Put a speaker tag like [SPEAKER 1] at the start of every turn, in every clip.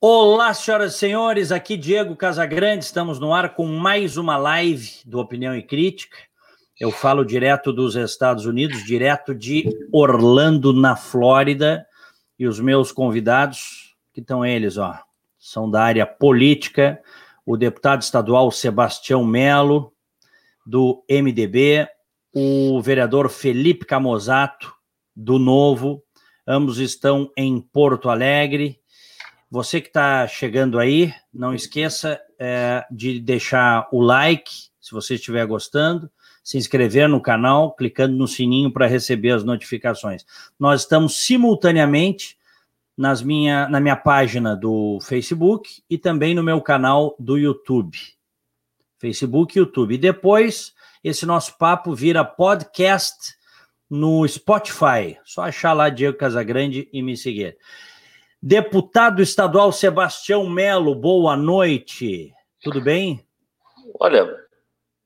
[SPEAKER 1] Olá, senhoras e senhores, aqui Diego Casagrande, estamos no ar com mais uma live do Opinião e Crítica. Eu falo direto dos Estados Unidos, direto de Orlando, na Flórida, e os meus convidados, que estão eles, ó, são da área política, o deputado estadual Sebastião Melo, do MDB, o vereador Felipe Camozato, do Novo, ambos estão em Porto Alegre. Você que está chegando aí, não esqueça é, de deixar o like, se você estiver gostando, se inscrever no canal, clicando no sininho para receber as notificações. Nós estamos simultaneamente nas minha, na minha página do Facebook e também no meu canal do YouTube. Facebook e YouTube. E depois, esse nosso papo vira podcast no Spotify. Só achar lá Diego Casagrande e me seguir. Deputado estadual Sebastião Melo, boa noite. Tudo bem?
[SPEAKER 2] Olha,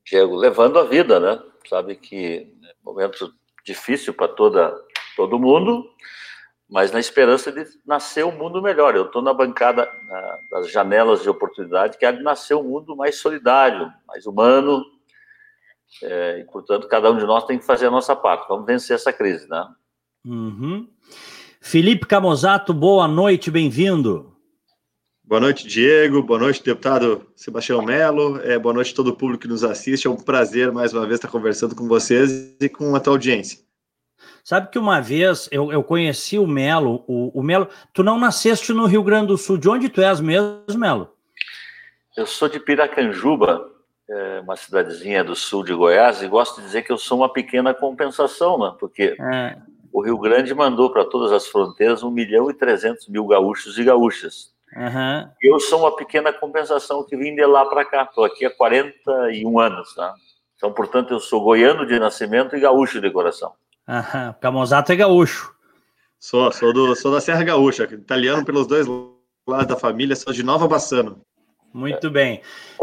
[SPEAKER 2] Diego, levando a vida, né? Sabe que é um momento difícil para toda todo mundo, mas na esperança de nascer um mundo melhor. Eu estou na bancada na, das janelas de oportunidade que é de nascer um mundo mais solidário, mais humano, é, e portanto cada um de nós tem que fazer a nossa parte. Vamos vencer essa crise, né?
[SPEAKER 1] Uhum. Felipe Camozato, boa noite, bem-vindo.
[SPEAKER 3] Boa noite, Diego. Boa noite, deputado Sebastião Melo. É, boa noite a todo o público que nos assiste. É um prazer, mais uma vez, estar conversando com vocês e com a tua audiência.
[SPEAKER 1] Sabe que uma vez eu, eu conheci o Melo. O, o, Melo, tu não nasceste no Rio Grande do Sul. De onde tu és mesmo, Melo?
[SPEAKER 2] Eu sou de Piracanjuba, uma cidadezinha do sul de Goiás, e gosto de dizer que eu sou uma pequena compensação, né? Porque é. o Rio Grande mandou para todas as fronteiras 1 milhão e 300 mil gaúchos e gaúchas.
[SPEAKER 1] Uhum.
[SPEAKER 2] Eu sou uma pequena compensação que vim de lá para cá. Estou aqui há 41 anos, tá? Então, portanto, eu sou goiano de nascimento e gaúcho de coração.
[SPEAKER 1] Aham. Camozato é gaúcho.
[SPEAKER 3] Sou, sou, do, sou da Serra Gaúcha, italiano pelos dois lados da família, sou de Nova Bassano.
[SPEAKER 1] Muito é. bem.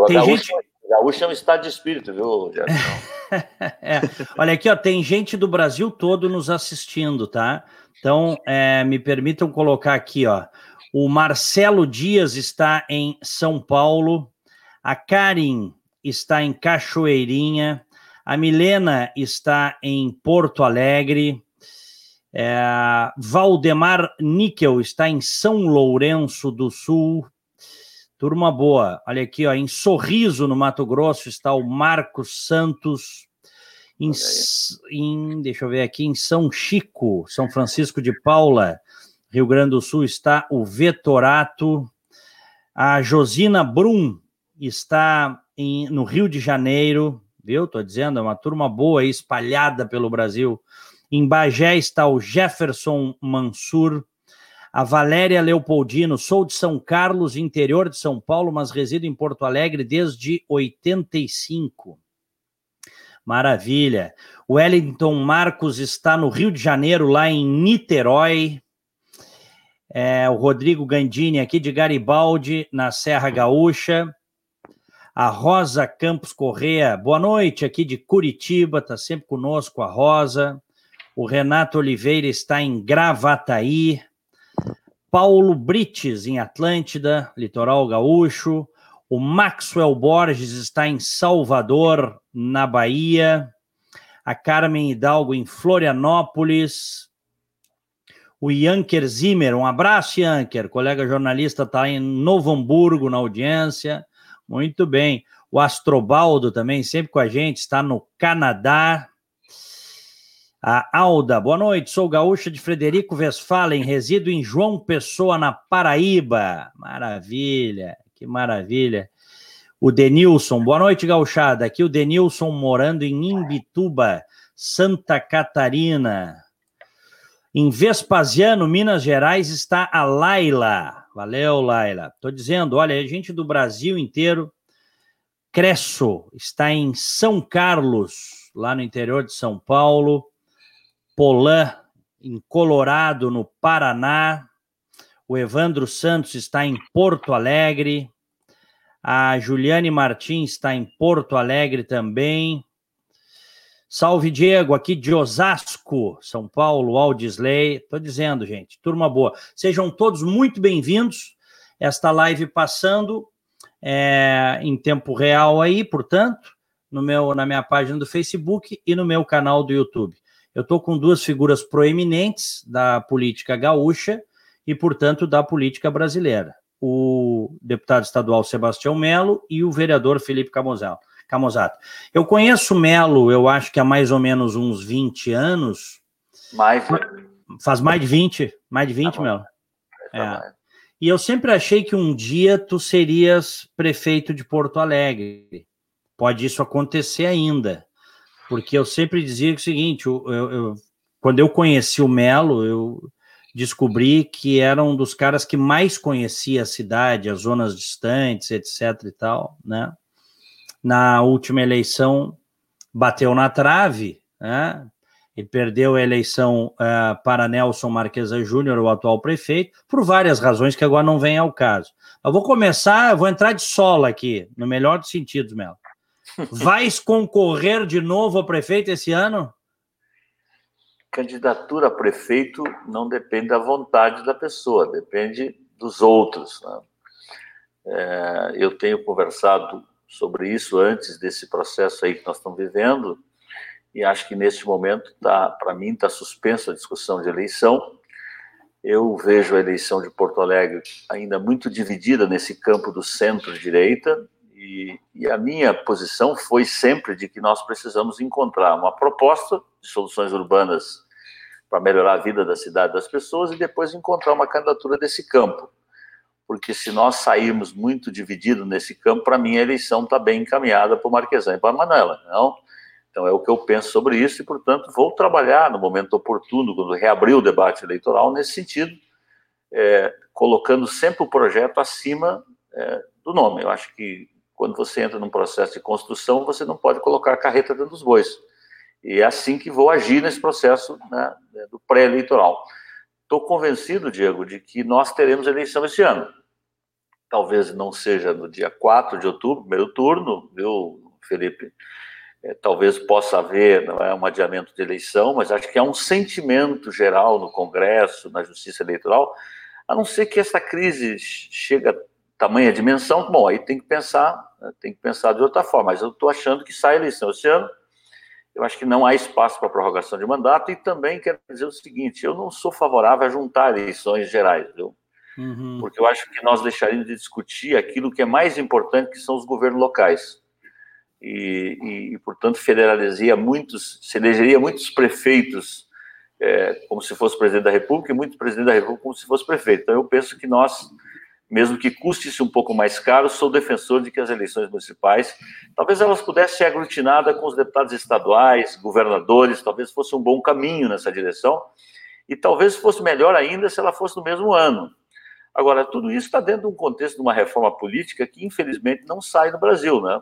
[SPEAKER 2] Tem gente... gaúcho é um estado de espírito, viu,
[SPEAKER 1] é. Olha aqui, ó, tem gente do Brasil todo nos assistindo, tá? Então, é, me permitam colocar aqui, ó. O Marcelo Dias está em São Paulo. A Karin está em Cachoeirinha. A Milena está em Porto Alegre. É, Valdemar Níquel está em São Lourenço do Sul. Turma boa. Olha aqui, ó, em Sorriso, no Mato Grosso, está o Marcos Santos. Em, em, deixa eu ver aqui, em São Chico, São Francisco de Paula, Rio Grande do Sul está o Vetorato. A Josina Brum está em, no Rio de Janeiro, viu? Estou dizendo, é uma turma boa aí, espalhada pelo Brasil. Em Bagé está o Jefferson Mansur. A Valéria Leopoldino, sou de São Carlos, interior de São Paulo, mas resido em Porto Alegre desde 85. Maravilha. O Wellington Marcos está no Rio de Janeiro, lá em Niterói é, o Rodrigo Gandini aqui de Garibaldi, na Serra Gaúcha. A Rosa Campos Correa, boa noite, aqui de Curitiba, está sempre conosco a Rosa. O Renato Oliveira está em Gravataí. Paulo Brites, em Atlântida, Litoral Gaúcho. O Maxwell Borges está em Salvador, na Bahia. A Carmen Hidalgo em Florianópolis o Yanker Zimmer. Um abraço, Yanker, colega jornalista, está em Novo Hamburgo, na audiência. Muito bem. O Astrobaldo também, sempre com a gente, está no Canadá. A Alda, boa noite, sou gaúcha de Frederico Westphalen, resido em João Pessoa, na Paraíba. Maravilha, que maravilha. O Denilson, boa noite, gauchada. Aqui o Denilson morando em Imbituba, Santa Catarina. Em Vespasiano, Minas Gerais, está a Laila. Valeu, Laila. Estou dizendo, olha, gente do Brasil inteiro. Cresso está em São Carlos, lá no interior de São Paulo. Polã, em Colorado, no Paraná. O Evandro Santos está em Porto Alegre. A Juliane Martins está em Porto Alegre também. Salve, Diego, aqui de Osasco, São Paulo, Aldisley. Tô dizendo, gente, turma boa. Sejam todos muito bem-vindos. Esta live passando é, em tempo real aí, portanto, no meu, na minha página do Facebook e no meu canal do YouTube. Eu estou com duas figuras proeminentes da política gaúcha e, portanto, da política brasileira. O deputado estadual Sebastião Melo e o vereador Felipe Camozato. Camozato. Eu conheço Melo, eu acho que há mais ou menos uns 20 anos.
[SPEAKER 2] Mais.
[SPEAKER 1] Faz mais de 20, mais de 20, tá Melo. É. E eu sempre achei que um dia tu serias prefeito de Porto Alegre. Pode isso acontecer ainda. Porque eu sempre dizia o seguinte: eu, eu, quando eu conheci o Melo, eu descobri que era um dos caras que mais conhecia a cidade, as zonas distantes, etc. e tal, né? na última eleição bateu na trave, né? Ele perdeu a eleição uh, para Nelson Marquesa Júnior, o atual prefeito, por várias razões que agora não vem ao caso. Eu vou começar, eu vou entrar de sola aqui, no melhor dos sentidos, Melo. Vais concorrer de novo a prefeito esse ano?
[SPEAKER 2] Candidatura a prefeito não depende da vontade da pessoa, depende dos outros. Né? É, eu tenho conversado sobre isso antes desse processo aí que nós estamos vivendo, e acho que neste momento, tá, para mim, está suspensa a discussão de eleição. Eu vejo a eleição de Porto Alegre ainda muito dividida nesse campo do centro-direita, e, e, a minha posição foi sempre de que nós precisamos encontrar uma proposta de soluções urbanas para melhorar a vida da cidade das pessoas e depois encontrar uma candidatura desse campo porque se nós sairmos muito divididos nesse campo, para mim a eleição está bem encaminhada para o Marquesan e para a Manuela, não? Então é o que eu penso sobre isso e, portanto, vou trabalhar no momento oportuno, quando reabrir o debate eleitoral, nesse sentido, é, colocando sempre o projeto acima é, do nome. Eu acho que quando você entra num processo de construção, você não pode colocar a carreta dentro dos bois. E é assim que vou agir nesse processo né, do pré-eleitoral. Estou convencido, Diego, de que nós teremos eleição esse ano talvez não seja no dia 4 de outubro, primeiro turno, viu, Felipe? É, talvez possa haver não é, um adiamento de eleição, mas acho que há um sentimento geral no Congresso, na Justiça Eleitoral, a não ser que essa crise chegue a tamanha dimensão, bom, aí tem que pensar, né, tem que pensar de outra forma, mas eu estou achando que sai a eleição esse ano, eu acho que não há espaço para prorrogação de mandato, e também quero dizer o seguinte, eu não sou favorável a juntar eleições gerais, viu? Uhum. Porque eu acho que nós deixaríamos de discutir aquilo que é mais importante, que são os governos locais. E, e, e portanto, federalizaria muitos, se elegeria muitos prefeitos é, como se fosse presidente da República e muitos presidentes da República como se fosse prefeito. Então, eu penso que nós, mesmo que custe-se um pouco mais caro, sou defensor de que as eleições municipais, talvez elas pudessem ser aglutinadas com os deputados estaduais, governadores, talvez fosse um bom caminho nessa direção, e talvez fosse melhor ainda se ela fosse no mesmo ano. Agora, tudo isso está dentro de um contexto de uma reforma política que, infelizmente, não sai no Brasil, né?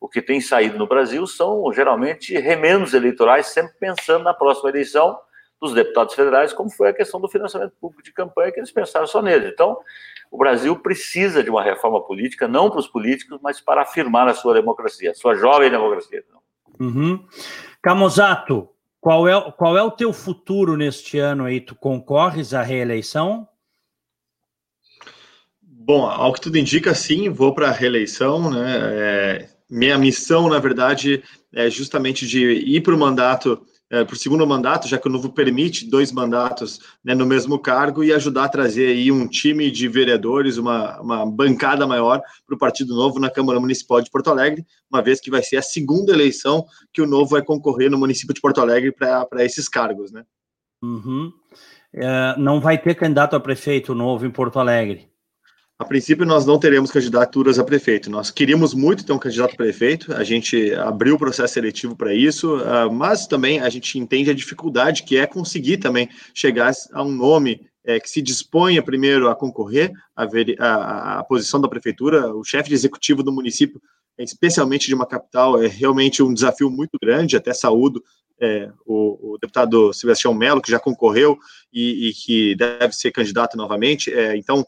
[SPEAKER 2] O que tem saído no Brasil são, geralmente, remendos eleitorais, sempre pensando na próxima eleição dos deputados federais, como foi a questão do financiamento público de campanha, que eles pensaram só nele. Então, o Brasil precisa de uma reforma política, não para os políticos, mas para afirmar a sua democracia, a sua jovem democracia.
[SPEAKER 1] Uhum. Camusato, qual é, qual é o teu futuro neste ano aí? Tu concorres à reeleição?
[SPEAKER 3] Bom, ao que tudo indica, sim, vou para a reeleição, né? É, minha missão, na verdade, é justamente de ir para o mandato, é, o segundo mandato, já que o novo permite dois mandatos né, no mesmo cargo e ajudar a trazer aí um time de vereadores, uma, uma bancada maior para o Partido Novo na Câmara Municipal de Porto Alegre, uma vez que vai ser a segunda eleição que o Novo vai concorrer no município de Porto Alegre para esses cargos, né?
[SPEAKER 1] Uhum. É, não vai ter candidato a prefeito novo em Porto Alegre.
[SPEAKER 3] A princípio, nós não teremos candidaturas a prefeito. Nós queríamos muito ter um candidato a prefeito, a gente abriu o processo seletivo para isso, uh, mas também a gente entende a dificuldade que é conseguir também chegar a um nome é, que se disponha primeiro a concorrer à a, a, posição da prefeitura. O chefe de executivo do município, especialmente de uma capital, é realmente um desafio muito grande, até saúdo é, o, o, deputado Sebastião Melo, que já concorreu e, e que deve ser candidato novamente. É, então,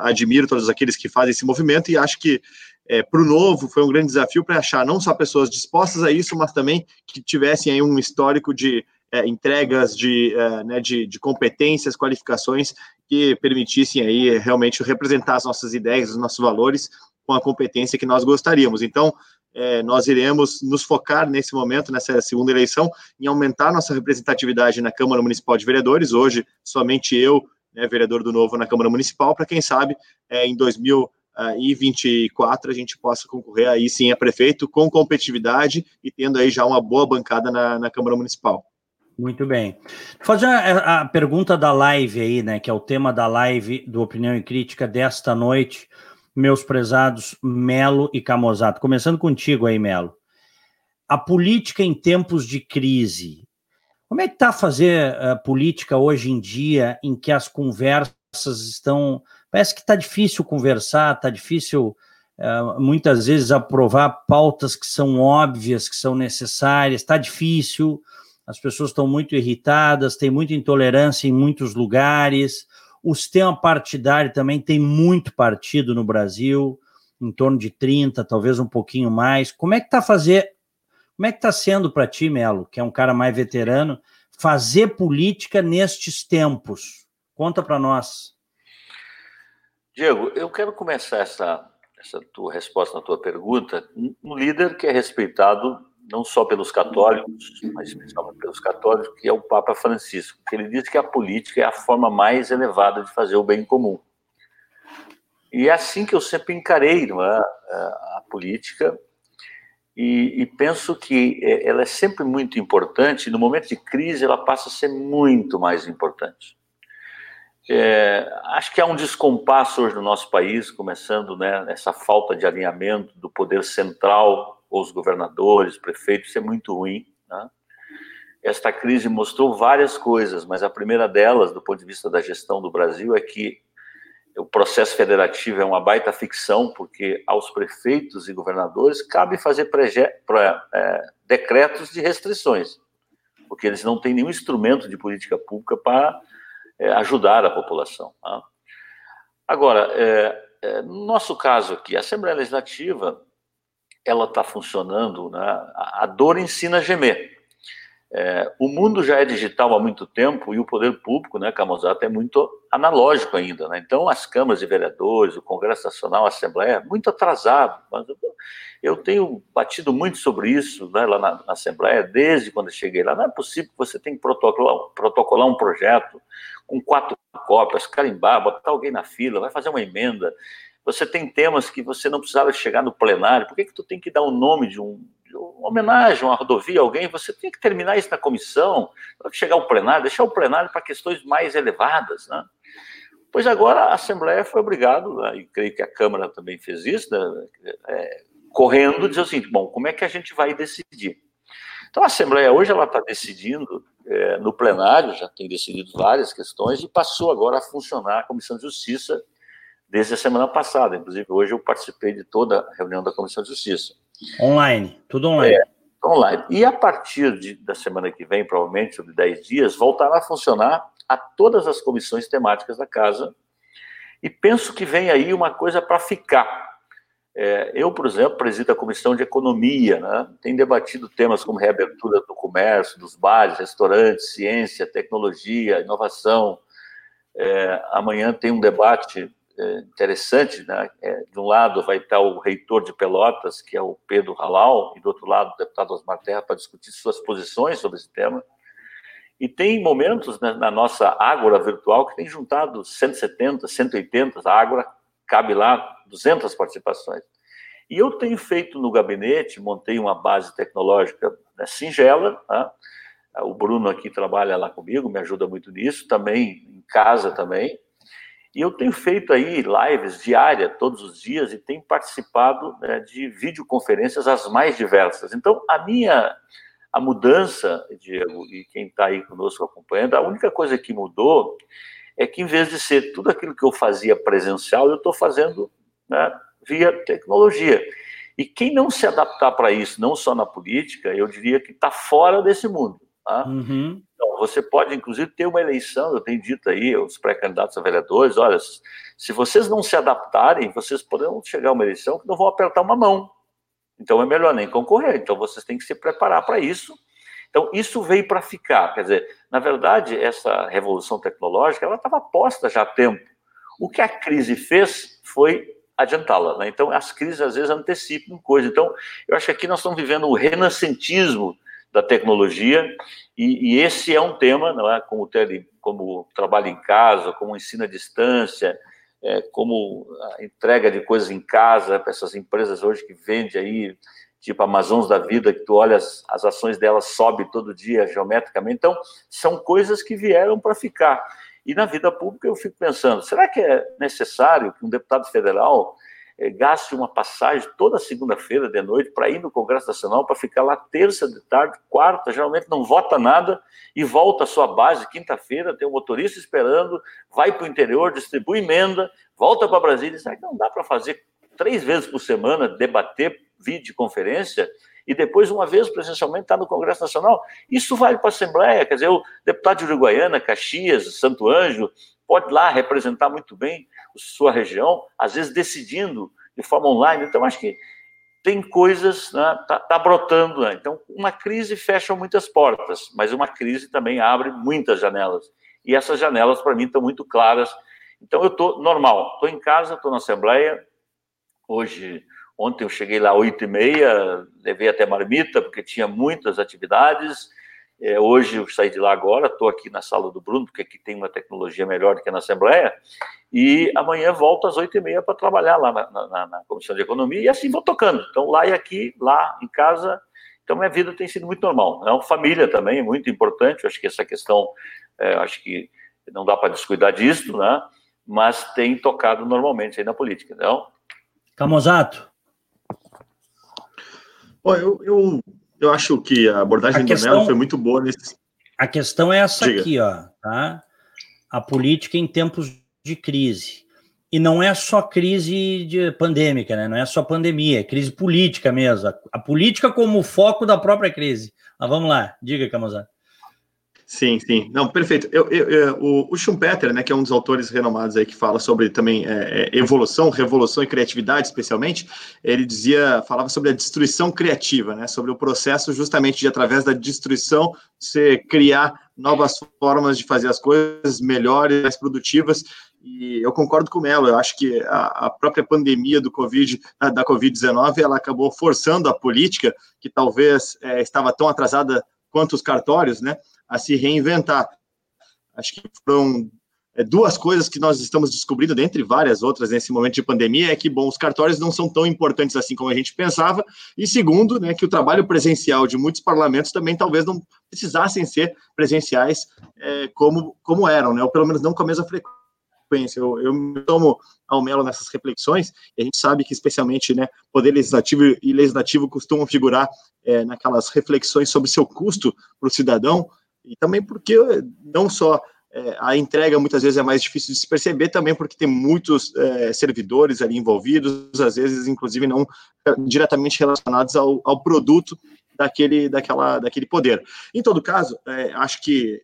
[SPEAKER 3] admiro todos aqueles que fazem esse movimento e acho que é, para o novo foi um grande desafio para achar não só pessoas dispostas a isso, mas também que tivessem aí um histórico de é, entregas de, é, né, de, de, competências, qualificações que permitissem aí realmente representar as nossas ideias, os nossos valores com a competência que nós gostaríamos. Então, é, nós iremos nos focar nesse momento, nessa segunda eleição, em aumentar nossa representatividade na Câmara Municipal de Vereadores. Hoje, somente eu, né, vereador do Novo na Câmara Municipal, para quem sabe, é, em 2024 a gente possa concorrer aí sim a prefeito com competitividade e tendo aí já uma boa bancada na, na Câmara Municipal.
[SPEAKER 1] Muito bem. Vou fazer a, a, pergunta da live aí, né, que é o tema da live do Opinião e Crítica desta noite, meus prezados Melo e Camozato. Começando contigo aí, Melo. A política em tempos de crise. Como é que está fazer eh, política hoje em dia em que as conversas estão... Parece que está difícil conversar, está difícil uh, muitas vezes aprovar pautas que são óbvias, que são necessárias, está difícil as pessoas estão muito irritadas, tem muita intolerância em muitos lugares. O sistema partidário também tem muito partido no Brasil, em torno de 30, talvez um pouquinho mais. Como é que está fazer? Como é que está sendo para ti, Melo, que é um cara mais veterano, fazer política nestes tempos? Conta para nós.
[SPEAKER 2] Diego, eu quero começar essa, essa tua resposta na tua pergunta. Um líder que é respeitado não só pelos católicos, mas especialmente pelos católicos, que é o Papa Francisco, que ele diz que a política é a forma mais elevada de fazer o bem comum. E é assim que eu sempre encarei é, a, política, e, e, penso que é, ela é sempre muito importante, no momento de crise ela passa a ser muito mais importante. É, acho que há um descompasso hoje no nosso país, começando né, essa falta de alinhamento do poder central os governadores, prefeitos, isso é muito ruim. Né? Esta crise mostrou várias coisas, mas a primeira delas, do ponto de vista da gestão do Brasil, é que o processo federativo é uma baita ficção, porque aos prefeitos e governadores cabe fazer pra, é, decretos de restrições, porque eles não têm nenhum instrumento de política pública para é, ajudar a população. Tá? Agora, é, é, no nosso caso aqui, a Assembleia Legislativa ela está funcionando, né? a dor ensina a gemer. É, o mundo já é digital há muito tempo e o poder público, né, Camusato, é muito analógico ainda. Né? Então, as câmaras de vereadores, o Congresso Nacional, a Assembleia, muito atrasado. Eu tenho batido muito sobre isso né, lá na, na, Assembleia, desde quando eu cheguei lá. Não é possível que você tenha que protocolar, protocolar um projeto com quatro cópias, carimbar, botar alguém na fila, vai fazer uma emenda. Você tem temas que você não precisava chegar no plenário. Por que, que tu tem que dar o nome de, um, homenagem, uma rodovia a alguém? Você tem que terminar isso na comissão, chegar ao plenário, deixar o plenário para questões mais elevadas, né? Pois agora a Assembleia foi obrigada, né, e creio que a Câmara também fez isso, né, é, correndo, dizer assim, bom, como é que a gente vai decidir? Então a Assembleia hoje ela está decidindo é, no plenário, já tem decidido várias questões, e passou agora a funcionar a Comissão de Justiça, desde a semana passada. Inclusive, hoje eu participei de toda a reunião da Comissão de Justiça.
[SPEAKER 1] Online, tudo online. É,
[SPEAKER 2] online. E a partir de, da semana que vem, provavelmente, sobre 10 dias, voltará a funcionar a todas as comissões temáticas da Casa. E penso que vem aí uma coisa para ficar. É, eu, por exemplo, presido a Comissão de Economia, né? tem debatido temas como reabertura do comércio, dos bares, restaurantes, ciência, tecnologia, inovação. É, amanhã tem um debate interessante, né? É, de um lado vai estar o reitor de Pelotas, que é o Pedro Halal, e do outro lado o deputado Osmar Terra para discutir suas posições sobre esse tema. E tem momentos né, na nossa Ágora virtual que tem juntado 170, 180, a Ágora cabe lá 200 participações. E eu tenho feito no gabinete, montei uma base tecnológica né, singela, né? o Bruno aqui trabalha lá comigo, me ajuda muito nisso, também em casa também, e eu tenho feito aí lives diárias, todos os dias, e tenho participado né, de videoconferências as mais diversas. Então, a minha a mudança, Diego, e quem está aí conosco acompanhando, a única coisa que mudou é que, em vez de ser tudo aquilo que eu fazia presencial, eu estou fazendo né, via tecnologia. E quem não se adaptar para isso, não só na política, eu diria que está fora desse mundo. Tá? Uhum. Você pode, inclusive, ter uma eleição. Eu tenho dito aí, os pré-candidatos a vereadores: olha, se vocês não se adaptarem, vocês poderão chegar a uma eleição que não vão apertar uma mão. Então é melhor nem concorrer. Então vocês têm que se preparar para isso. Então isso veio para ficar. Quer dizer, na verdade, essa revolução tecnológica ela estava posta já há tempo. O que a crise fez foi adiantá-la. Né? Então as crises às vezes antecipam coisas. Então eu acho que aqui nós estamos vivendo o renascentismo da tecnologia e, e esse é um tema, não é? Como, tele, como trabalho em casa, como ensino à distância, é, como a entrega de coisas em casa para essas empresas hoje que vendem aí, tipo Amazons da vida, que tu olha as, as ações delas sobe todo dia geometricamente. Então, são coisas que vieram para ficar. E na vida pública eu fico pensando, será que é necessário que um deputado federal gaste uma passagem toda segunda-feira de noite para ir no Congresso Nacional, para ficar lá terça de tarde, quarta, geralmente não vota nada e volta à sua base quinta-feira, tem um motorista esperando, vai para o interior, distribui emenda, volta para Brasília. Será que não dá para fazer três vezes por semana, debater videoconferência e depois, uma vez presencialmente, estar tá no Congresso Nacional? Isso vale para a Assembleia, quer dizer, o deputado de Uruguaiana, Caxias, Santo Anjo, pode lá representar muito bem sua região, às vezes decidindo de forma online. Então, acho que tem coisas, né, tá, tá, brotando. Né? Então, uma crise fecha muitas portas, mas uma crise também abre muitas janelas. E essas janelas, para mim, estão muito claras. Então, eu estou normal, estou em casa, estou na Assembleia. Hoje, ontem eu cheguei lá às oito e meia, levei até marmita, porque tinha muitas atividades. É, hoje eu saí de lá agora, estou aqui na sala do Bruno, porque aqui tem uma tecnologia melhor do que na Assembleia, e amanhã volto às oito e meia para trabalhar lá na, na, na, Comissão de Economia, e assim vou tocando. Então, lá e aqui, lá em casa, então minha vida tem sido muito normal. Não, família também, muito importante, eu acho que essa questão, é, acho que não dá para descuidar disso, né? mas tem tocado normalmente aí na política, não?
[SPEAKER 1] Camozato.
[SPEAKER 3] eu, eu eu acho que a abordagem a do questão, Melo foi muito boa nesse.
[SPEAKER 1] A questão é essa Diga. aqui, ó, tá? A política em tempos de crise. E não é só crise de pandêmica, né? Não é só pandemia, é crise política mesmo. A, política como foco da própria crise. Mas vamos lá, diga, Camozano.
[SPEAKER 3] Sim, sim. Não, perfeito. Eu, eu, eu, o, Schumpeter, né, que é um dos autores renomados aí que fala sobre também é, é, evolução, revolução e criatividade, especialmente, ele dizia, falava sobre a destruição criativa, né, sobre o processo justamente de através da destruição você criar novas formas de fazer as coisas melhores, mais produtivas. E eu concordo com Melo. Eu acho que a, a própria pandemia do Covid, da Covid-19, ela acabou forçando a política que talvez é, estava tão atrasada quanto os cartórios, né? A se reinventar. Acho que foram é, duas coisas que nós estamos descobrindo, dentre várias outras nesse momento de pandemia, é que, bom, os cartórios não são tão importantes assim como a gente pensava, e segundo, né, que o trabalho presencial de muitos parlamentos também talvez não precisassem ser presenciais é, como, como eram, né, ou pelo menos não com a mesma frequência. Eu, eu me tomo ao melo nessas reflexões, e a gente sabe que, especialmente, né, poder legislativo e legislativo costumam figurar é, naquelas reflexões sobre seu custo para o cidadão, e também porque não só é, a entrega muitas vezes é mais difícil de se perceber, também porque tem muitos é, servidores ali envolvidos, às vezes, inclusive, não é, diretamente relacionados ao, ao produto daquele, daquela, daquele poder. Em todo caso, é, acho que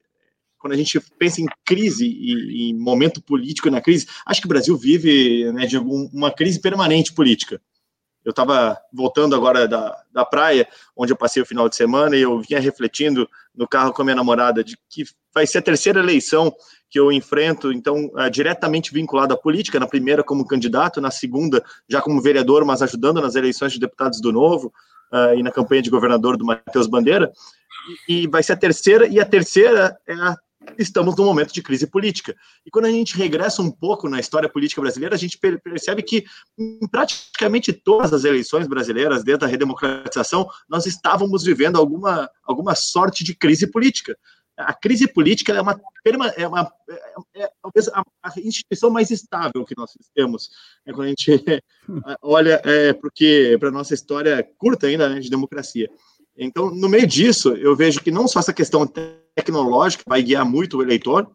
[SPEAKER 3] quando a gente pensa em crise e em momento político na crise, acho que o Brasil vive né, de uma crise permanente política. Eu estava voltando agora da, da praia, onde eu passei o final de semana, e eu vinha refletindo no carro com a minha namorada de que vai ser a terceira eleição que eu enfrento, então, é, diretamente vinculado à política, na primeira como candidato, na segunda já como vereador, mas ajudando nas eleições de deputados do Novo uh, e na campanha de governador do Matheus Bandeira, e, e vai ser a terceira, e a terceira é a estamos num momento de crise política. E quando a gente regressa um pouco na história política brasileira, a gente percebe que em praticamente todas as eleições brasileiras, desde a redemocratização, nós estávamos vivendo alguma, alguma sorte de crise política. A crise política é uma, é uma é, é, talvez a, instituição mais estável que nós temos. É quando a gente olha é, para a nossa história curta ainda né, de democracia. Então, no meio disso, eu vejo que não só essa questão tecnológica vai guiar muito o eleitor,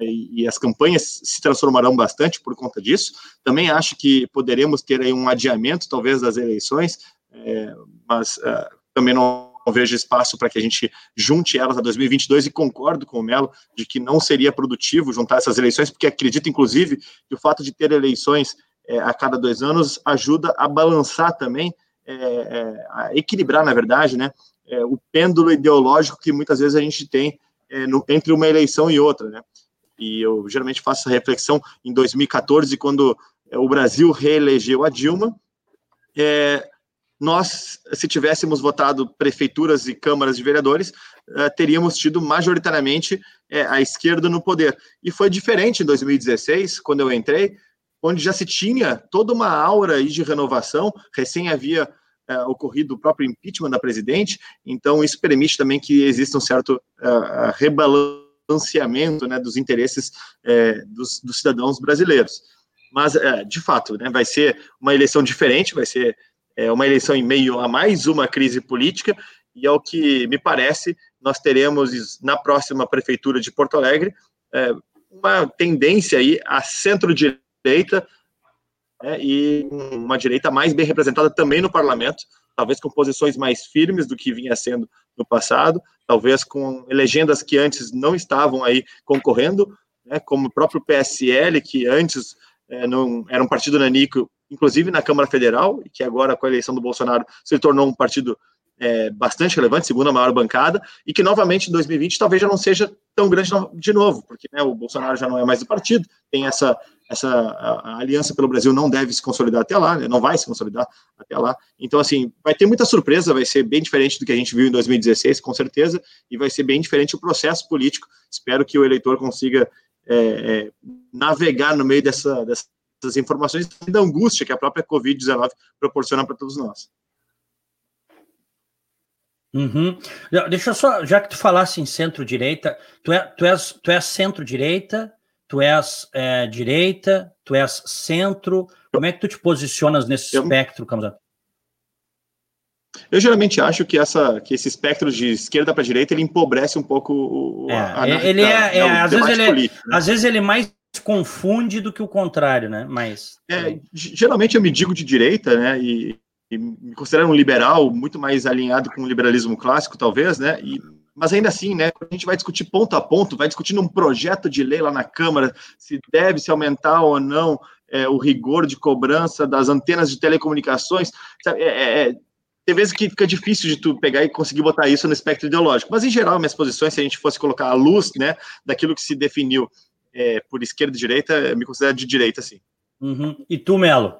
[SPEAKER 3] e, e, as campanhas se transformarão bastante por conta disso. Também acho que poderemos ter aí um adiamento, talvez, das eleições, é, mas é, também não vejo espaço para que a gente junte elas a 2022 e concordo com o Melo de que não seria produtivo juntar essas eleições, porque acredito, inclusive, que o fato de ter eleições é, a cada dois anos ajuda a balançar também, é, é, a equilibrar, na verdade, né, é, o pêndulo ideológico que muitas vezes a gente tem é, no, entre uma eleição e outra, né? E eu geralmente faço essa reflexão em 2014, quando é, o Brasil reelegeu a Dilma. É, nós, se tivéssemos votado prefeituras e câmaras de vereadores, é, teríamos tido majoritariamente é, a esquerda no poder. E foi diferente em 2016, quando eu entrei, onde já se tinha toda uma aura de renovação, recém havia é, ocorrido o próprio impeachment da presidente, então isso permite também que exista um certo uh, rebalanceamento né, dos interesses dos, dos, cidadãos brasileiros. Mas, de fato, né, vai ser uma eleição diferente, vai ser uma eleição em meio a mais uma crise política, e ao que me parece, nós teremos na próxima prefeitura de Porto Alegre uma tendência aí a centro-direita né, e uma direita mais bem representada também no parlamento, talvez com posições mais firmes do que vinha sendo no passado, talvez com legendas que antes não estavam aí concorrendo, né, como o próprio PSL, que antes é, não era um partido nanico, inclusive na Câmara Federal, e que agora, com a eleição do Bolsonaro, se tornou um partido é, bastante relevante, segunda maior bancada, e que novamente em 2020 talvez já não seja tão grande de novo, porque né, o Bolsonaro já não é mais do partido, tem essa, essa a, a aliança pelo Brasil não deve se consolidar até lá, né, não vai se consolidar até lá. Então, assim, vai ter muita surpresa, vai ser bem diferente do que a gente viu em 2016, com certeza, e vai ser bem diferente o processo político. Espero que o eleitor consiga é, é, navegar no meio dessa, dessas informações e da angústia que a própria Covid-19 proporciona para todos nós.
[SPEAKER 1] Uhum. Deixa eu só, já que tu falasse em centro-direita, tu, é, tu, és, tu és centro-direita, tu és é, direita, tu és centro, como é que tu te posicionas nesse eu, espectro, Camuzano?
[SPEAKER 3] Eu geralmente acho que, essa, que esse espectro de esquerda para direita ele empobrece um pouco
[SPEAKER 1] é, a, a, ele é, é às, vezes ele, é, político, né? às vezes ele mais confunde do que o contrário, né? Mas
[SPEAKER 3] é, geralmente eu me digo de direita, né? E, e me considero um liberal muito mais alinhado com o liberalismo clássico, talvez, né? E, mas ainda assim, né? A gente vai discutir ponto a ponto, vai discutindo um projeto de lei lá na Câmara, se deve se aumentar ou não é, o rigor de cobrança das antenas de telecomunicações. Sabe? É, é, é, tem vezes que fica difícil de tu pegar e conseguir botar isso no espectro ideológico. Mas, em geral, minhas posições, se a gente fosse colocar a luz, né, daquilo que se definiu é, por esquerda e direita, me considero de direita, sim.
[SPEAKER 1] Uhum. E tu, Melo?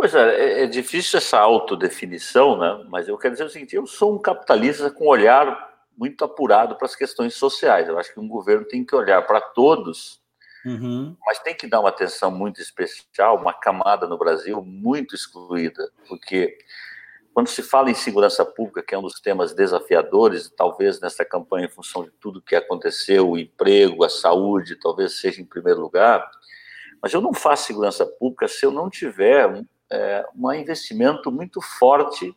[SPEAKER 2] Pois é, é, é, difícil essa autodefinição, né? mas eu quero dizer o seguinte: eu sou um capitalista com um olhar muito apurado para as questões sociais. Eu acho que um governo tem que olhar para todos, uhum. mas tem que dar uma atenção muito especial, uma camada no Brasil muito excluída, porque quando se fala em segurança pública, que é um dos temas desafiadores, talvez nessa campanha, em função de tudo que aconteceu, o emprego, a saúde, talvez seja em primeiro lugar, mas eu não faço segurança pública se eu não tiver é, um investimento muito forte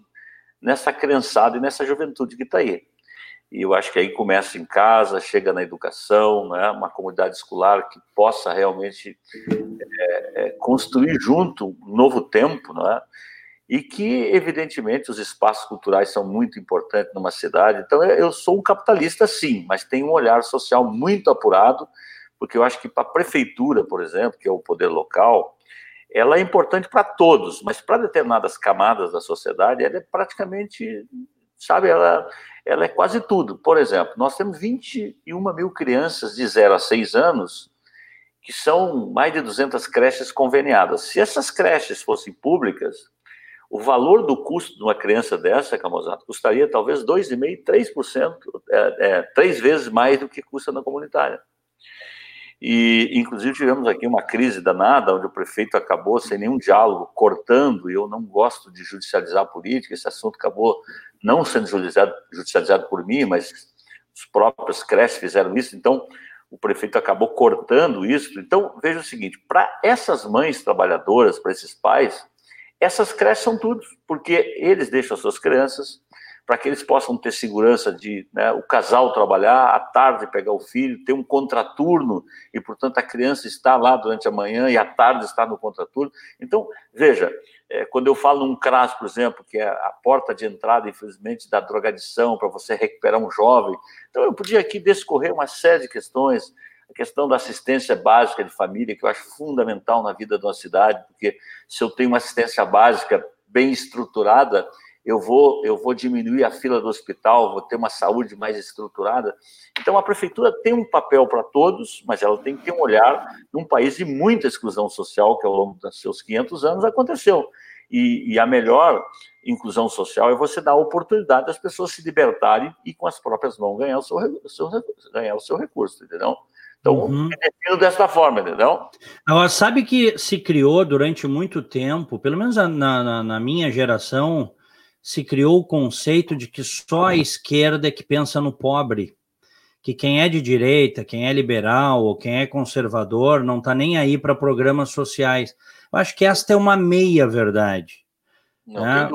[SPEAKER 2] nessa criançada e nessa juventude que está aí. E eu acho que aí começa em casa, chega na educação, né, uma comunidade escolar que possa realmente é, é, construir junto um novo tempo, não é? e que, evidentemente, os espaços culturais são muito importantes numa cidade. Então, eu sou um capitalista, sim, mas tenho um olhar social muito apurado, porque eu acho que para a prefeitura, por exemplo, que é o poder local, ela é importante para todos, mas para determinadas camadas da sociedade, ela é praticamente, sabe, ela, ela é quase tudo. Por exemplo, nós temos 21 mil crianças de 0 a 6 anos, que são mais de 200 creches conveniadas. Se essas creches fossem públicas, o valor do custo de uma criança dessa, Camozato, custaria talvez 2,5%, 3%, é, é, três vezes mais do que custa na comunitária. E, inclusive, tivemos aqui uma crise danada, onde o prefeito acabou sem nenhum diálogo, cortando, e eu não gosto de judicializar a política, esse assunto acabou não sendo judicializado, judicializado por mim, mas os próprios creches fizeram isso, então o prefeito acabou cortando isso. Então, veja o seguinte: para essas mães trabalhadoras, para esses pais, essas creches são tudo, porque eles deixam as suas crianças, para que eles possam ter segurança de né, o casal trabalhar, à tarde pegar o filho, ter um contraturno, e, portanto, a criança está lá durante a manhã e à tarde está no contraturno. Então, veja, é, quando eu falo num CRAS, por exemplo, que é a porta de entrada, infelizmente, da drogadição, para você recuperar um jovem, então eu podia aqui descorrer uma série de questões, a questão da assistência básica de família, que eu acho fundamental na vida de uma cidade, porque se eu tenho uma assistência básica bem estruturada, eu vou, eu vou diminuir a fila do hospital, vou ter uma saúde mais estruturada. Então, a prefeitura tem um papel para todos, mas ela tem que ter um olhar num país de muita exclusão social, que ao longo dos seus 500 anos aconteceu. E, e a melhor inclusão social é você dar a oportunidade das pessoas se libertarem e, com as próprias mãos, ganhar o seu, seu ganhar o seu recurso, entendeu? Então, uhum. defino dessa forma, entendeu?
[SPEAKER 1] Agora, sabe que se criou durante muito tempo, pelo menos na, na, na minha geração, se criou o conceito de que só a esquerda é que pensa no pobre, que quem é de direita, quem é liberal ou quem é conservador não está nem aí para programas sociais. Eu acho que esta é uma meia verdade. Não, né?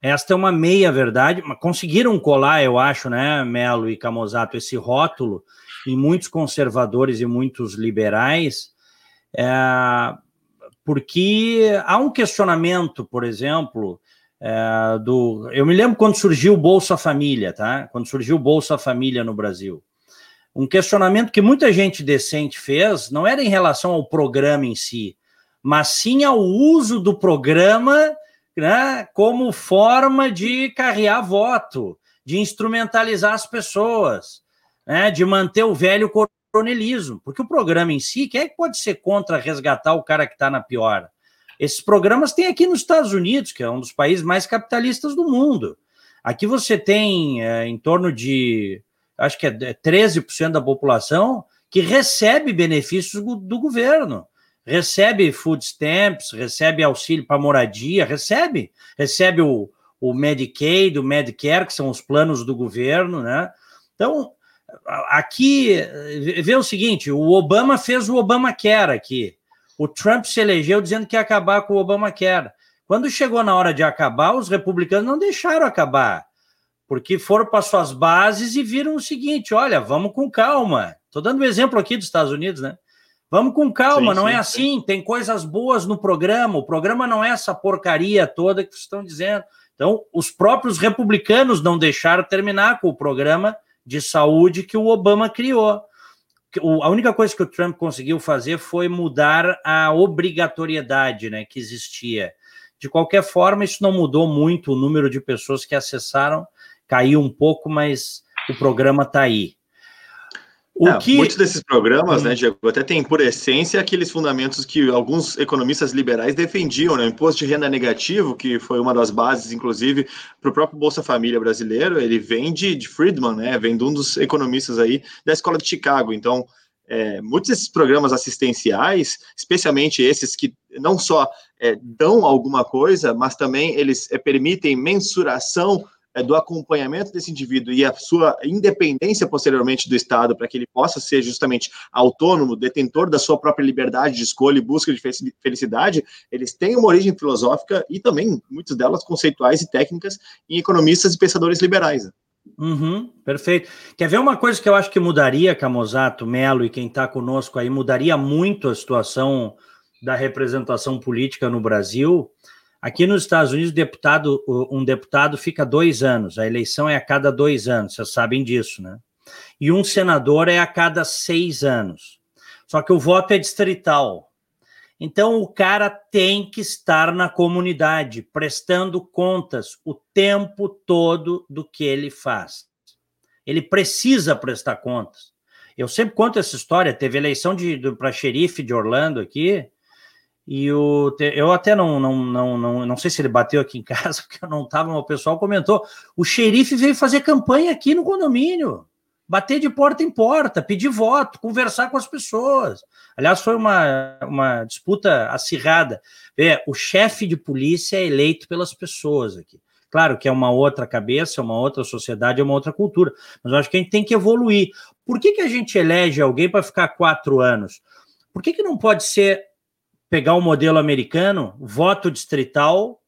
[SPEAKER 1] Esta é uma meia verdade, mas conseguiram colar, eu acho, né, Melo e Camozato, esse rótulo em muitos conservadores e muitos liberais, é, porque há um questionamento, por exemplo, é, do. Eu me lembro quando surgiu o Bolsa Família, tá? Quando surgiu o Bolsa Família no Brasil. Um questionamento que muita gente decente fez não era em relação ao programa em si, mas sim ao uso do programa né, como forma de carrear voto, de instrumentalizar as pessoas, né, de manter o velho coronelismo. Porque o programa em si, quem é que pode ser contra resgatar o cara que está na pior? Esses programas tem aqui nos Estados Unidos, que é um dos países mais capitalistas do mundo. Aqui você tem é, em torno de, acho que é 13% da população que recebe benefícios do, do governo. Recebe food stamps, recebe auxílio para moradia, recebe. Recebe o, o Medicaid, o Medicare, que são os planos do governo, né? Então, aqui, vê o seguinte, o Obama fez o Obamacare aqui. O Trump se elegeu dizendo que ia acabar com o Obamacare. Quando chegou na hora de acabar, os republicanos não deixaram acabar, porque foram para suas bases e viram o seguinte: olha, vamos com calma. Estou dando um exemplo aqui dos Estados Unidos, né? Vamos com calma, sim, não é sim, é assim. Sim. Tem coisas boas no programa. O programa não é essa porcaria toda que vocês estão dizendo. Então, os próprios republicanos não deixaram terminar com o programa de saúde que o Obama criou a única coisa que o Trump conseguiu fazer foi mudar a obrigatoriedade né, que existia. De qualquer forma, isso não mudou muito o número de pessoas que acessaram, caiu um pouco, mas o programa está aí.
[SPEAKER 3] O é, que... Muitos desses programas, hum. né, Diego, até tem por essência aqueles fundamentos que alguns economistas liberais defendiam, né? O imposto de renda negativo, que foi uma das bases, inclusive, para o próprio Bolsa Família brasileiro, ele vem de, de, Friedman, né? Vem de um dos economistas aí da Escola de Chicago. Então, é, muitos desses programas assistenciais, especialmente esses que não só é, dão alguma coisa, mas também eles é, permitem mensuração do acompanhamento desse indivíduo e a sua independência posteriormente do Estado, para que ele possa ser justamente autônomo, detentor da sua própria liberdade de escolha e busca de felicidade, eles têm uma origem filosófica e também, muitas delas, conceituais e técnicas em economistas e pensadores liberais.
[SPEAKER 1] Uhum, perfeito. Quer ver uma coisa que eu acho que mudaria, Camozato, Melo e quem está conosco aí, mudaria muito a situação da representação política no Brasil? Aqui nos Estados Unidos, deputado, um deputado fica dois anos, a eleição é a cada dois anos, vocês sabem disso, né? E um senador é a cada seis anos. Só que o voto é distrital. Então o cara tem que estar na comunidade, prestando contas o tempo todo do que ele faz. Ele precisa prestar contas. Eu sempre conto essa história. Teve eleição para xerife de Orlando aqui, e o, eu até não, não, não, não, não sei se ele bateu aqui em casa, porque eu não estava, mas o pessoal comentou. O xerife veio fazer campanha aqui no condomínio, bater de porta em porta, pedir voto, conversar com as pessoas. Aliás, foi uma, uma disputa acirrada. É, o chefe de polícia é eleito pelas pessoas aqui. Claro que é uma outra cabeça, é uma outra sociedade, é uma outra cultura, mas eu acho que a gente tem que evoluir. Por que, que a gente elege alguém para ficar quatro anos? Por que, que não pode ser pegar o modelo americano, voto distrital,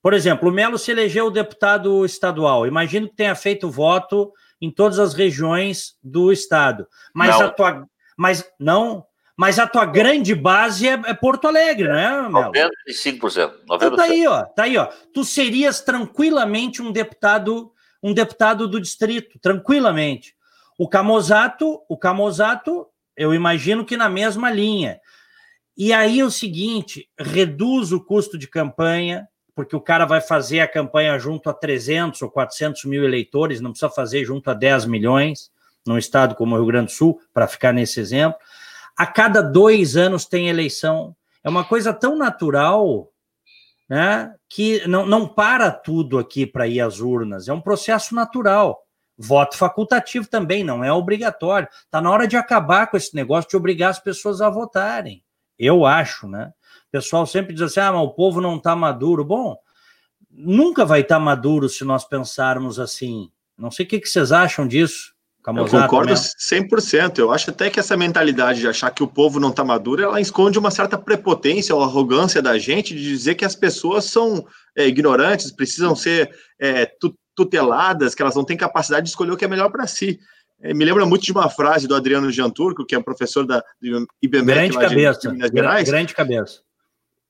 [SPEAKER 1] Por exemplo, o Melo se elegeu deputado estadual. Imagino que tenha feito voto em todas as regiões do estado. Mas não. a tua. Mas não. Mas a tua grande base é, é Porto Alegre, não é,
[SPEAKER 2] Melo? 95%.
[SPEAKER 1] Então tá aí, ó. Tá aí, ó. Tu serias tranquilamente um deputado, um deputado do distrito, tranquilamente. O Camozato, o Camozato, eu imagino que na mesma linha. E aí é o seguinte, reduz o custo de campanha, porque o cara vai fazer a campanha junto a 300 ou 400 mil eleitores, não precisa fazer junto a 10 milhões, num estado como o Rio Grande do Sul, para ficar nesse exemplo. A cada dois anos tem eleição. É uma coisa tão natural né, que não, não para tudo aqui para ir às urnas. É um processo natural. Voto facultativo também, não é obrigatório. Está na hora de acabar com esse negócio de obrigar as pessoas a votarem. Eu acho, né? O pessoal sempre diz assim: ah, mas o povo não está maduro. Bom, nunca vai estar tá maduro se nós pensarmos assim. Não sei o que, que vocês acham disso.
[SPEAKER 3] Camusato eu concordo mesmo. 100%. Eu acho até que essa mentalidade de achar que o povo não está maduro, ela esconde uma certa prepotência ou arrogância da gente de dizer que as pessoas são é, ignorantes, precisam ser é, tuteladas, que elas não têm capacidade de escolher o que é melhor para si. É, me lembra muito de uma frase do Adriano Gianturco, que é professor da
[SPEAKER 1] IBMEC grande cabeça, de Minas Gerais. Grande cabeça.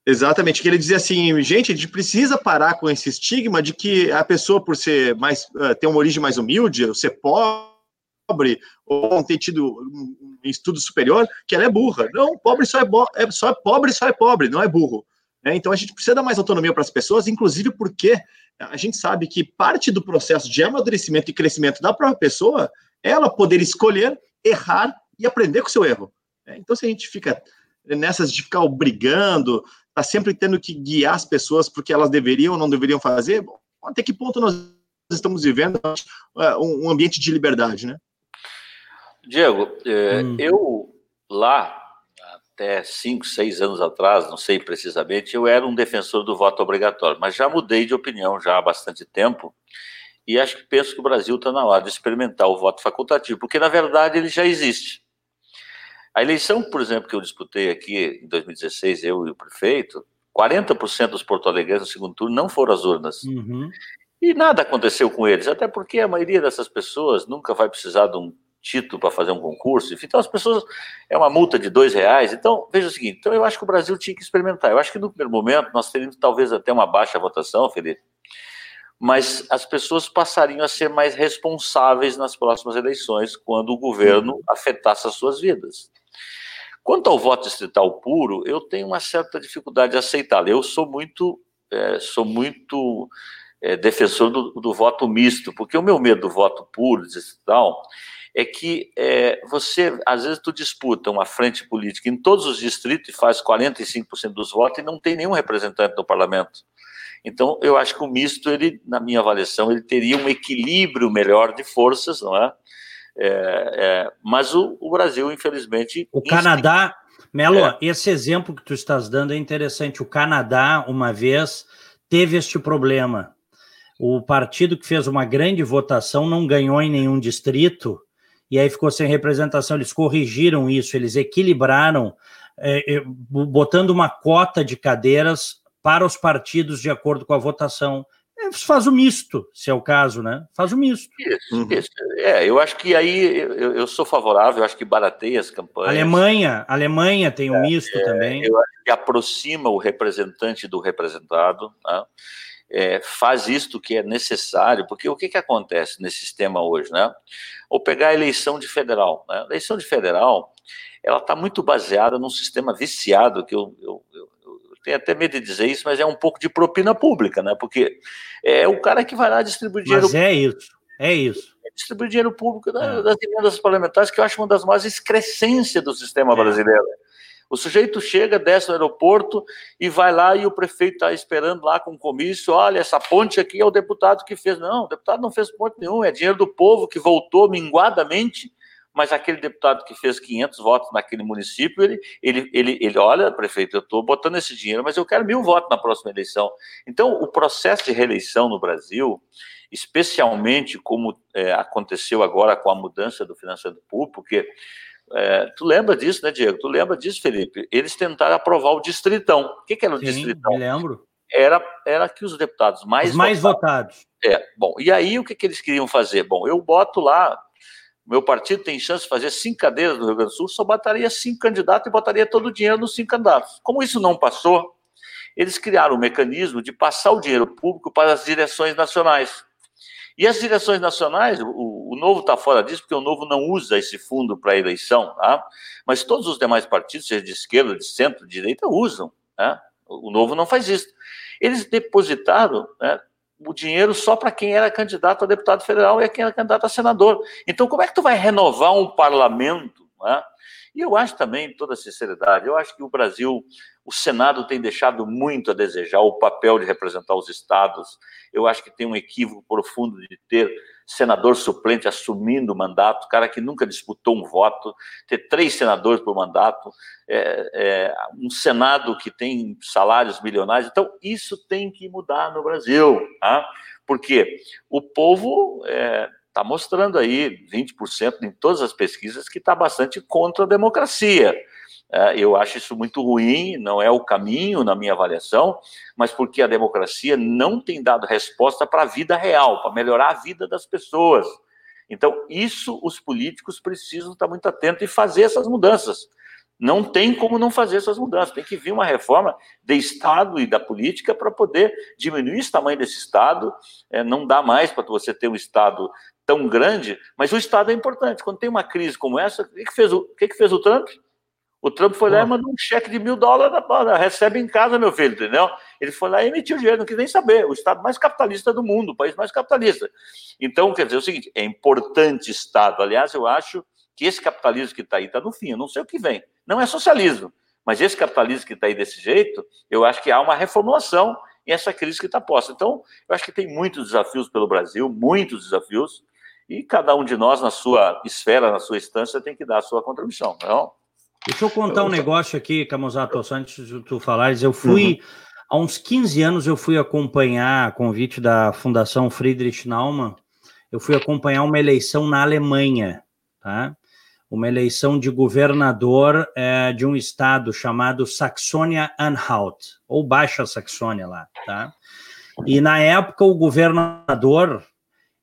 [SPEAKER 3] Exatamente, que ele dizia assim, gente, a gente precisa parar com esse estigma de que a pessoa, por ser mais, uh, ter uma origem mais humilde, ser pobre, ou não ter tido um estudo superior, que ela é burra. Não, pobre só é, é só é pobre, só é pobre, não é burro. É, então a gente precisa dar mais autonomia para as pessoas, inclusive porque a gente sabe que parte do processo de amadurecimento e crescimento da própria pessoa ela poder escolher, errar e aprender com o seu erro. É, então, se a gente fica nessas de ficar obrigando, tá sempre tendo que guiar as pessoas porque elas deveriam ou não deveriam fazer, bom, até que ponto nós estamos vivendo é, um ambiente de liberdade, né?
[SPEAKER 2] Diego, é, hum. eu lá, até cinco, seis anos atrás, não sei precisamente, eu era um defensor do voto obrigatório, mas já mudei de opinião já há bastante tempo e acho que penso que o Brasil está na hora de experimentar o voto facultativo, porque na verdade ele já existe. A eleição, por exemplo, que eu disputei aqui em 2016, eu e o prefeito, 40% dos porto-alegrenses no segundo turno não foram às urnas. Uhum. E nada aconteceu com eles, até porque a maioria dessas pessoas nunca vai precisar de um título para fazer um concurso. Então, as pessoas. É uma multa de dois reais. Então, veja o seguinte: então eu acho que o Brasil tinha que experimentar. Eu acho que no primeiro momento nós teríamos talvez até uma baixa votação, Felipe, mas as pessoas passariam a ser mais responsáveis nas próximas eleições quando o governo uhum. afetasse as suas vidas. Quanto ao voto distrital puro, eu tenho uma certa dificuldade de aceitá-lo. Eu sou muito, é, sou muito é, defensor do, do, voto misto, porque o meu medo do voto puro distrital é que é, você, às vezes, tu disputa uma frente política em todos os distritos e faz 45% dos votos e não tem nenhum representante no parlamento. Então, eu acho que o misto, ele, na minha avaliação, ele teria um equilíbrio melhor de forças, não é? é, é mas o, o, Brasil, infelizmente.
[SPEAKER 1] O Canadá, Melo, é. esse exemplo que tu estás dando é interessante. O Canadá, uma vez, teve este problema. O partido que fez uma grande votação não ganhou em nenhum distrito e aí ficou sem representação. Eles corrigiram isso, eles equilibraram, é, é botando uma cota de cadeiras para os partidos de acordo com a votação. É, faz o misto, se é o caso, né? Faz o misto.
[SPEAKER 2] Isso, uhum. isso. É, eu acho que aí eu, eu, sou favorável, eu acho que barateia as campanhas.
[SPEAKER 1] Alemanha, Alemanha tem o um misto é, também.
[SPEAKER 2] Eu acho que aproxima o representante do representado, né? é, faz isto que é necessário, porque o que, que acontece nesse sistema hoje, né? Ou pegar a eleição de federal, né? A eleição de federal, ela está muito baseada num sistema viciado que eu, eu, eu tenho até medo de dizer isso, mas é um pouco de propina pública, né? Porque é o cara que vai lá distribuir dinheiro.
[SPEAKER 1] Mas é isso, é isso.
[SPEAKER 2] Distribuir dinheiro público é. das emendas parlamentares, que eu acho uma das maiores excrescências do sistema é. brasileiro. O sujeito chega, desce no aeroporto e vai lá e o prefeito está esperando lá com o comício. Olha, essa ponte aqui é o deputado que fez. Não, o deputado não fez ponte nenhum, é dinheiro do povo que voltou minguadamente mas aquele deputado que fez 500 votos naquele município, ele, ele, ele, ele olha, prefeito, eu estou botando esse dinheiro, mas eu quero mil votos na próxima eleição. Então, o processo de reeleição no Brasil, especialmente como é, aconteceu agora com a mudança do financiamento público, porque é, tu lembra disso, né, Diego? Tu lembra disso, Felipe? Eles tentaram aprovar o distritão. O que, que era o
[SPEAKER 1] Sim,
[SPEAKER 2] distritão?
[SPEAKER 1] Me lembro.
[SPEAKER 2] era, era que os deputados mais,
[SPEAKER 1] os mais votados. votados.
[SPEAKER 2] É, bom, e aí o que, que eles queriam fazer? Bom, eu boto lá, meu partido tem chance de fazer cinco cadeiras no Rio Grande do Sul, só botaria cinco candidatos e botaria todo o dinheiro nos cinco candidatos. Como isso não passou, eles criaram um mecanismo de passar o dinheiro público para as direções nacionais. E as direções nacionais, o, o Novo está fora disso, porque o Novo não usa esse fundo para eleição, tá? mas todos os demais partidos, seja de esquerda, de centro, de direita, usam. Né? O Novo não faz isso. Eles depositaram né, o dinheiro só para quem era candidato a deputado federal e quem era candidato a senador. Então, como é que tu vai renovar um parlamento? Né? E eu acho também, toda sinceridade, eu acho que o Brasil, o Senado tem deixado muito a desejar o papel de representar os estados. Eu acho que tem um equívoco profundo de ter senador suplente assumindo o mandato, cara que nunca disputou um voto, ter três senadores por mandato, é, é, um Senado que tem salários milionários. Então, isso tem que mudar no Brasil, tá? porque o povo está é, tá mostrando aí 20% em todas as pesquisas que está bastante contra a democracia. É, eu acho isso muito ruim, não é o caminho na minha avaliação, mas porque a democracia não tem dado resposta para a vida real, para melhorar a vida das pessoas. Então, isso os políticos precisam estar muito atentos e fazer essas mudanças. Não tem como não fazer essas mudanças. Tem que vir uma reforma de Estado e da política para poder diminuir esse tamanho desse Estado. É, não dá mais para você ter um Estado tão grande, mas o Estado é importante. Quando tem uma crise como essa, o que, que fez, o, o que, que fez o Trump? O Trump foi lá e mandou um cheque de mil dólares, recebe em casa, meu filho, entendeu? Ele foi lá e emitiu dinheiro, não quis nem saber. O Estado mais capitalista do mundo, o país mais capitalista. Então, quer dizer, é o seguinte, é importante Estado. Aliás, eu acho que esse capitalismo que está aí está no fim, eu não sei o que vem. Não é socialismo, mas esse capitalismo que está aí desse jeito, eu acho que há uma reformulação em essa crise que está posta. Então, eu acho que tem muitos desafios pelo Brasil, muitos desafios, e cada um de nós, na sua esfera, na sua instância, tem que dar a sua contribuição, não?
[SPEAKER 1] Deixa eu contar um negócio aqui, Camusato, antes de tu falares. Eu fui, uhum. há uns 15 anos, eu fui acompanhar, a convite da Fundação Friedrich Naumann, eu fui acompanhar uma eleição na Alemanha, tá? Uma eleição de governador é, de um estado chamado Saxônia-Anhalt, ou Baixa Saxônia lá, tá? E na época o governador,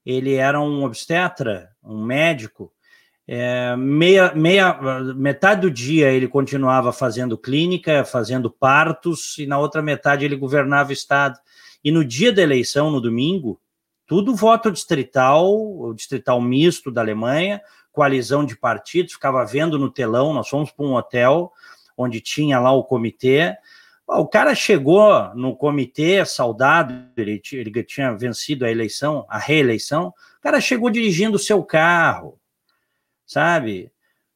[SPEAKER 1] ele era um obstetra, um médico, é, meia, meia, metade do dia ele continuava fazendo clínica, fazendo partos, e na outra metade ele governava o Estado. E no dia da eleição, no domingo, tudo voto distrital, o distrital misto da Alemanha, coalizão de partidos, ficava vendo no telão, nós fomos para um hotel onde tinha lá o comitê. O cara chegou no comitê, saudado, ele, ele tinha vencido a eleição, a reeleição, o cara chegou dirigindo o seu carro, sabe?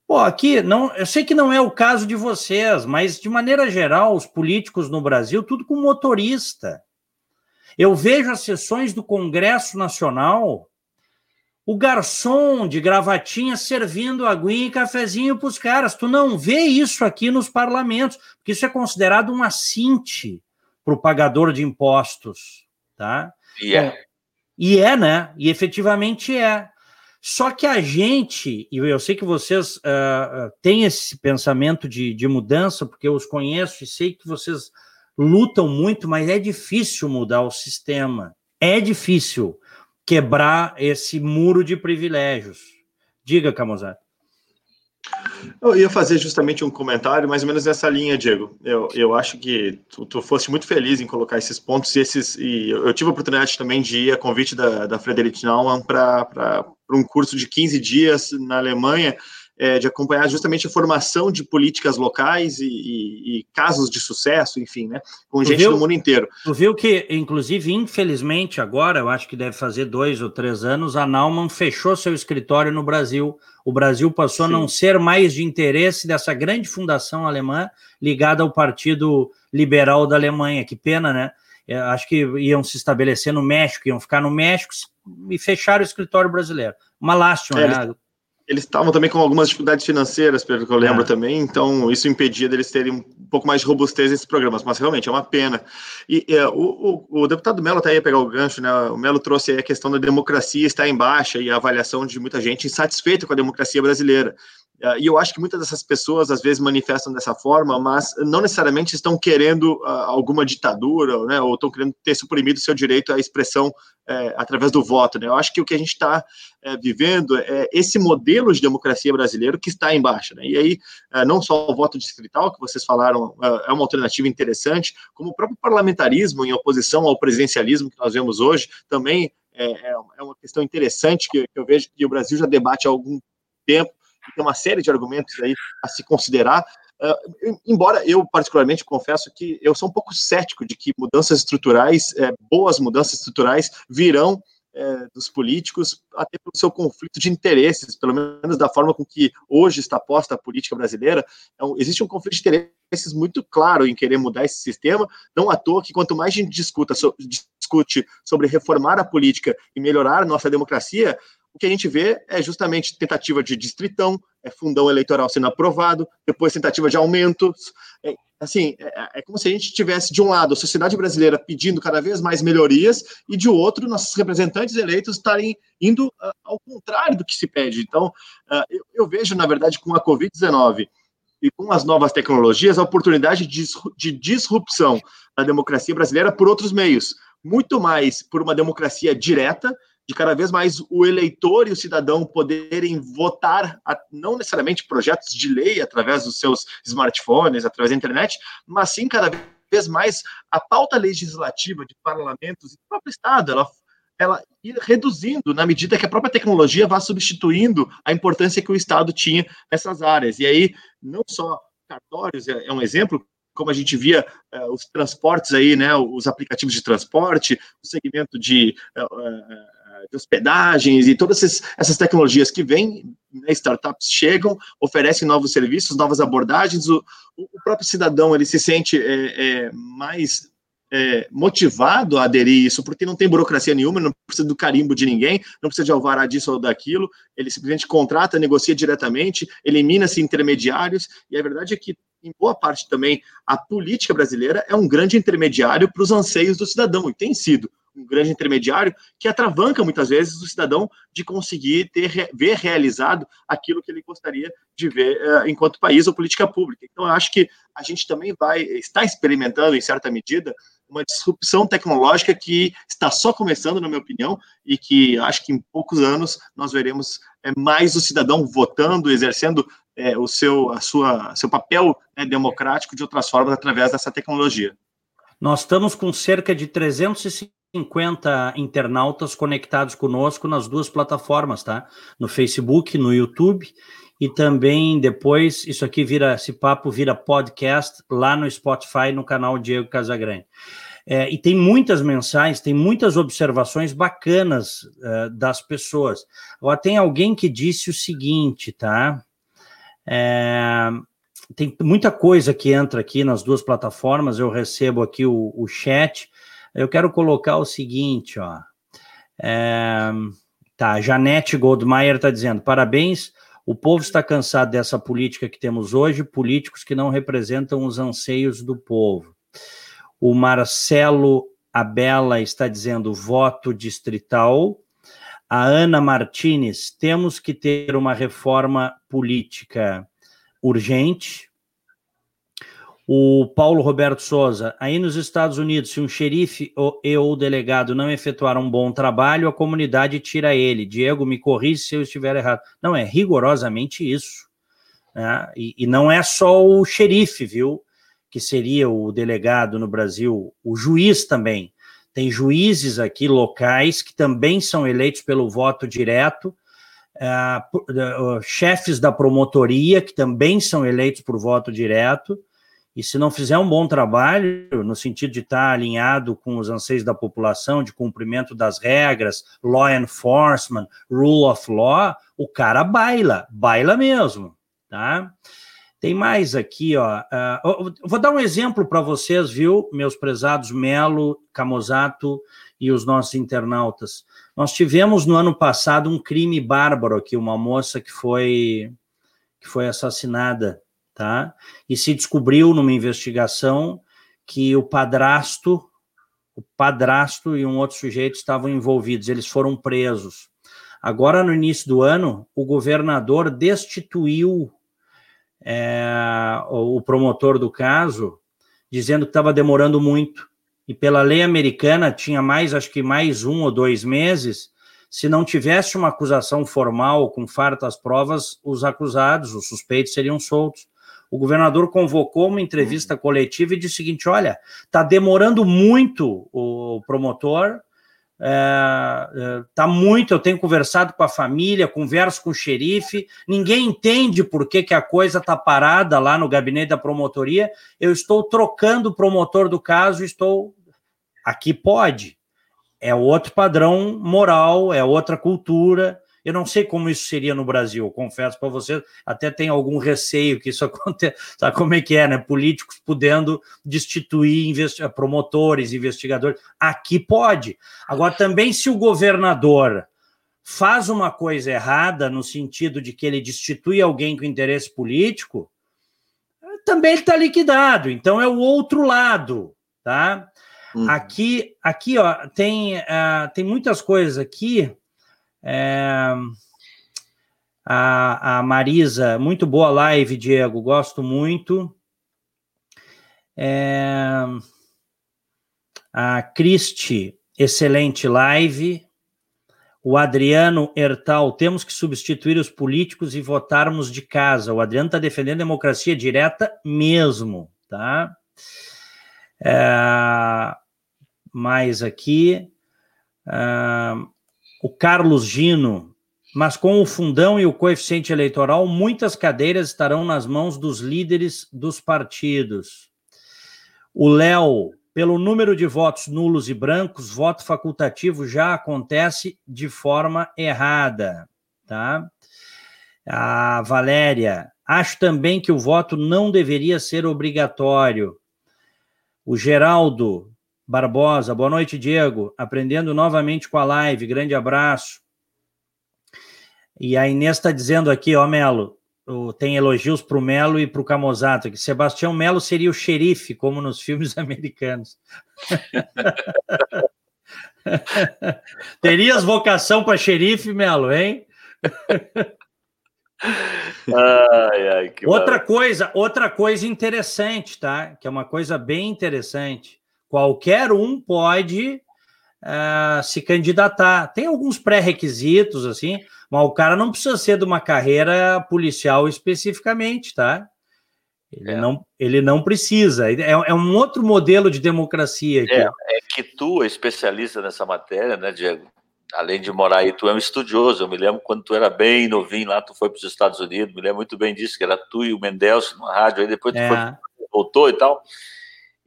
[SPEAKER 1] Pô, aqui não, eu sei que não é o caso de vocês, mas de maneira geral, os políticos no Brasil, tudo com motorista. Eu vejo as sessões do Congresso Nacional, o garçom de gravatinha servindo aguinha e cafezinho para os caras. Tu não vê isso aqui nos parlamentos, porque isso é considerado um assinte para o pagador de impostos, tá?
[SPEAKER 2] E é.
[SPEAKER 1] E é, né? E efetivamente é. Só que a gente, e eu sei que vocês uh, têm esse pensamento de, de mudança, porque eu os conheço e sei que vocês lutam muito, mas é difícil mudar o sistema. É difícil quebrar esse muro de privilégios. Diga, Camosat.
[SPEAKER 3] Eu ia fazer justamente um comentário mais ou menos nessa linha, Diego. Eu, eu acho que tu, tu foste muito feliz em colocar esses pontos e esses. E eu tive a oportunidade também de ir a convite da, da Frederic Naumann para um curso de 15 dias na Alemanha é, de acompanhar justamente a formação de políticas locais e, e, e casos de sucesso, enfim, né, com tu gente viu, do mundo inteiro.
[SPEAKER 1] Tu viu que, inclusive, infelizmente, agora, eu acho que deve fazer dois ou três anos, a Naumann fechou seu escritório no Brasil. O Brasil passou Sim. a não ser mais de interesse dessa grande fundação alemã ligada ao Partido Liberal da Alemanha. Que pena, né? É, acho que iam se estabelecer no México, iam ficar no México e fecharam o escritório brasileiro. Uma lástima, é, né?
[SPEAKER 3] Eles estavam também com algumas dificuldades financeiras, pelo que eu lembro é. também, então isso impedia deles terem um pouco mais de robustez nesses programas, mas realmente é uma pena. E é, o, o, o, deputado Melo até ia pegar o gancho, né? O Melo trouxe a questão da democracia estar em baixa e a avaliação de muita gente insatisfeita com a democracia brasileira. Uh, e eu acho que muitas dessas pessoas às vezes manifestam dessa forma, mas não necessariamente estão querendo uh, alguma ditadura, né, ou estão querendo ter suprimido seu direito à expressão é, através do voto. Né? Eu acho que o que a gente está é, vivendo é esse modelo de democracia brasileiro que está em baixa. Né? E aí, é, não só o voto distrital, que vocês falaram, é, é uma alternativa interessante, como o próprio parlamentarismo em oposição ao presidencialismo que nós vemos hoje, também é, é uma questão interessante que, que eu vejo que o Brasil já debate há algum tempo tem uma série de argumentos aí a se considerar. Uh, embora eu, particularmente, confesso que eu sou um pouco cético de que mudanças estruturais, é, boas mudanças estruturais, virão é, dos políticos, até pelo seu conflito de interesses, pelo menos da forma com que hoje está posta a política brasileira. Então, existe um conflito de interesses muito claro em querer mudar esse sistema, não à toa que quanto mais a gente discuta, so, discute sobre reformar a política e melhorar nossa democracia, o que a gente vê é justamente tentativa de distritão, é fundão eleitoral sendo aprovado, depois tentativa de aumentos. É, assim, é, é, como se a gente tivesse, de um lado, a sociedade brasileira pedindo cada vez mais melhorias, e de outro, nossos representantes eleitos estarem indo uh, ao contrário do que se pede. Então, uh, eu, eu, vejo, na verdade, com a Covid-19 e com as novas tecnologias, a oportunidade de, de disrupção da democracia brasileira por outros meios. Muito mais por uma democracia direta, de cada vez mais o eleitor e o cidadão poderem votar, a, não necessariamente projetos de lei através dos seus smartphones, através da internet, mas sim cada vez mais a pauta legislativa de parlamentos e do próprio Estado, ela, ela ir reduzindo na medida que a própria tecnologia vá substituindo a importância que o Estado tinha nessas áreas. E aí, não só cartórios é, é um exemplo, como a gente via uh, os transportes aí, né, os aplicativos de transporte, o segmento de uh, uh, de hospedagens e todas essas, essas tecnologias que vêm, né, startups chegam, oferecem novos serviços, novas abordagens, o, o próprio cidadão ele se sente é, é, mais é, motivado a aderir isso, porque não tem burocracia nenhuma, não precisa do carimbo de ninguém, não precisa de alvará disso ou daquilo, ele simplesmente contrata, negocia diretamente, elimina-se intermediários, e a verdade é que, em boa parte também, a política brasileira é um grande intermediário para os anseios do cidadão, e tem sido um grande intermediário que atravanca muitas vezes o cidadão de conseguir ter ver realizado aquilo que ele gostaria de ver uh, enquanto país ou política pública. Então, eu acho que a gente também vai estar experimentando, em certa medida, uma disrupção tecnológica que está só começando, na minha opinião, e que acho que em poucos anos nós veremos é, mais o cidadão votando, exercendo é, o seu, a sua, seu papel né, democrático de outras formas através dessa tecnologia.
[SPEAKER 1] Nós estamos com cerca de 350 50 internautas conectados conosco nas duas plataformas, tá? No Facebook, no YouTube e também depois isso aqui vira esse papo vira podcast lá no Spotify no canal Diego Casagrande. É, e tem muitas mensagens, tem muitas observações bacanas uh, das pessoas. Agora, tem alguém que disse o seguinte, tá? É, tem muita coisa que entra aqui nas duas plataformas, eu recebo aqui o, o chat. Eu quero colocar o seguinte, ó. É, tá, Janete Goldmeier está dizendo: parabéns, o povo está cansado dessa política que temos hoje, políticos que não representam os anseios do povo. O Marcelo Abela está dizendo voto distrital. A Ana Martinez, temos que ter uma reforma política urgente, o Paulo Roberto Souza, aí nos Estados Unidos, se um xerife e ou delegado não efetuar um bom trabalho, a comunidade tira ele. Diego, me corrija se eu estiver errado. Não, é rigorosamente isso. Né? E, e não é só o xerife, viu? Que seria o delegado no Brasil, o juiz também. Tem juízes aqui locais que também são eleitos pelo voto direto, uh, uh, chefes da promotoria que também são eleitos por voto direto e se não fizer um bom trabalho, no sentido de estar alinhado com os anseios da população, de cumprimento das regras, law enforcement, rule of law, o cara baila, baila mesmo, tá? Tem mais aqui, ó. Uh, vou dar um exemplo para vocês, viu, meus prezados Melo, Camozato e os nossos internautas. Nós tivemos no ano passado um crime bárbaro aqui, uma moça que foi que foi assassinada tá? E se descobriu numa investigação que o padrasto, o padrasto e um outro sujeito estavam envolvidos, eles foram presos. Agora, no início do ano, o governador destituiu é, o promotor do caso, dizendo que estava demorando muito. E pela lei americana, tinha mais, acho que mais um ou dois meses. Se não tivesse uma acusação formal com fartas provas, os acusados, os suspeitos, seriam soltos. O governador convocou uma entrevista coletiva e disse o seguinte: olha, está demorando muito o promotor, é, é, tá muito, eu tenho conversado com a família, converso com o xerife, ninguém entende por que, que a coisa está parada lá no gabinete da promotoria. Eu estou trocando o promotor do caso, estou. Aqui pode. É outro padrão moral, é outra cultura. Eu não sei como isso seria no Brasil, confesso para você, até tenho algum receio que isso aconteça. Sabe como é que é, né? Políticos podendo destituir investi promotores, investigadores. Aqui pode. Agora, também, se o governador faz uma coisa errada, no sentido de que ele destitui alguém com interesse político, também está liquidado. Então, é o outro lado, tá? Uhum. Aqui, aqui, ó, tem, uh, tem muitas coisas aqui é, a, a, Marisa, muito boa live, Diego, gosto muito. É, a Cristi, excelente live. O Adriano Hertal, temos que substituir os políticos e votarmos de casa. O Adriano está defendendo democracia direta mesmo, tá? É, mais aqui. É, o Carlos Gino, mas com o fundão e o coeficiente eleitoral, muitas cadeiras estarão nas mãos dos líderes dos partidos. O Léo, pelo número de votos nulos e brancos, voto facultativo já acontece de forma errada, tá? A Valéria, acho também que o voto não deveria ser obrigatório. O Geraldo, Barbosa, boa noite, Diego. Aprendendo novamente com a live, grande abraço. E a Inês está dizendo aqui, ó, Melo, tem elogios para o Melo e para o Camozato, que Sebastião Melo seria o xerife, como nos filmes americanos. Terias vocação para xerife, Melo, hein? ai, ai, outra coisa, outra coisa interessante, tá? Que é uma coisa bem interessante. Qualquer um pode uh, se candidatar. Tem alguns pré-requisitos, assim, mas o cara não precisa ser de uma carreira policial especificamente, tá? Ele, é. não, ele não precisa. É, é, um outro modelo de democracia. Aqui.
[SPEAKER 2] É, é que tu é especialista nessa matéria, né, Diego? Além de morar aí, tu é um estudioso. Eu me lembro quando tu era bem novinho lá, tu foi para os Estados Unidos. Me lembro muito bem disso, que era tu e o Mendel na rádio. Aí depois tu é. foi, voltou e tal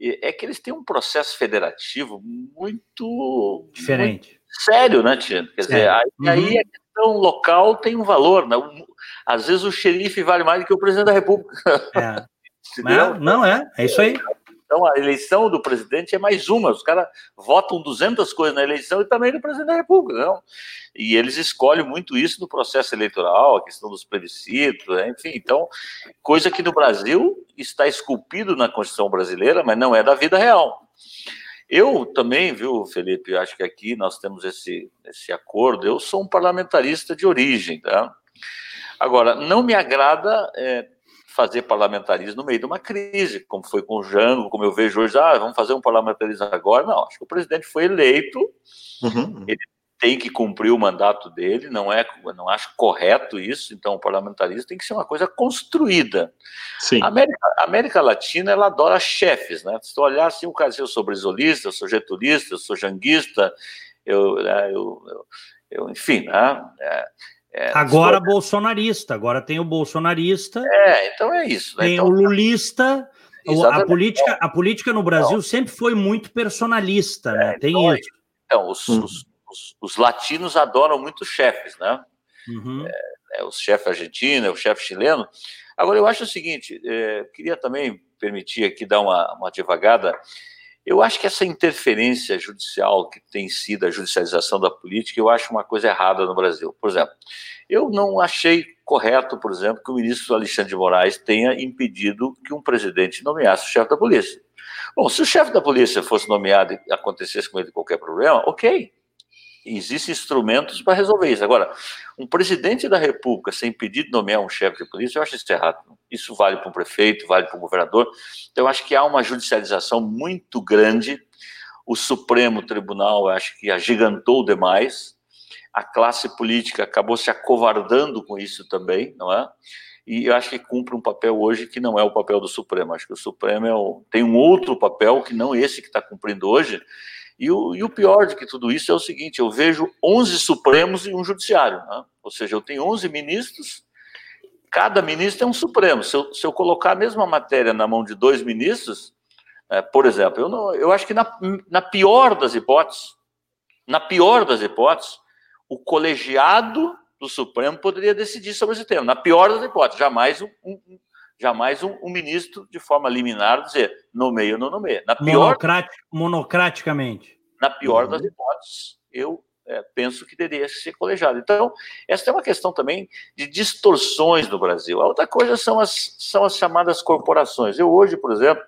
[SPEAKER 2] é que eles têm um processo federativo muito
[SPEAKER 1] diferente. Muito
[SPEAKER 2] sério, né, Tia? Quer dizer, aí, uhum. aí, a questão local tem um valor, né? Às vezes o xerife vale mais do que o presidente da República.
[SPEAKER 1] É. não, não é, é isso aí.
[SPEAKER 2] Então, a eleição do presidente é mais uma. Os caras votam 200 coisas na eleição e também no presidente da República. Não? E eles escolhem muito isso no processo eleitoral, a questão dos plebiscitos, né? enfim. Então, coisa que no Brasil está esculpido na Constituição brasileira, mas não é da vida real. Eu também, viu, Felipe, acho que aqui nós temos esse, esse acordo. Eu sou um parlamentarista de origem, tá? Agora, não me agrada é, fazer parlamentarismo no meio de uma crise, como foi com o Jango, como eu vejo hoje, ah, vamos fazer um parlamentarismo agora. Não, acho que o presidente foi eleito, uhum. ele tem que cumprir o mandato dele, não é, não acho correto isso, então o parlamentarismo tem que ser uma coisa construída. Sim. A América, a América Latina, ela adora chefes, né? Se tu olhar assim, o caso, eu sou brisolista, eu sou getulista, eu sou janguista, eu, né, eu, eu, eu enfim, né? É,
[SPEAKER 1] é, agora bolsonarista, agora tem o bolsonarista.
[SPEAKER 2] É, então é isso.
[SPEAKER 1] Né? Tem
[SPEAKER 2] então,
[SPEAKER 1] o lulista. A política, a política no Brasil não. sempre foi muito personalista, né? É, tem
[SPEAKER 2] então,
[SPEAKER 1] isso.
[SPEAKER 2] Então, os, hum. os, os, os, latinos adoram muito chefes, né? Uhum. É, é, o chefe argentino, é o chefe chileno. Agora, eu acho o seguinte, é, queria também permitir aqui dar uma, uma devagada. Eu acho que essa interferência judicial que tem sido a judicialização da política, eu acho uma coisa errada no Brasil. Por exemplo, eu não achei correto, por exemplo, que o ministro Alexandre de Moraes tenha impedido que um presidente nomeasse o chefe da polícia. Bom, se o chefe da polícia fosse nomeado e acontecesse com ele qualquer problema, ok. Existem instrumentos para resolver isso. Agora, um presidente da República sem pedir de nomear um chefe de polícia, eu acho isso errado. Isso vale para um prefeito, vale para um governador. Então, eu acho que há uma judicialização muito grande. O Supremo Tribunal, eu acho que agigantou demais. A classe política acabou se acovardando com isso também, não é? E eu acho que cumpre um papel hoje que não é o papel do Supremo. Acho que o Supremo é o, tem um outro papel que não esse que está cumprindo hoje, e o, e o, pior de que tudo isso é o seguinte: eu vejo 11 Supremos e um Judiciário. Né? Ou seja, eu tenho 11 ministros, cada ministro é um Supremo. Se eu, se eu colocar a mesma matéria na mão de dois ministros, é, por exemplo, eu, não, eu acho que na, na pior das hipóteses, na pior das hipóteses, o colegiado do Supremo poderia decidir sobre esse tema. Na pior das hipóteses, jamais um, um jamais um, um, ministro, de forma liminar, dizer nomeia ou não nomeia.
[SPEAKER 1] Na pior, monocraticamente.
[SPEAKER 2] Na pior uhum. das hipóteses, eu é, penso que deveria ser colegiado. Então, essa é uma questão também de distorções no Brasil. A outra coisa são as, são as chamadas corporações. Eu hoje, por exemplo,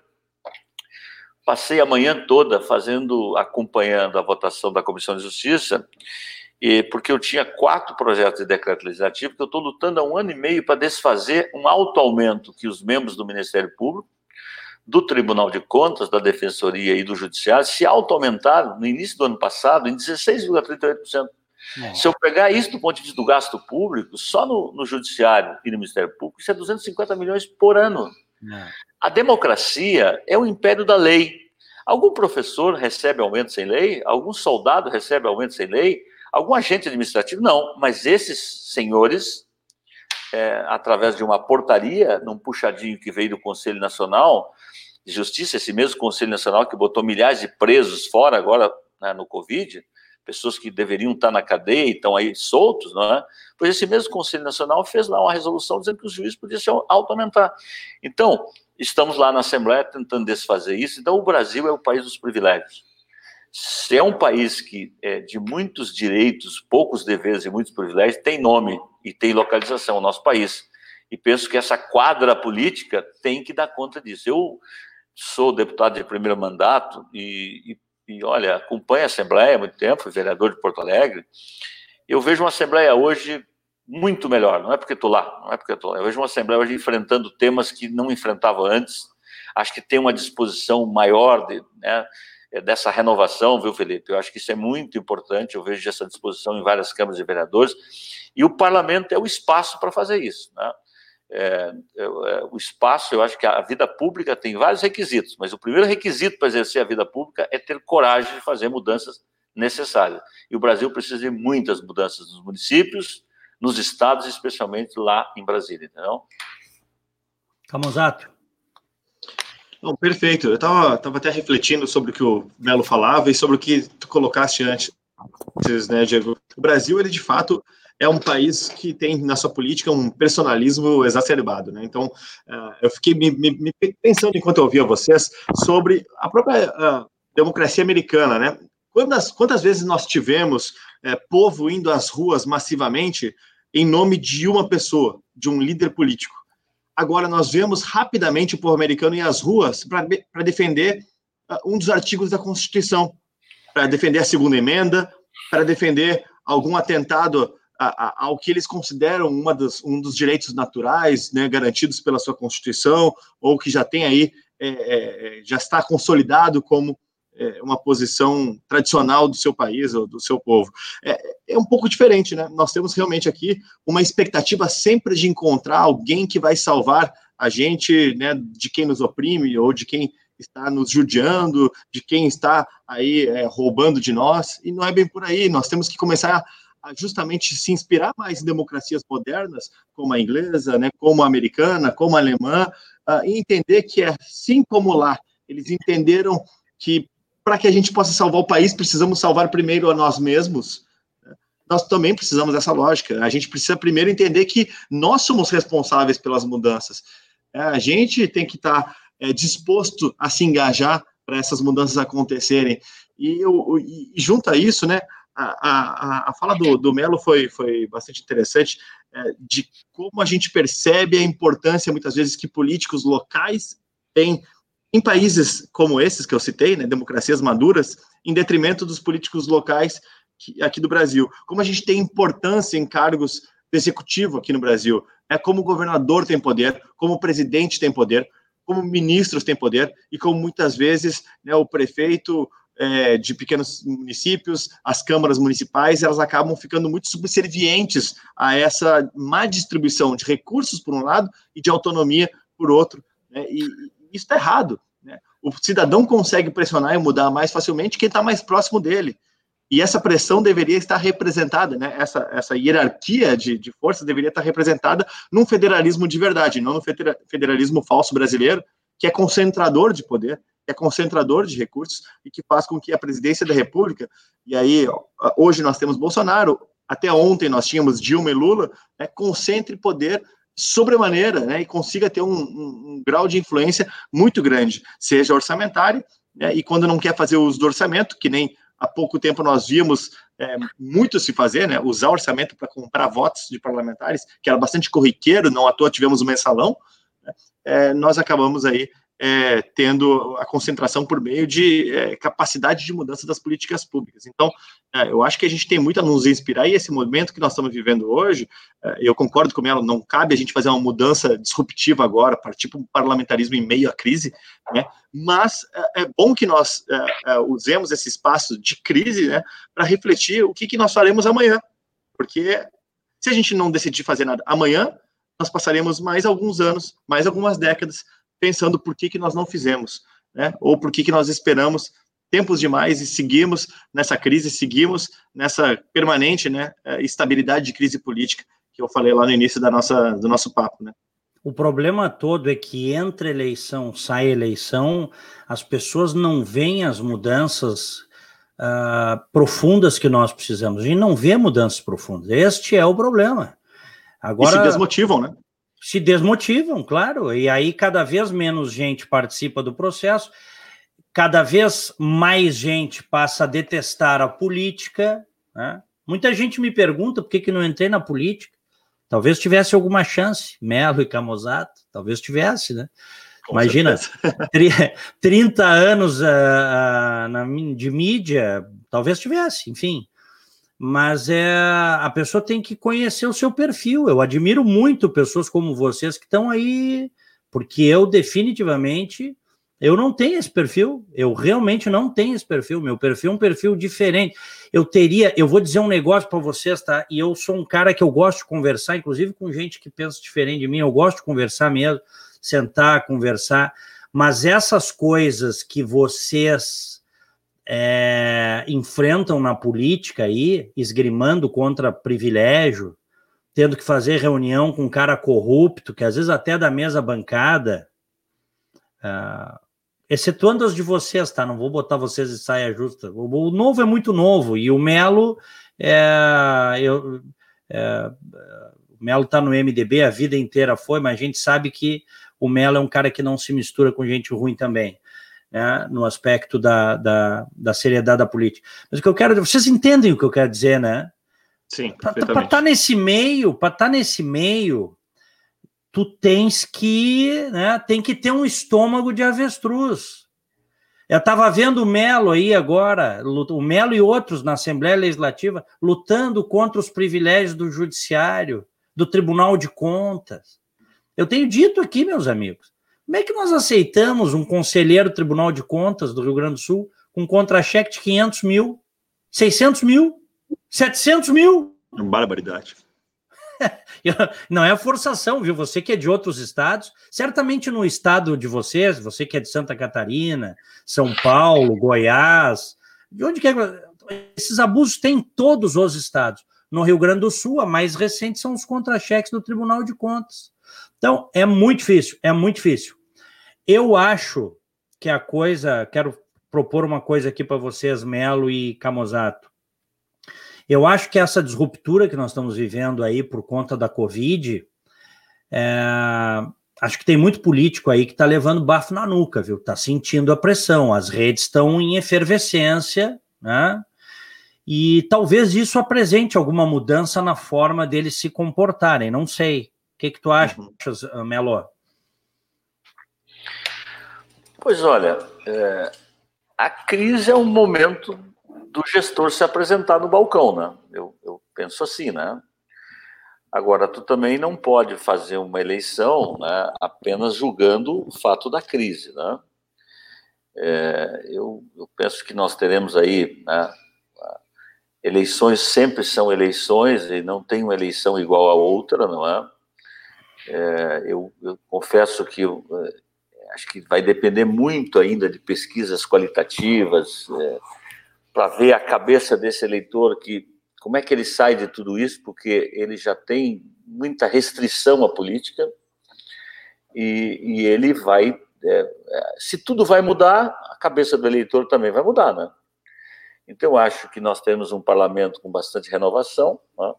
[SPEAKER 2] passei a manhã toda fazendo, acompanhando a votação da Comissão de Justiça e porque eu tinha quatro projetos de decreto legislativo que eu estou lutando há um ano e meio para desfazer um alto aumento que os membros do Ministério Público, do Tribunal de Contas, da Defensoria e do Judiciário se auto-aumentaram no início do ano passado em 16,38%. Se eu pegar isso do ponto de vista do gasto público, só no, no Judiciário e no Ministério Público, isso é 250 milhões por ano. Não. A democracia é o império da lei. Algum professor recebe aumento sem lei? Algum soldado recebe aumento sem lei? Algum agente administrativo? Não, mas esses senhores, é, através de uma portaria, num puxadinho que veio do Conselho Nacional de Justiça, esse mesmo Conselho Nacional que botou milhares de presos fora agora né, no Covid, pessoas que deveriam estar na cadeia e estão aí soltos, não é? Pois esse mesmo Conselho Nacional fez lá uma resolução dizendo que os juízes podiam se aumentar. Então, estamos lá na Assembleia tentando desfazer isso. Então, o Brasil é o país dos privilégios se é um país que é de muitos direitos, poucos deveres e muitos privilégios, tem nome e tem localização, o nosso país. E penso que essa quadra política tem que dar conta disso. Eu sou deputado de primeiro mandato e, e, e olha, acompanho a Assembleia há muito tempo, fui vereador de Porto Alegre. Eu vejo uma Assembleia hoje muito melhor, não é porque estou lá, não é porque estou lá. Eu vejo uma Assembleia hoje enfrentando temas que não enfrentava antes. Acho que tem uma disposição maior de, né, dessa renovação, viu, Felipe? Eu acho que isso é muito importante. Eu vejo essa disposição em várias câmaras de vereadores. E o parlamento é o espaço para fazer isso. Né? É, é, é, o espaço, eu acho que a vida pública tem vários requisitos, mas o primeiro requisito para exercer a vida pública é ter coragem de fazer mudanças necessárias. E o Brasil precisa de muitas mudanças nos municípios, nos estados, especialmente lá em Brasília, entendeu?
[SPEAKER 1] Camusato.
[SPEAKER 3] Não, perfeito. Eu estava tava até refletindo sobre o que o Melo falava e sobre o que tu colocaste antes, né, Diego? O Brasil, ele de fato é um país que tem na sua política um personalismo exacerbado, né? Então, uh, eu fiquei me, me, pensando enquanto eu ouvia vocês sobre a própria uh, democracia americana, né? Quantas, quantas vezes nós tivemos uh, povo indo às ruas massivamente em nome de uma pessoa, de um líder político? Agora, nós vemos rapidamente o povo americano ir às ruas para defender uh, um dos artigos da Constituição, para defender a segunda emenda, para defender algum atentado a, ao que eles consideram uma um dos direitos naturais né, garantidos pela sua Constituição, ou que já tem aí, é, é, já está consolidado como é, uma posição tradicional do seu país ou do seu povo. É, é um pouco diferente, né? Nós temos realmente aqui uma expectativa sempre de encontrar alguém que vai salvar a gente, né, de quem nos oprime ou de quem está nos judiando, de quem está aí é, roubando de nós, e não é bem por aí. Nós temos que começar a justamente se inspirar mais em democracias modernas, como a inglesa, né, como a americana, como a alemã, uh, e entender que, assim como lá, eles entenderam que para que a gente possa salvar o país, precisamos salvar primeiro a nós mesmos. Nós também precisamos dessa lógica. A gente precisa primeiro entender que nós somos responsáveis pelas mudanças. É, a gente tem que estar tá, é, disposto a se engajar para essas mudanças acontecerem. E, eu, e, junto a isso, né, a, a, a fala do, do Melo foi, foi bastante interessante, é, de como a gente percebe a importância, muitas vezes, que políticos locais têm em países como esses que eu citei, né, democracias maduras, em detrimento dos políticos locais aqui do Brasil, como a gente tem importância em cargos do executivo aqui no Brasil, é como o governador tem poder, como o presidente tem poder, como ministros têm poder e como muitas vezes né, o prefeito é, de pequenos municípios, as câmaras municipais, elas acabam ficando muito subservientes a essa má distribuição de recursos, por um lado, e de autonomia, por outro. Né? E isso está errado. Né? O cidadão consegue pressionar e mudar mais facilmente quem está mais próximo dele. E essa pressão deveria estar representada, né? essa, essa hierarquia de, de forças deveria estar representada num federalismo de verdade, não no federalismo falso brasileiro, que é concentrador de poder, que é concentrador de recursos e que faz com que a presidência da República, e aí hoje nós temos Bolsonaro, até ontem nós tínhamos Dilma e Lula, né, concentre poder sobremaneira né, e consiga ter um, um, um grau de influência muito grande, seja orçamentário, né, e quando não quer fazer uso do orçamento, que nem há pouco tempo nós vimos é, muito se fazer, né, usar orçamento para comprar votos de parlamentares, que era bastante corriqueiro, não à toa tivemos o mensalão, né, é, nós acabamos aí é, tendo a concentração por meio de é, capacidade de mudança das políticas públicas. Então, é, eu acho que a gente tem muito a nos inspirar e esse momento que nós estamos vivendo hoje, é, eu concordo com ela, não cabe a gente fazer uma mudança disruptiva agora, partir para um parlamentarismo em meio à crise, né? mas é, é bom que nós usemos esse espaço de crise né, para refletir o que, que nós faremos amanhã, porque se a gente não decidir fazer nada amanhã, nós passaremos mais alguns anos, mais algumas décadas pensando por que, que nós não fizemos, né? ou por que, que nós esperamos tempos demais e seguimos nessa crise, seguimos nessa permanente né, é, estabilidade de crise política que eu falei lá no início da nossa, do nosso papo. Né?
[SPEAKER 1] O problema todo é que entre eleição sai eleição, as pessoas não veem as mudanças uh, profundas que nós precisamos. A gente não vê mudanças profundas. Este é o problema.
[SPEAKER 3] Agora, e se desmotivam, né?
[SPEAKER 1] Se desmotivam, claro, e aí cada vez menos gente participa do processo, cada vez mais gente passa a detestar a política. Né? Muita gente me pergunta por que, que não entrei na política. Talvez tivesse alguma chance, Melo e Camozato, talvez tivesse, né? Com Imagina, 30 anos uh, uh, de mídia, talvez tivesse, enfim mas é a pessoa tem que conhecer o seu perfil. Eu admiro muito pessoas como vocês que estão aí, porque eu definitivamente eu não tenho esse perfil. Eu realmente não tenho esse perfil. Meu perfil é um perfil diferente. Eu teria, eu vou dizer um negócio para vocês, tá? E eu sou um cara que eu gosto de conversar, inclusive com gente que pensa diferente de mim. Eu gosto de conversar mesmo, sentar, conversar. Mas essas coisas que vocês é, enfrentam na política aí, esgrimando contra privilégio, tendo que fazer reunião com um cara corrupto, que às vezes até da mesa bancada, uh, excetuando as de vocês, tá? Não vou botar vocês em saia justa. O, o novo é muito novo e o Melo é, eu, é, o Melo tá no MDB, a vida inteira foi, mas a gente sabe que o Melo é um cara que não se mistura com gente ruim também né, no aspecto da, da, da, seriedade da política. Mas o que eu quero, vocês entendem o que eu quero dizer, né?
[SPEAKER 3] Sim.
[SPEAKER 1] Para estar tá nesse meio, para estar tá nesse meio, tu tens que, né, tem que ter um estômago de avestruz. Eu estava vendo o Melo aí agora, o Melo e outros na Assembleia Legislativa lutando contra os privilégios do Judiciário, do Tribunal de Contas. Eu tenho dito aqui, meus amigos, como é que nós aceitamos um conselheiro do Tribunal de Contas do Rio Grande do Sul com um contra-cheque de 500 mil, 600 mil, 700 mil?
[SPEAKER 3] Barbaridade.
[SPEAKER 1] Não é forçação, viu? Você que é de outros estados, certamente no estado de vocês, você que é de Santa Catarina, São Paulo, Goiás, de onde quer. Esses abusos tem em todos os estados. No Rio Grande do Sul, a mais recente são os contra-cheques do Tribunal de Contas. Então, é muito difícil, é muito difícil. Eu acho que a coisa, quero propor uma coisa aqui para vocês, Melo e Camozato. Eu acho que essa disruptura que nós estamos vivendo aí por conta da Covid, é, acho que tem muito político aí que está levando bafo na nuca, viu? Está sentindo a pressão, as redes estão em efervescência, né? E talvez isso apresente alguma mudança na forma deles se comportarem, não sei. O que, que tu achas, uhum. Melo?
[SPEAKER 2] Pois olha, é, a crise é um momento do gestor se apresentar no balcão, né? Eu, eu penso assim, né? Agora, tu também não pode fazer uma eleição né, apenas julgando o fato da crise, né? É, eu, eu, penso que nós teremos aí né, eleições sempre são eleições e não tem uma eleição igual a outra, não é? é eu, eu, confesso que é, acho que vai depender muito ainda de pesquisas qualitativas é, para ver a cabeça desse eleitor que como é que ele sai de tudo isso, porque ele já tem muita restrição à política e, e ele vai é, é, se tudo vai mudar, a cabeça do eleitor também vai mudar, né? Então, eu acho que nós temos um parlamento com bastante renovação, né?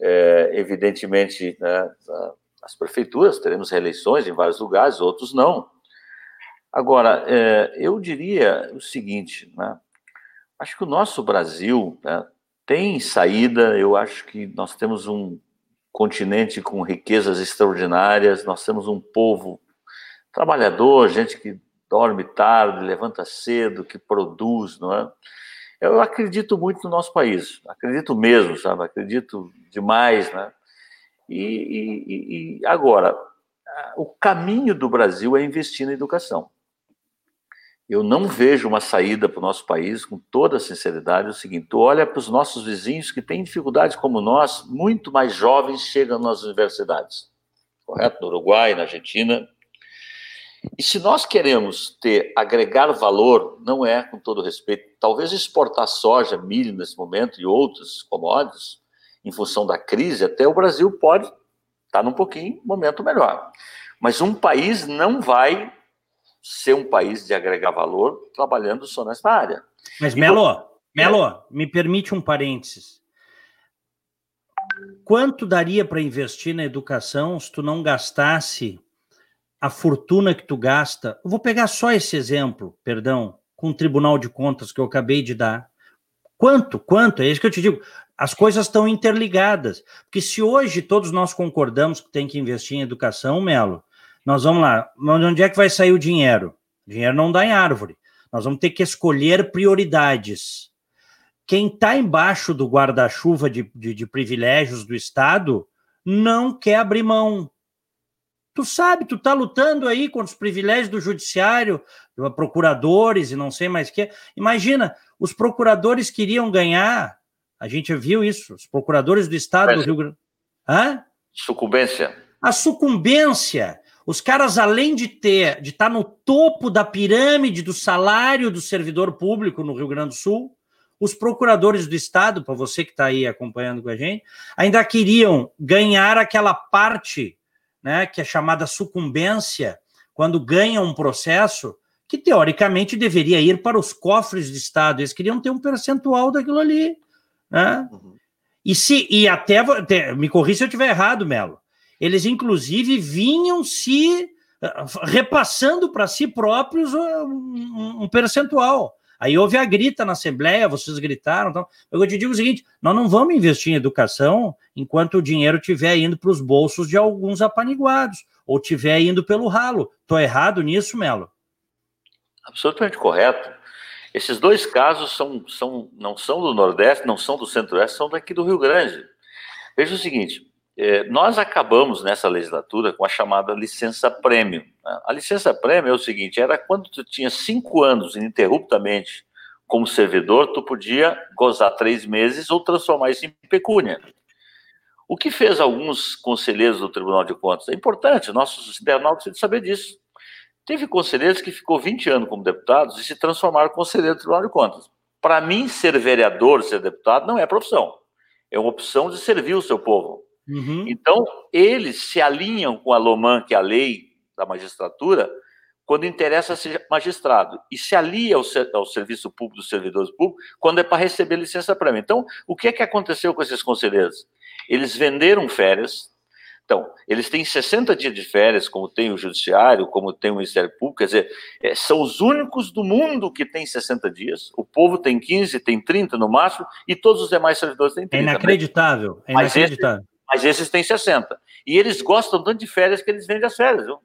[SPEAKER 2] é, evidentemente, né, as prefeituras, teremos reeleições em vários lugares, outros não. Agora, é, eu diria o seguinte, né? acho que o nosso Brasil né, tem saída, eu acho que nós temos um continente com riquezas extraordinárias, nós temos um povo trabalhador, gente que dorme tarde, levanta cedo, que produz, não é? Eu acredito muito no nosso país, acredito mesmo, sabe? Acredito demais, né? E, e, e agora, o caminho do Brasil é investir na educação. Eu não vejo uma saída para o nosso país, com toda sinceridade, é o seguinte: tu olha para os nossos vizinhos que têm dificuldades como nós, muito mais jovens chegam nas universidades. Correto? No Uruguai, na Argentina, e se nós queremos ter, agregar valor, não é, com todo respeito, talvez exportar soja, milho nesse momento e outros commodities, em função da crise, até o Brasil pode estar num pouquinho momento melhor. Mas um país não vai ser um país de agregar valor trabalhando só nessa área.
[SPEAKER 1] Mas, Melo, Melo, me permite um parênteses. Quanto daria para investir na educação se tu não gastasse a fortuna que tu gasta. Eu vou pegar só esse exemplo, perdão, com o Tribunal de Contas que eu acabei de dar. Quanto? Quanto? É isso que eu te digo. As coisas estão interligadas. Porque se hoje todos nós concordamos que tem que investir em educação, Melo, nós vamos lá. Onde é que vai sair o dinheiro? O dinheiro não dá em árvore. Nós vamos ter que escolher prioridades. Quem está embaixo do guarda-chuva de, de, de privilégios do Estado não quer abrir mão Tu sabe, tu tá lutando aí contra os privilégios do judiciário, procuradores e não sei mais o que. Imagina, os procuradores queriam ganhar, a gente viu isso, os procuradores do estado Mas, do Rio Grande.
[SPEAKER 2] Hã? Sucumbência.
[SPEAKER 1] A sucumbência. Os caras, além de ter, de estar tá no topo da pirâmide do salário do servidor público no Rio Grande do Sul, os procuradores do Estado, para você que está aí acompanhando com a gente, ainda queriam ganhar aquela parte né, que é chamada sucumbência, quando ganham um processo que teoricamente deveria ir para os cofres de Estado. Eles queriam ter um percentual daquilo ali. Né? Uhum. E, se, e até, até, me corri se eu estiver errado, Melo. Eles, inclusive, vinham se eh, repassando para si próprios um, um percentual. Aí houve a grita na Assembleia, vocês gritaram. Então, eu te digo o seguinte: nós não vamos investir em educação enquanto o dinheiro estiver indo para os bolsos de alguns apaniguados, ou estiver indo pelo ralo. Estou errado nisso, Melo?
[SPEAKER 2] Absolutamente correto. Esses dois casos são, são, não são do Nordeste, não são do Centro-Oeste, são daqui do Rio Grande. Veja o seguinte: é, nós acabamos nessa legislatura com a chamada licença prêmio. Né? A licença prêmio é o seguinte: era quando tu tinha cinco anos ininterruptamente como servidor, tu podia gozar três meses ou transformar isso em pecúnia. O que fez alguns conselheiros do Tribunal de Contas? É importante, nossos internautas precisam saber disso. Teve conselheiros que ficou 20 anos como deputados e se transformaram em conselheiro do Tribunal de Contas. Para mim, ser vereador, ser deputado, não é profissão. É uma opção de servir o seu povo. Uhum. Então, eles se alinham com a LOMAN, que é a lei da magistratura, quando interessa ser magistrado, e se alia ao, ao serviço público dos servidores públicos quando é para receber licença prêmio. Então, o que é que aconteceu com esses conselheiros? Eles venderam férias, então, eles têm 60 dias de férias, como tem o Judiciário, como tem o Ministério Público, quer dizer, é, são os únicos do mundo que têm 60 dias, o povo tem 15, tem 30 no máximo, e todos os demais servidores têm 30.
[SPEAKER 1] É inacreditável, né? é inacreditável.
[SPEAKER 2] Mas esse, mas esses têm 60. E eles gostam tanto de férias que eles vendem as férias. Viu?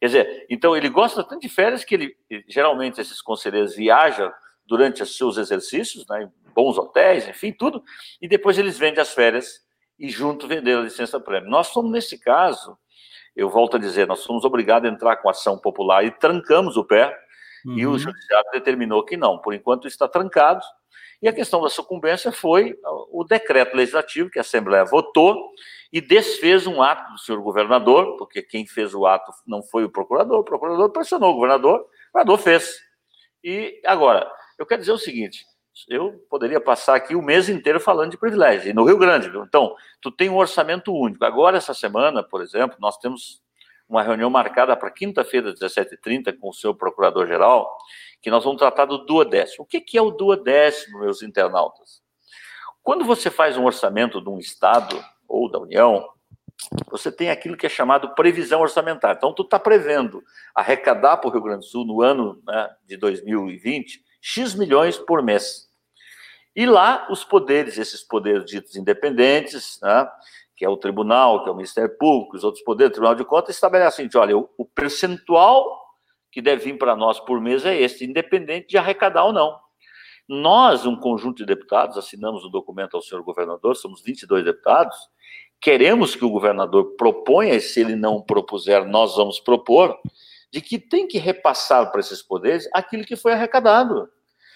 [SPEAKER 2] Quer dizer, então ele gosta tanto de férias que ele, geralmente esses conselheiros viajam durante os seus exercícios, né, bons hotéis, enfim, tudo, e depois eles vendem as férias e junto vender a licença prêmio. Nós somos, nesse caso, eu volto a dizer, nós fomos obrigados a entrar com ação popular e trancamos o pé, uhum. e o uhum. judiciário determinou que não, por enquanto está trancado, e a questão da sucumbência foi o decreto legislativo que a Assembleia votou e desfez um ato do senhor governador, porque quem fez o ato não foi o procurador, o procurador pressionou o governador, o governador fez. E agora, eu quero dizer o seguinte: eu poderia passar aqui o mês inteiro falando de privilégio, e no Rio Grande, viu? então, tu tem um orçamento único. Agora, essa semana, por exemplo, nós temos uma reunião marcada para quinta-feira, 17h30, com o seu procurador-geral, que nós vamos tratar do duodécimo. O que, que é o duodécimo, meus internautas? Quando você faz um orçamento de um Estado ou da União, você tem aquilo que é chamado previsão orçamentária. Então, tu está prevendo arrecadar para o Rio Grande do Sul no ano né, de 2020 X milhões por mês. E lá os poderes, esses poderes ditos independentes, né, que é o tribunal, que é o Ministério Público, os outros poderes, o Tribunal de Contas, estabelecem, assim, olha, o, percentual que deve vir para nós por mês é esse, independente de arrecadar ou não. Nós, um conjunto de deputados, assinamos o documento ao senhor governador, somos 22 deputados, queremos que o governador proponha, e se ele não propuser, nós vamos propor, de que tem que repassar para esses poderes aquilo que foi arrecadado.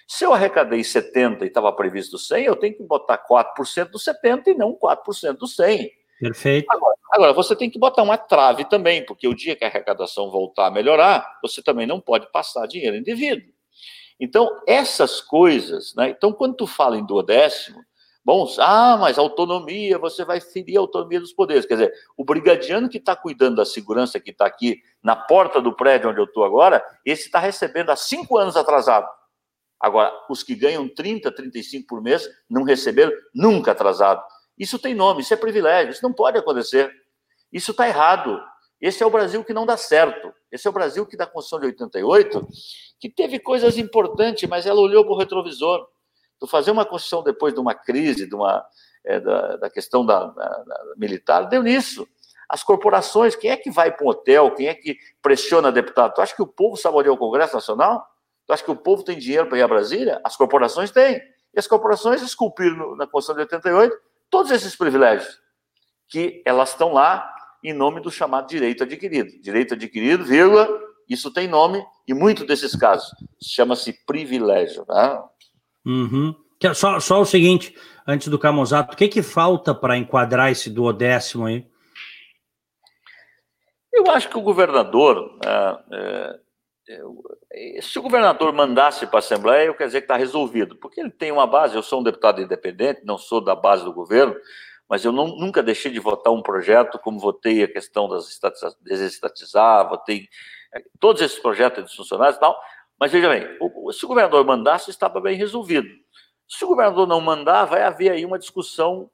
[SPEAKER 2] Se eu arrecadei 70 e estava previsto 100, eu tenho que botar 4% do 70 e não 4% do 100.
[SPEAKER 1] Perfeito.
[SPEAKER 2] Agora, agora, você tem que botar uma trave também, porque o dia que a arrecadação voltar a melhorar, você também não pode passar dinheiro indevido. Então, essas coisas, né? Então, quando tu fala em duodécimo, bom, ah, mas autonomia, você vai ferir a autonomia dos poderes. Quer dizer, o brigadiano que está cuidando da segurança, que está aqui na porta do prédio onde eu estou agora, esse está recebendo há cinco anos atrasado. Agora, os que ganham 30, 35 por mês não receberam nunca atrasado. Isso tem nome, isso é privilégio, isso não pode acontecer. Isso está errado. Esse é o Brasil que não dá certo. Esse é o Brasil que, da Constituição de 88, que teve coisas importantes, mas ela olhou para o retrovisor. Tu fazer uma Constituição depois de uma crise, de uma, é, da, da, questão da, da, da, militar, deu nisso. As corporações, quem é que vai para um hotel? Quem é que pressiona deputado? Tu acha que o povo saboreia o Congresso Nacional? Tu acha que o povo tem dinheiro para ir a Brasília? As corporações têm. E as corporações esculpiram na Constituição de 88 todos esses privilégios, que elas estão lá em nome do chamado direito adquirido. Direito adquirido, vírgula, isso tem nome, e muito desses casos chama-se privilégio. Né?
[SPEAKER 1] Uhum. Só, só o seguinte, antes do Camusato, o que, que falta para enquadrar esse duodécimo aí?
[SPEAKER 2] Eu acho que o governador, é, é, se o governador mandasse para a Assembleia, eu quer dizer que está resolvido, porque ele tem uma base. Eu sou um deputado independente, não sou da base do governo, mas eu não, nunca deixei de votar um projeto, como votei a questão das desestatizar, votei é, todos esses projetos de funcionários e tal. Mas veja bem, se o governador mandasse, estava bem resolvido. Se o governador não mandar, vai haver aí uma discussão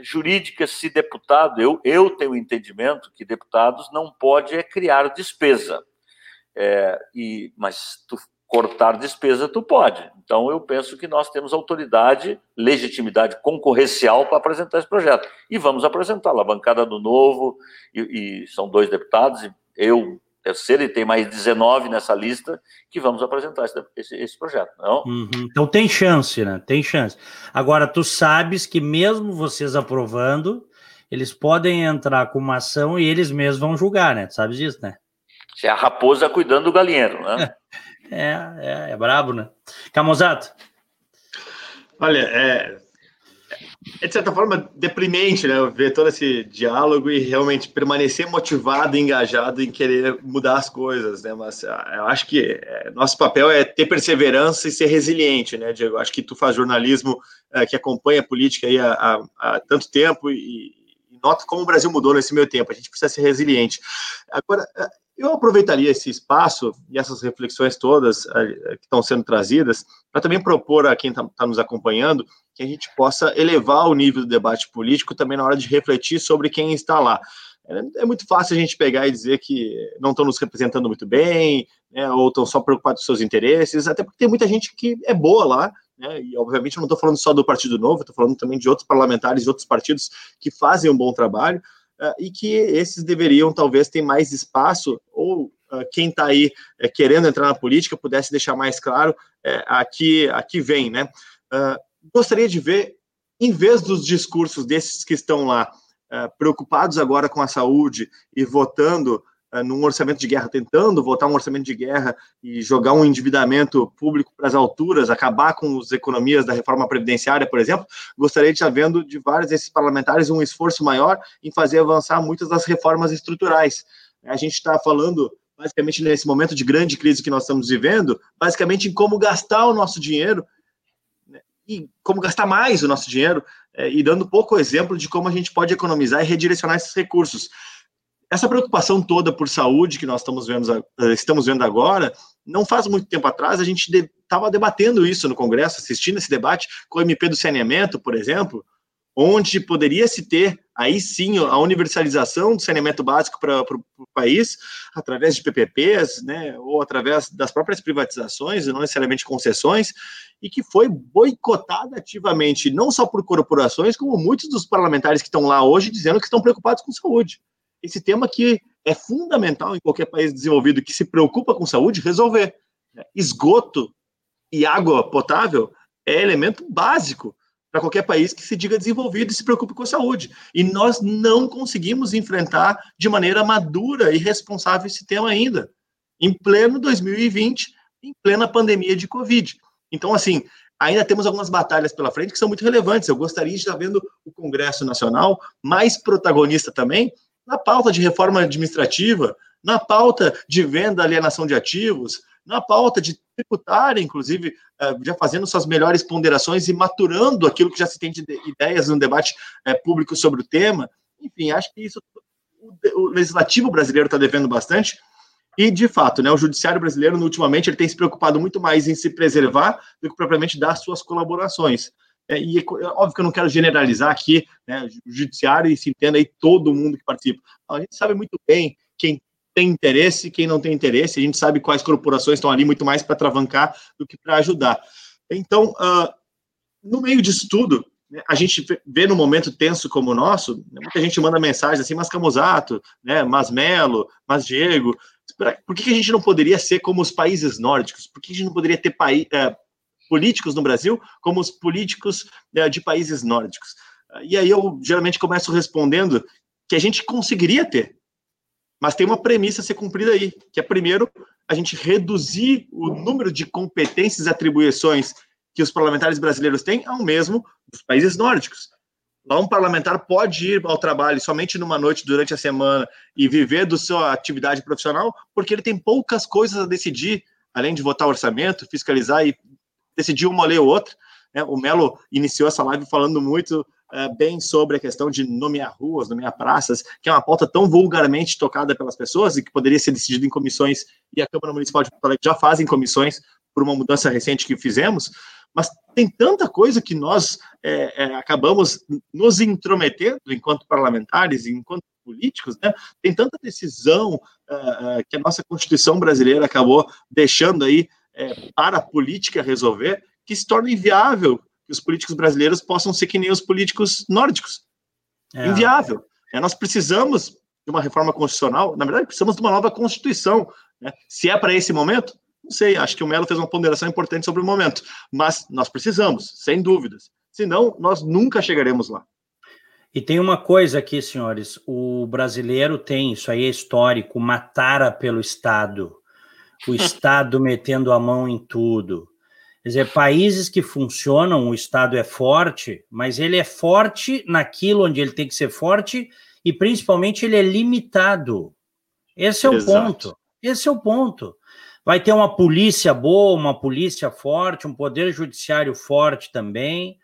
[SPEAKER 2] jurídica se deputado, eu, eu tenho o entendimento que deputados não pode é criar despesa. É, e, mas tu cortar despesa tu pode. Então eu penso que nós temos autoridade, legitimidade concorrencial para apresentar esse projeto. E vamos apresentá-lo. A bancada do Novo, e, e são dois deputados, eu terceiro, e tem mais 19 nessa lista que vamos apresentar esse, esse, esse projeto. Não?
[SPEAKER 1] Uhum. Então tem chance, né? Tem chance. Agora, tu sabes que mesmo vocês aprovando, eles podem entrar com uma ação e eles mesmos vão julgar, né? Tu sabes disso, né?
[SPEAKER 2] Se é a raposa cuidando do galinheiro, né?
[SPEAKER 1] É, é, é brabo, né? Camozato.
[SPEAKER 3] Olha, é, é de certa forma deprimente, né? Ver todo esse diálogo e realmente permanecer motivado engajado em querer mudar as coisas, né? Mas ah, eu acho que é, nosso papel é ter perseverança e ser resiliente, né, Diego? Acho que tu faz jornalismo é, que acompanha a política aí há, há, há tanto tempo e, e nota como o Brasil mudou nesse meio tempo. A gente precisa ser resiliente. Agora, eu aproveitaria esse espaço e essas reflexões todas uh, que estão sendo trazidas para também propor a quem está tá nos acompanhando que a gente possa elevar o nível do debate político também na hora de refletir sobre quem está lá. É, é muito fácil a gente pegar e dizer que não estão nos representando muito bem, né, ou estão só preocupados com seus interesses, até porque tem muita gente que é boa lá, né, e obviamente eu não estou falando só do Partido Novo, estou falando também de outros parlamentares e outros partidos que fazem um bom trabalho, uh, e que esses deveriam talvez ter mais espaço ou quem está aí é, querendo entrar na política pudesse deixar mais claro é, aqui, aqui vem, né? Uh, gostaria de ver, em vez dos discursos desses que estão lá, uh, preocupados agora com a saúde e votando uh, num orçamento de guerra, tentando votar um orçamento de guerra e jogar um endividamento público para as alturas, acabar com as economias da reforma previdenciária, por exemplo, gostaria de estar vendo de vários desses parlamentares um esforço maior em fazer avançar muitas das reformas estruturais. A gente está falando basicamente nesse momento de grande crise que nós estamos vivendo, basicamente em como gastar o nosso dinheiro e como gastar mais o nosso dinheiro, é, e dando pouco exemplo de como a gente pode economizar e redirecionar esses recursos. Essa preocupação toda por saúde que nós estamos vendo, eh, estamos vendo agora, não faz muito tempo atrás a gente estava de, debatendo isso no Congresso, assistindo esse debate com o MP do saneamento, por exemplo, onde poderia se ter aí sim a universalização do saneamento básico para o país, através de PPPs, né, ou através das próprias privatizações, não necessariamente concessões, e que foi boicotada ativamente, não só por corporações, como muitos dos parlamentares que estão lá hoje dizendo que estão preocupados com saúde. Esse tema que é fundamental em qualquer país desenvolvido que se preocupa com saúde resolver. Esgoto e água potável é elemento básico para qualquer país que se diga desenvolvido e se preocupe com a saúde. E nós não conseguimos enfrentar de maneira madura e responsável esse tema ainda, em pleno 2020, em plena pandemia de Covid. Então, assim, ainda temos algumas batalhas pela frente que são muito relevantes. Eu gostaria de estar vendo o Congresso Nacional mais protagonista também na pauta de reforma administrativa, na pauta de venda alienação de ativos, na pauta de tributária, inclusive, eh, já fazendo suas melhores ponderações e maturando aquilo que já se tem de ideias no debate eh, público sobre o tema. Enfim, acho que isso o legislativo brasileiro está devendo bastante. E, de fato, né, o judiciário brasileiro, ultimamente, ele tem se preocupado muito mais em se preservar do que propriamente dar suas colaborações. É, e é, é óbvio que eu não quero generalizar aqui né, o judiciário e se entenda aí todo mundo que participa. a gente sabe muito bem quem tem interesse, quem não tem interesse, a gente sabe quais corporações estão ali muito mais para travancar do que para ajudar. Então, uh, no meio disso tudo, né, a gente vê no momento tenso como o nosso, né, muita gente manda mensagem assim, mas Camusato, né, mas Melo, mas Diego, por que, a gente não poderia ser como os países nórdicos? Por que a gente não poderia ter paí uh, políticos no Brasil como os políticos uh, de países nórdicos? e aí eu geralmente começo respondendo que a gente conseguiria ter, mas tem uma premissa a ser cumprida aí, que é primeiro a gente reduzir o número de competências e atribuições que os parlamentares brasileiros têm ao mesmo dos países nórdicos. Lá um parlamentar pode ir ao trabalho somente numa noite durante a semana e viver da sua atividade profissional, porque ele tem poucas coisas a decidir, além de votar orçamento, fiscalizar e decidir uma lei ou outra. Né? O Melo iniciou essa live falando muito uh, bem sobre a questão de nomear ruas, nomear praças, que é uma pauta tão vulgarmente tocada pelas pessoas e que poderia ser decidida em comissões, e a Câmara Municipal de Porto Alegre já faz em comissões por uma mudança recente que fizemos, mas tem tanta coisa que nós é, é, acabamos nos intrometendo enquanto parlamentares, enquanto políticos, né? tem tanta decisão uh, que a nossa Constituição brasileira acabou deixando aí para a política resolver, que se torna inviável que os políticos brasileiros possam ser que nem os políticos nórdicos. É. Inviável. É, nós precisamos de uma reforma constitucional, na verdade, precisamos de uma nova Constituição. Né? Se é para esse momento, não sei, acho que o Melo fez uma ponderação importante sobre o momento, mas nós precisamos, sem dúvidas. Senão, nós nunca chegaremos lá.
[SPEAKER 1] E tem uma coisa aqui, senhores: o brasileiro tem, isso aí é histórico, uma tara pelo Estado. O Estado metendo a mão em tudo. Quer dizer, países que funcionam, o Estado é forte, mas ele é forte naquilo onde ele tem que ser forte e principalmente ele é limitado. Esse é o Exato. ponto. Esse é o ponto. Vai ter uma polícia boa, uma polícia forte, um poder judiciário forte também,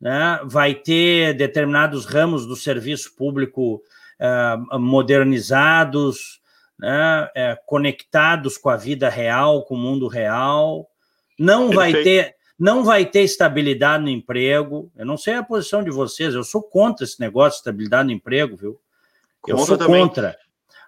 [SPEAKER 1] né? vai ter determinados ramos do serviço público uh, modernizados, né? uh, conectados com a vida real, com o mundo real não Perfeito. vai ter não vai ter estabilidade no emprego. Eu não sei a posição de vocês, eu sou contra esse negócio de estabilidade no emprego, viu? Eu contra sou também. contra.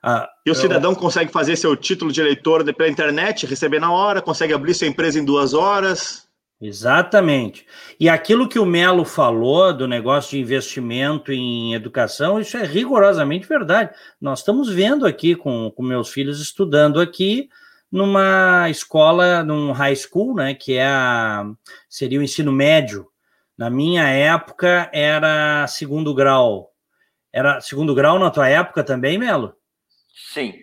[SPEAKER 3] Ah, e o cidadão eu... consegue fazer seu título de eleitor pela internet, receber na hora, consegue abrir sua empresa em duas horas.
[SPEAKER 1] Exatamente. E aquilo que o Melo falou do negócio de investimento em educação, isso é rigorosamente verdade. Nós estamos vendo aqui com, com meus filhos estudando aqui numa escola, num high school, né, que é a, seria o ensino médio. Na minha época era segundo grau. Era segundo grau na tua época também, Melo?
[SPEAKER 2] Sim.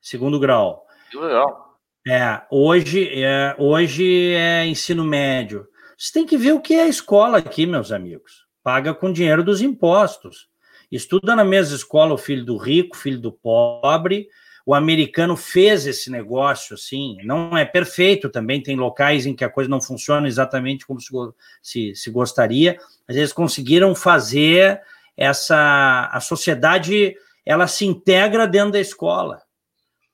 [SPEAKER 1] Segundo grau. Segundo grau. É, hoje é, hoje é ensino médio. Você tem que ver o que é a escola aqui, meus amigos. Paga com dinheiro dos impostos. Estuda na mesma escola o filho do rico, filho do pobre. O americano fez esse negócio, assim, não é perfeito também. Tem locais em que a coisa não funciona exatamente como se, se, se gostaria, mas eles conseguiram fazer essa. A sociedade ela se integra dentro da escola.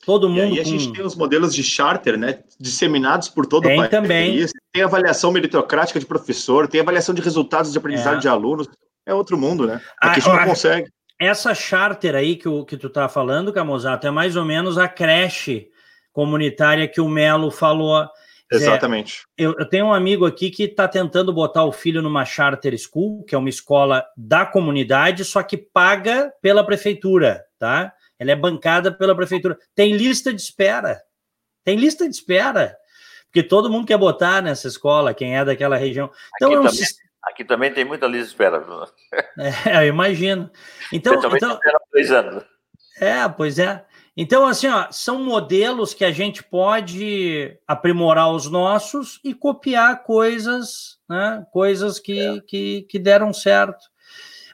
[SPEAKER 1] Todo mundo.
[SPEAKER 3] E a gente tem os modelos de charter, né? Disseminados por todo
[SPEAKER 1] tem
[SPEAKER 3] o país.
[SPEAKER 1] também.
[SPEAKER 3] Tem avaliação meritocrática de professor, tem avaliação de resultados de aprendizagem é. de alunos. É outro mundo, né? Aqui ah, a gente não consegue.
[SPEAKER 1] Essa charter aí que, o, que tu tá falando, Camozato, é mais ou menos a creche comunitária que o Melo falou.
[SPEAKER 3] Exatamente.
[SPEAKER 1] É, eu, eu, tenho um amigo aqui que está tentando botar o filho numa charter school, que é uma escola da comunidade, só que paga pela prefeitura, tá? ela é bancada pela prefeitura. Tem lista de espera. Tem lista de espera. Porque todo mundo quer botar nessa escola, quem é daquela região.
[SPEAKER 2] Então, aqui, é um aqui também tem muita lista de espera.
[SPEAKER 1] É, eu imagino. Então,
[SPEAKER 2] também
[SPEAKER 1] então
[SPEAKER 2] espera dois anos.
[SPEAKER 1] É, pois é. Então, assim, ó, são modelos que a gente pode aprimorar os nossos e copiar coisas, né? Coisas que, é. que, que deram certo.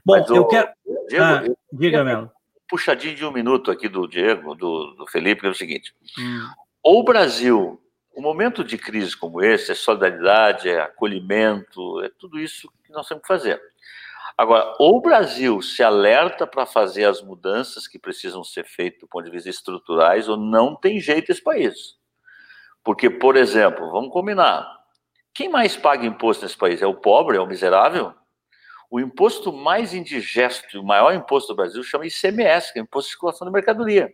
[SPEAKER 1] Bom, Mas, eu quero. Diego, ah, eu... Diga, Melo
[SPEAKER 2] puxadinho de um minuto aqui do Diego, do, do Felipe, que é o seguinte: hum. o Brasil, um momento de crise como esse, é solidariedade, é acolhimento, é tudo isso que nós temos que fazer. Agora, ou o Brasil se alerta para fazer as mudanças que precisam ser feitas do ponto de vista estruturais, ou não tem jeito esse país. Porque, por exemplo, vamos combinar: quem mais paga imposto nesse país? É o pobre, é o miserável? O imposto mais indigesto, o maior imposto do Brasil, chama ICMS, que é o Imposto de Circulação de Mercadoria.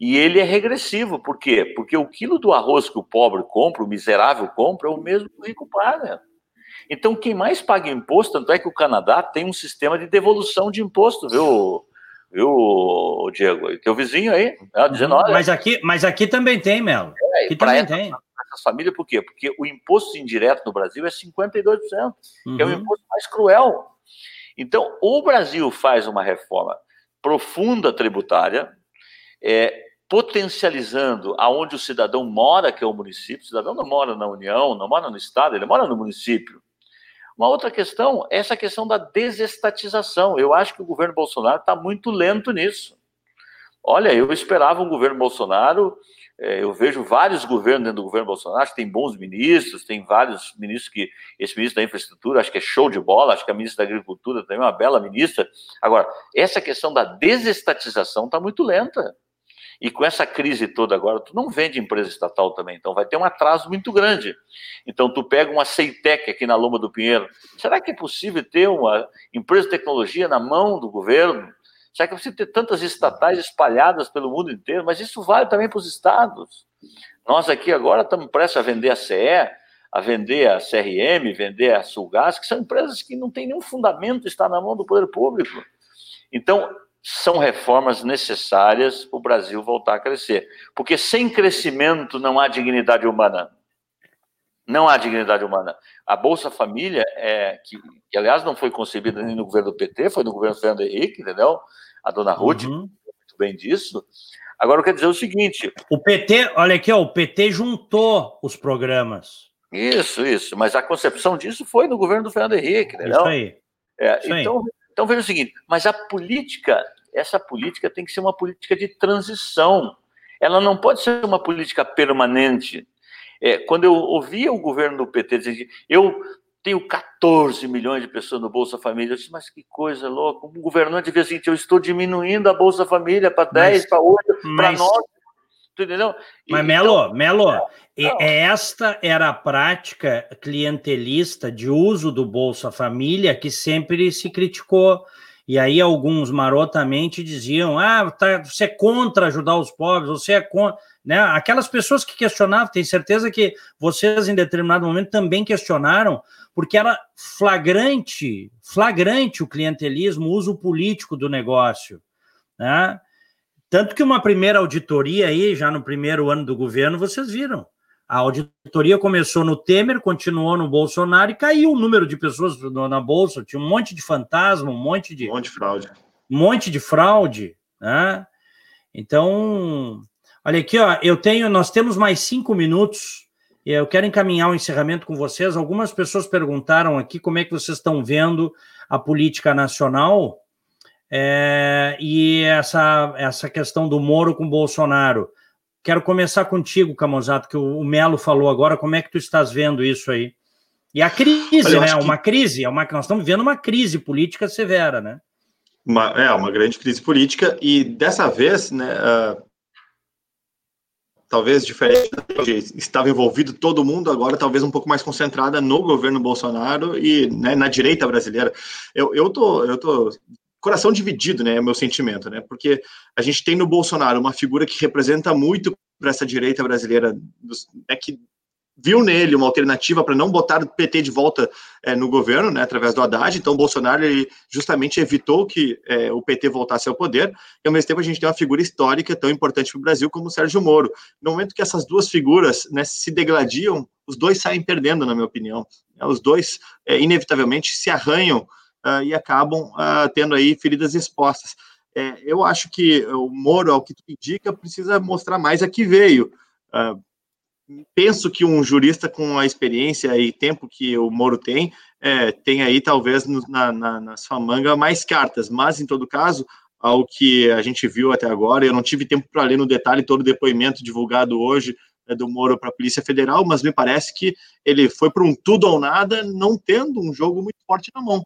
[SPEAKER 2] E ele é regressivo, por quê? Porque o quilo do arroz que o pobre compra, o miserável compra, é o mesmo que o rico paga. Então, quem mais paga imposto, tanto é que o Canadá tem um sistema de devolução de imposto, viu, viu Diego? Teu vizinho aí,
[SPEAKER 1] né, dizendo, olha... Mas aqui, mas aqui também tem, Melo. É, aqui também tem
[SPEAKER 2] essas famílias, por quê? Porque o imposto indireto no Brasil é 52%, uhum. que é o uhum. imposto mais cruel. Então, o Brasil faz uma reforma profunda tributária, é, potencializando aonde o cidadão mora, que é o município. O cidadão não mora na União, não mora no Estado, ele mora no município. Uma outra questão é essa questão da desestatização. Eu acho que o governo Bolsonaro está muito lento nisso. Olha, eu esperava um governo Bolsonaro é, eu vejo vários governos dentro do governo Bolsonaro, acho que tem bons ministros, tem vários ministros que. Esse ministro da infraestrutura, acho que é show de bola, acho que a ministra da Agricultura também é uma bela ministra. Agora, essa questão da desestatização está muito lenta. E com essa crise toda agora, tu não vende empresa estatal também, então vai ter um atraso muito grande. Então tu pega uma Ceitec aqui na Loma do Pinheiro. Será que é possível ter uma empresa de tecnologia na mão do governo? Será que você ter tantas estatais espalhadas pelo mundo inteiro? Mas isso vale também para os estados. Nós aqui agora estamos prestes a vender a CE, a vender a CRM, vender a Sulgás, que são empresas que não têm nenhum fundamento estar na mão do poder público. Então, são reformas necessárias para o Brasil voltar a crescer. Porque sem crescimento não há dignidade humana. Não há dignidade humana. A Bolsa Família, é, que, que aliás não foi concebida nem no governo do PT, foi no governo do Fernando Henrique, entendeu? A dona Ruth, uhum. muito bem disso. Agora eu quero dizer o seguinte:
[SPEAKER 1] o PT, olha aqui, ó, o PT juntou os programas.
[SPEAKER 2] Isso, isso. Mas a concepção disso foi no governo do Fernando Henrique, entendeu?
[SPEAKER 1] Isso aí.
[SPEAKER 2] É, isso então, aí. Então veja o seguinte: mas a política, essa política tem que ser uma política de transição. Ela não pode ser uma política permanente. É, quando eu ouvia o governo do PT dizer eu tenho 14 milhões de pessoas no Bolsa Família. Eu disse, mas que coisa louca. O governante dizer assim, eu estou diminuindo a Bolsa Família para 10, para 8, para 9. Entendeu?
[SPEAKER 1] Mas, Melo, então, Melo, é, esta era a prática clientelista de uso do Bolsa Família que sempre se criticou. E aí alguns marotamente diziam: ah, tá, você é contra ajudar os pobres, você é contra. Né? Aquelas pessoas que questionavam, tenho certeza que vocês em determinado momento também questionaram, porque era flagrante, flagrante o clientelismo, o uso político do negócio. Né? Tanto que uma primeira auditoria aí, já no primeiro ano do governo, vocês viram. A auditoria começou no Temer, continuou no Bolsonaro e caiu o número de pessoas na Bolsa. Tinha um monte de fantasma, um monte de.
[SPEAKER 3] Um monte de fraude.
[SPEAKER 1] Um monte de fraude. Né? Então, olha aqui, ó, eu tenho, nós temos mais cinco minutos. Eu quero encaminhar o um encerramento com vocês. Algumas pessoas perguntaram aqui como é que vocês estão vendo a política nacional é, e essa, essa questão do Moro com Bolsonaro. Quero começar contigo, Camozato, que o, Melo falou agora. Como é que tu estás vendo isso aí? E a crise, Olha, né? Uma crise, é uma, nós estamos vivendo uma crise política severa, né?
[SPEAKER 3] Uma, é, uma grande crise política, e dessa vez, né, uh, talvez diferente estava envolvido todo mundo, agora talvez um pouco mais concentrada no governo Bolsonaro e né, na direita brasileira. Eu, eu, tô, eu tô coração dividido, né, é o meu sentimento, né, porque a gente tem no Bolsonaro uma figura que representa muito para essa direita brasileira, né, que viu nele uma alternativa para não botar o PT de volta é, no governo, né, através do Haddad. Então, Bolsonaro ele justamente evitou que é, o PT voltasse ao poder. E, ao mesmo tempo, a gente tem uma figura histórica tão importante para o Brasil como o Sérgio Moro. No momento que essas duas figuras né, se degladiam, os dois saem perdendo, na minha opinião. Os dois, é, inevitavelmente, se arranham uh, e acabam uh, tendo aí feridas expostas. É, eu acho que o Moro, ao que tu indica, precisa mostrar mais a que veio. Uh, penso que um jurista com a experiência e tempo que o Moro tem, é, tem aí talvez no, na, na, na, sua manga mais cartas, mas em todo caso, ao que a gente viu até agora, eu não tive tempo para ler no detalhe todo o depoimento divulgado hoje é, do Moro para a Polícia Federal, mas me parece que ele foi para um tudo ou nada, não tendo um jogo muito forte na mão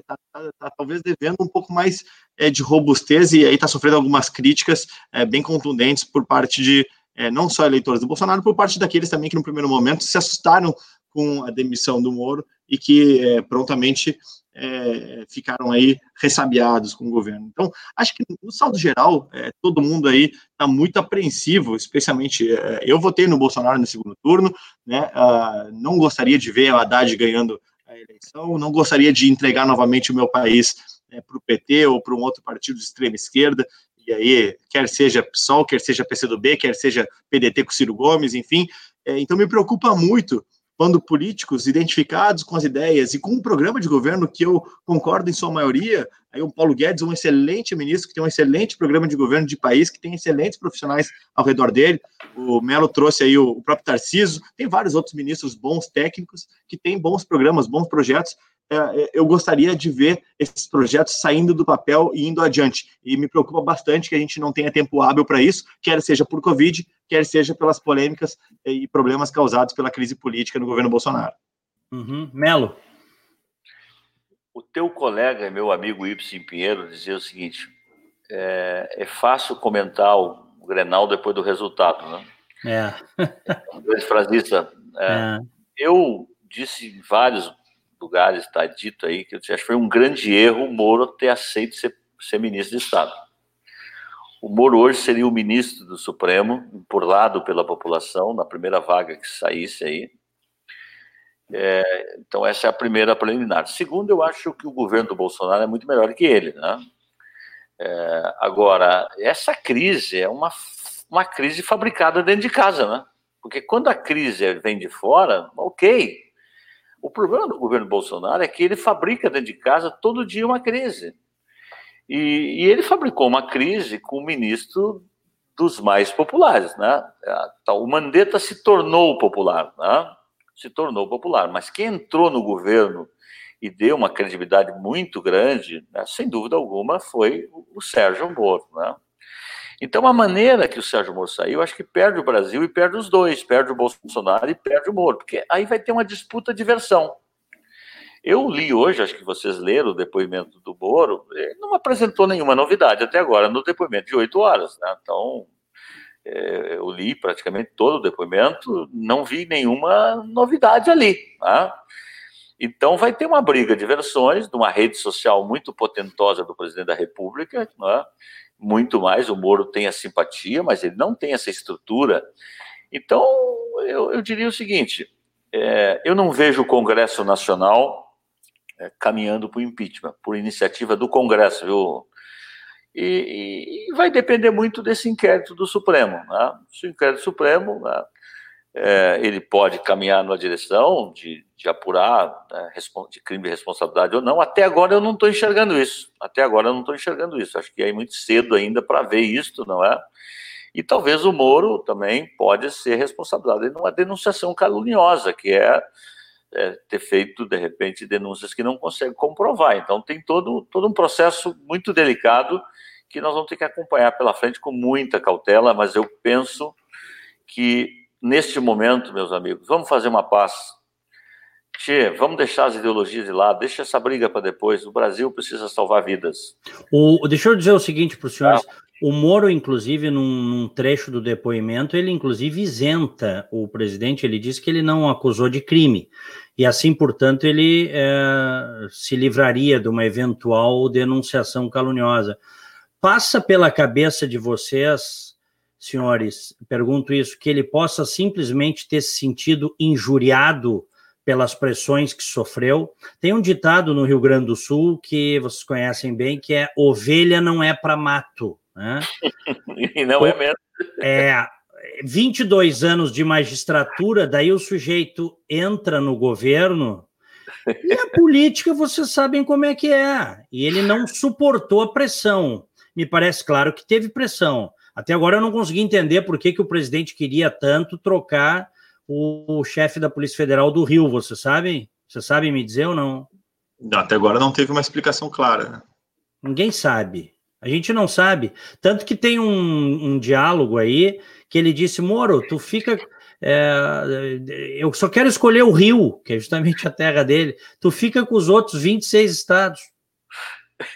[SPEAKER 3] está tá, tá, talvez devendo um pouco mais é, de robustez e aí está sofrendo algumas críticas é, bem contundentes por parte de é, não só eleitores do Bolsonaro, por parte daqueles também que no primeiro momento se assustaram com a demissão do Moro e que é, prontamente é, ficaram aí ressabiados com o governo. Então, acho que no saldo geral, é, todo mundo aí está muito apreensivo, especialmente eu votei no Bolsonaro no segundo turno, né, uh, não gostaria de ver o Haddad ganhando a eleição. Não gostaria de entregar novamente o meu país né, para o PT ou para um outro partido de extrema esquerda. E aí, quer seja PSOL, quer seja PCdoB, quer seja PDT com Ciro Gomes, enfim. É, então, me preocupa muito quando políticos identificados com as ideias e com um programa de governo que eu concordo em sua maioria, aí o Paulo Guedes, um excelente ministro, que tem um excelente programa de governo de país, que tem excelentes profissionais ao redor dele, o Melo trouxe aí o, próprio Tarciso, tem vários outros ministros bons técnicos, que têm bons programas, bons projetos, eu gostaria de ver esses projetos saindo do papel e indo adiante. E me preocupa bastante que a gente não tenha tempo hábil para isso, quer seja por Covid, quer seja pelas polêmicas e problemas causados pela crise política no governo Bolsonaro.
[SPEAKER 1] Uhum. Melo.
[SPEAKER 2] O teu colega e meu amigo Ibsen Pinheiro dizia o seguinte: é, é fácil comentar o, o Grenal depois do resultado, né?
[SPEAKER 1] É.
[SPEAKER 2] Um grande frasista. É, é. Eu disse em vários lugares, está dito aí, que eu acho que foi um grande erro o Moro ter aceito ser, ser ministro de Estado. O Moro hoje seria o ministro do Supremo, empurrado pela população, na primeira vaga que saísse aí. É, então, essa é a primeira preliminar. Segundo, eu acho que o governo do Bolsonaro é muito melhor que ele. Né? É, agora, essa crise é uma, uma crise fabricada dentro de casa, né? Porque quando a crise vem de fora, ok, o problema do governo Bolsonaro é que ele fabrica dentro de casa todo dia uma crise. E, e ele fabricou uma crise com o ministro dos mais populares, né? O Mandetta se tornou popular, né? Se tornou popular, mas quem entrou no governo e deu uma credibilidade muito grande, né, sem dúvida alguma, foi o Sérgio Moro, né? Então, a maneira que o Sérgio Moro saiu, acho que perde o Brasil e perde os dois, perde o Bolsonaro e perde o Moro, porque aí vai ter uma disputa de versão. Eu li hoje, acho que vocês leram o depoimento do Moro, ele não apresentou nenhuma novidade até agora no depoimento de oito horas, né? Então, é, eu li praticamente todo o depoimento, não vi nenhuma novidade ali, né? Então, vai ter uma briga de versões de uma rede social muito potentosa do presidente da República, né? Muito mais. O Moro tem a simpatia, mas ele não tem essa estrutura. Então, eu, eu diria o seguinte: é, eu não vejo o Congresso Nacional é, caminhando para o impeachment, por iniciativa do Congresso, viu? E, e, vai depender muito desse inquérito do Supremo. Né? Se o inquérito Supremo né, é, ele pode caminhar na direção de, de apurar né, de crime de responsabilidade ou não. Até agora eu não estou enxergando isso. Até agora eu não estou enxergando isso. Acho que é muito cedo ainda para ver isso, não é? E talvez o Moro também pode ser responsabilizado numa denunciação caluniosa, que é, é, ter feito, de repente, denúncias que não consegue comprovar. Então tem todo, todo um processo muito delicado que nós vamos ter que acompanhar pela frente com muita cautela, mas eu penso que neste momento, meus amigos, vamos fazer uma paz. Tchê, vamos deixar as ideologias de lado, deixa essa briga para depois. O Brasil precisa salvar vidas.
[SPEAKER 1] O, deixa eu dizer o seguinte para os senhores: ah. o Moro, inclusive, num, num, trecho do depoimento, ele inclusive isenta o presidente. Ele diz que ele não acusou de crime e assim, portanto, ele é, se livraria de uma eventual denunciação caluniosa. Passa pela cabeça de vocês senhores, pergunto isso, que ele possa simplesmente ter se sentido injuriado pelas pressões que sofreu. Tem um ditado no Rio Grande do Sul que vocês conhecem bem, que é ovelha não é para mato. Né?
[SPEAKER 2] e não é mesmo.
[SPEAKER 1] É, 22 anos de magistratura, daí o sujeito entra no governo e a política vocês sabem como é que é. E ele não suportou a pressão. Me parece claro que teve pressão, até agora eu não consegui entender por que, que o presidente queria tanto trocar o, o chefe da Polícia Federal do Rio, você sabe? Você sabe me dizer ou não?
[SPEAKER 3] Até agora não teve uma explicação clara.
[SPEAKER 1] Ninguém sabe. A gente não sabe. Tanto que tem um, um diálogo aí que ele disse: Moro, tu fica. É, eu só quero escolher o Rio, que é justamente a terra dele. Tu fica com os outros 26 estados.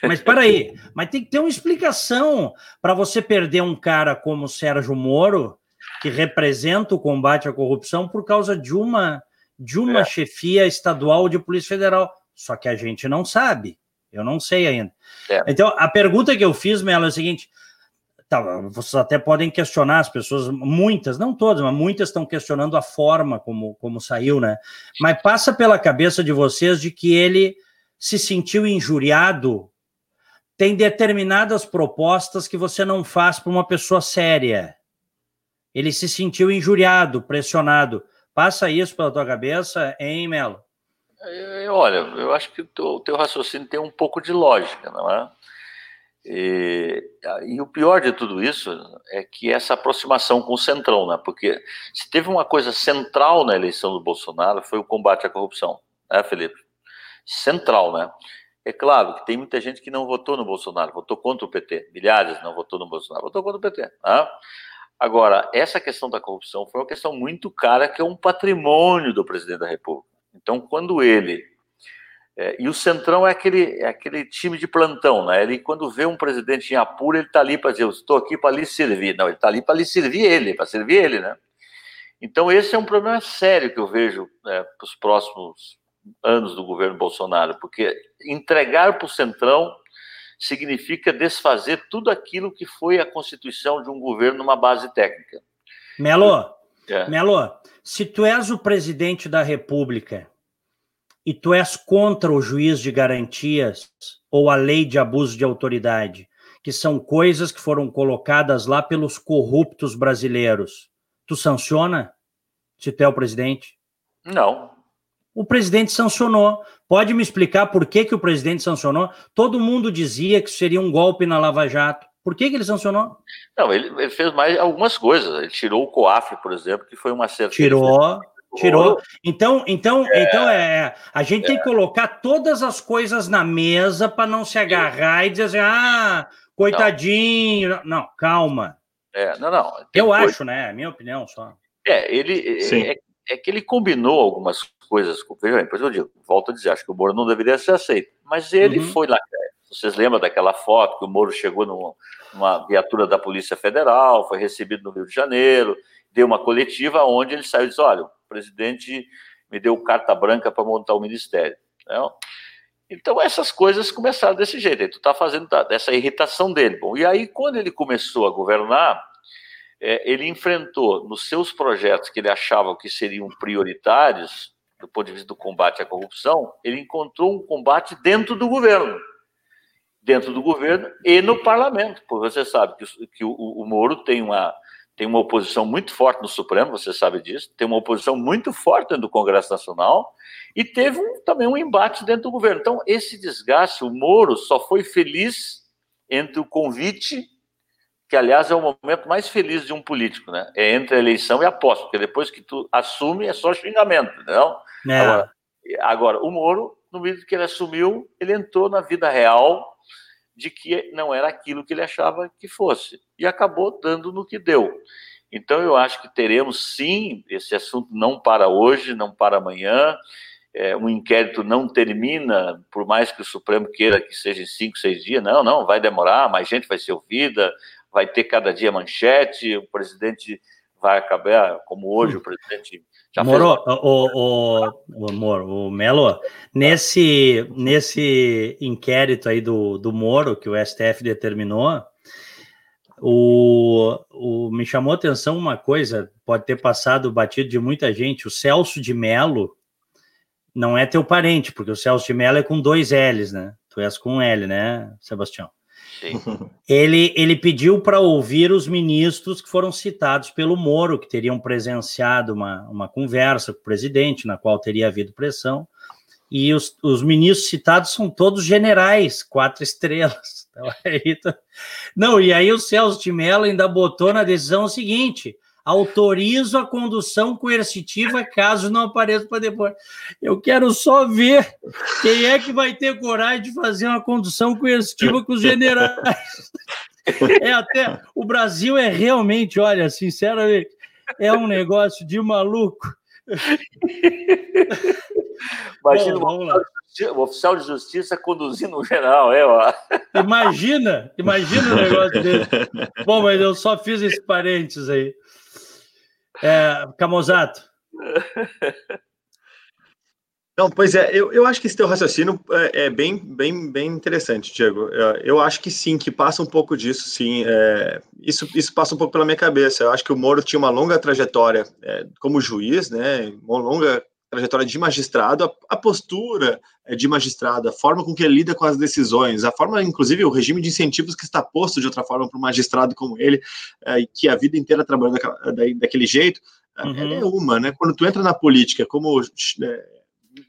[SPEAKER 1] Mas para aí, mas tem que ter uma explicação para você perder um cara como Sérgio Moro, que representa o combate à corrupção por causa de uma de uma é. chefia estadual de Polícia Federal. Só que a gente não sabe. Eu não sei ainda. É. Então, a pergunta que eu fiz, Melo, é a seguinte: tá, vocês até podem questionar, as pessoas, muitas, não todas, mas muitas estão questionando a forma como, como saiu, né? Mas passa pela cabeça de vocês de que ele se sentiu injuriado tem determinadas propostas que você não faz para uma pessoa séria. Ele se sentiu injuriado, pressionado. Passa isso pela tua cabeça, hein, Melo?
[SPEAKER 2] Olha, eu acho que o teu raciocínio tem um pouco de lógica, não é? E, e, o pior de tudo isso é que essa aproximação com o Centrão, né? Porque se teve uma coisa central na eleição do Bolsonaro foi o combate à corrupção, né, Felipe? Central, né? É claro que tem muita gente que não votou no Bolsonaro, votou contra o PT. Milhares não votou no Bolsonaro, votou contra o PT. Tá? Agora, essa questão da corrupção foi uma questão muito cara, que é um patrimônio do presidente da República. Então, quando ele. É, e o Centrão é aquele, é aquele time de plantão, né? Ele, quando vê um presidente em apuro, ele está ali para dizer: Eu estou aqui para lhe servir. Não, ele está ali para lhe servir ele, para servir ele, né? Então, esse é um problema sério que eu vejo né, para os próximos anos do governo Bolsonaro, porque entregar para o Centrão significa desfazer tudo aquilo que foi a constituição de um governo numa base técnica.
[SPEAKER 1] Melo, é. Melo, se tu és o presidente da República e tu és contra o juiz de garantias ou a lei de abuso de autoridade, que são coisas que foram colocadas lá pelos corruptos brasileiros, tu sanciona se tu é o presidente?
[SPEAKER 2] Não,
[SPEAKER 1] o presidente sancionou. Pode me explicar por que, que o presidente sancionou? Todo mundo dizia que seria um golpe na Lava Jato. Por que, que ele sancionou?
[SPEAKER 2] Não, ele, ele fez mais algumas coisas. Ele tirou o COAF, por exemplo, que foi uma certa.
[SPEAKER 1] Tirou. Tirou. Então, então, é, então é, a gente é. tem que colocar todas as coisas na mesa para não se agarrar e dizer assim, ah, coitadinho. Não, não calma.
[SPEAKER 2] É, não, não.
[SPEAKER 1] Eu acho, né? É minha opinião só.
[SPEAKER 2] É, ele é, é, que ele combinou algumas coisas. Veja bem, depois eu digo, volto a dizer, acho que o Moro não deveria ser aceito. Mas ele uhum. foi lá. Vocês lembram daquela foto que o Moro chegou numa, numa viatura da Polícia Federal, foi recebido no Rio de Janeiro, deu uma coletiva onde ele saiu e disse: olha, o presidente me deu carta branca para montar o ministério. Então, Então essas coisas começaram desse jeito. Aí tu está fazendo dessa irritação dele. Bom, e aí quando ele começou a governar, é, ele enfrentou nos seus projetos que ele achava que seriam prioritários do ponto de vista do combate à corrupção, ele encontrou um combate dentro do governo, dentro do governo e no parlamento, porque você sabe que, que o, o Moro tem uma tem uma oposição muito forte no Supremo, você sabe disso, tem uma oposição muito forte dentro do Congresso Nacional e teve um, também um embate dentro do governo. Então, esse desgaste, o Moro só foi feliz entre o convite, que aliás é o momento mais feliz de um político, né? É entre a eleição e a posse, porque depois que tu assume é só xingamento, não? É. Agora, agora, o Moro, no momento que ele assumiu, ele entrou na vida real de que não era aquilo que ele achava que fosse. E acabou dando no que deu. Então, eu acho que teremos sim, esse assunto não para hoje, não para amanhã. É, um inquérito não termina, por mais que o Supremo queira que seja em cinco, seis dias. Não, não, vai demorar, mais gente vai ser ouvida, vai ter cada dia manchete, o presidente vai acabar, como hoje, o presidente
[SPEAKER 1] já Moro, fez... o, o, o, Moro, o Melo, nesse, nesse inquérito aí do, do Moro, que o STF determinou, o, o, me chamou a atenção uma coisa, pode ter passado batido de muita gente, o Celso de Melo não é teu parente, porque o Celso de Melo é com dois L's, né? Tu és com um L, né, Sebastião? Ele, ele pediu para ouvir os ministros que foram citados pelo Moro, que teriam presenciado uma, uma conversa com o presidente, na qual teria havido pressão. E os, os ministros citados são todos generais, quatro estrelas. Então, não, e aí o Celso de Mello ainda botou na decisão o seguinte: autorizo a condução coercitiva caso não apareça para depois. Eu quero só ver quem é que vai ter coragem de fazer uma condução coercitiva com os generais. É até o Brasil é realmente, olha, sinceramente, é um negócio de maluco.
[SPEAKER 2] Imagina Bom, o oficial de justiça conduzindo o geral, é, ó.
[SPEAKER 1] Imagina, imagina o negócio dele. Bom, mas eu só fiz esse parênteses aí. É, Camozato.
[SPEAKER 3] Não, pois é, eu, eu acho que esse teu raciocínio é, é bem, bem, bem interessante, Diego. Eu, eu, acho que sim, que passa um pouco disso, sim. É, isso, isso passa um pouco pela minha cabeça. Eu acho que o Moro tinha uma longa trajetória é, como juiz, né? Uma longa trajetória de magistrado, a, a, postura é, de magistrado, a forma com que ele lida com as decisões, a forma, inclusive, o regime de incentivos que está posto de outra forma para um magistrado como ele, é, que a vida inteira trabalhando daquele, daquele jeito, é, uhum. é uma, né? Quando tu entra na política como é,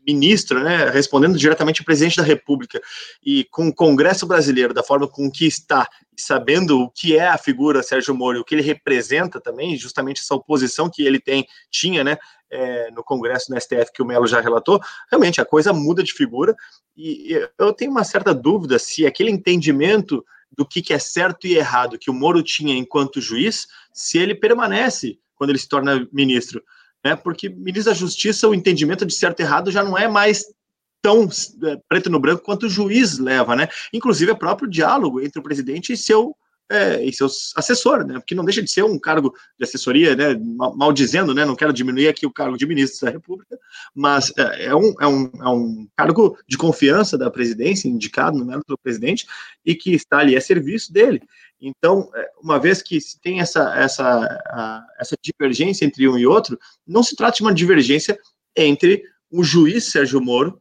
[SPEAKER 3] ministro, né, respondendo diretamente ao presidente da República e com o Congresso brasileiro, da forma com que está, sabendo o que é a figura Sérgio Moro, o que ele representa também, justamente essa oposição que ele tem, tinha, né, é, no Congresso, no STF, que o Melo já relatou, realmente a coisa muda de figura. E eu tenho uma certa dúvida se aquele entendimento do que, que é certo e errado que o Moro tinha enquanto juiz, se ele permanece quando ele se torna ministro. Né? Porque ministro da Justiça, o entendimento de certo e errado já não é mais tão é, preto no branco quanto o juiz leva, né? Inclusive, é próprio diálogo entre o presidente e seu é, e seus assessores, né? Porque não deixa de ser um cargo de assessoria, né? Mal, dizendo, né? Não quero diminuir aqui o cargo de ministro da República, mas é, é, um, é, um, é um cargo de confiança da presidência, indicado no mérito do presidente, e que está ali a serviço dele. Então, é, uma vez que se tem essa, essa, essa divergência entre um e outro, não se trata de uma divergência entre o juiz Sérgio Moro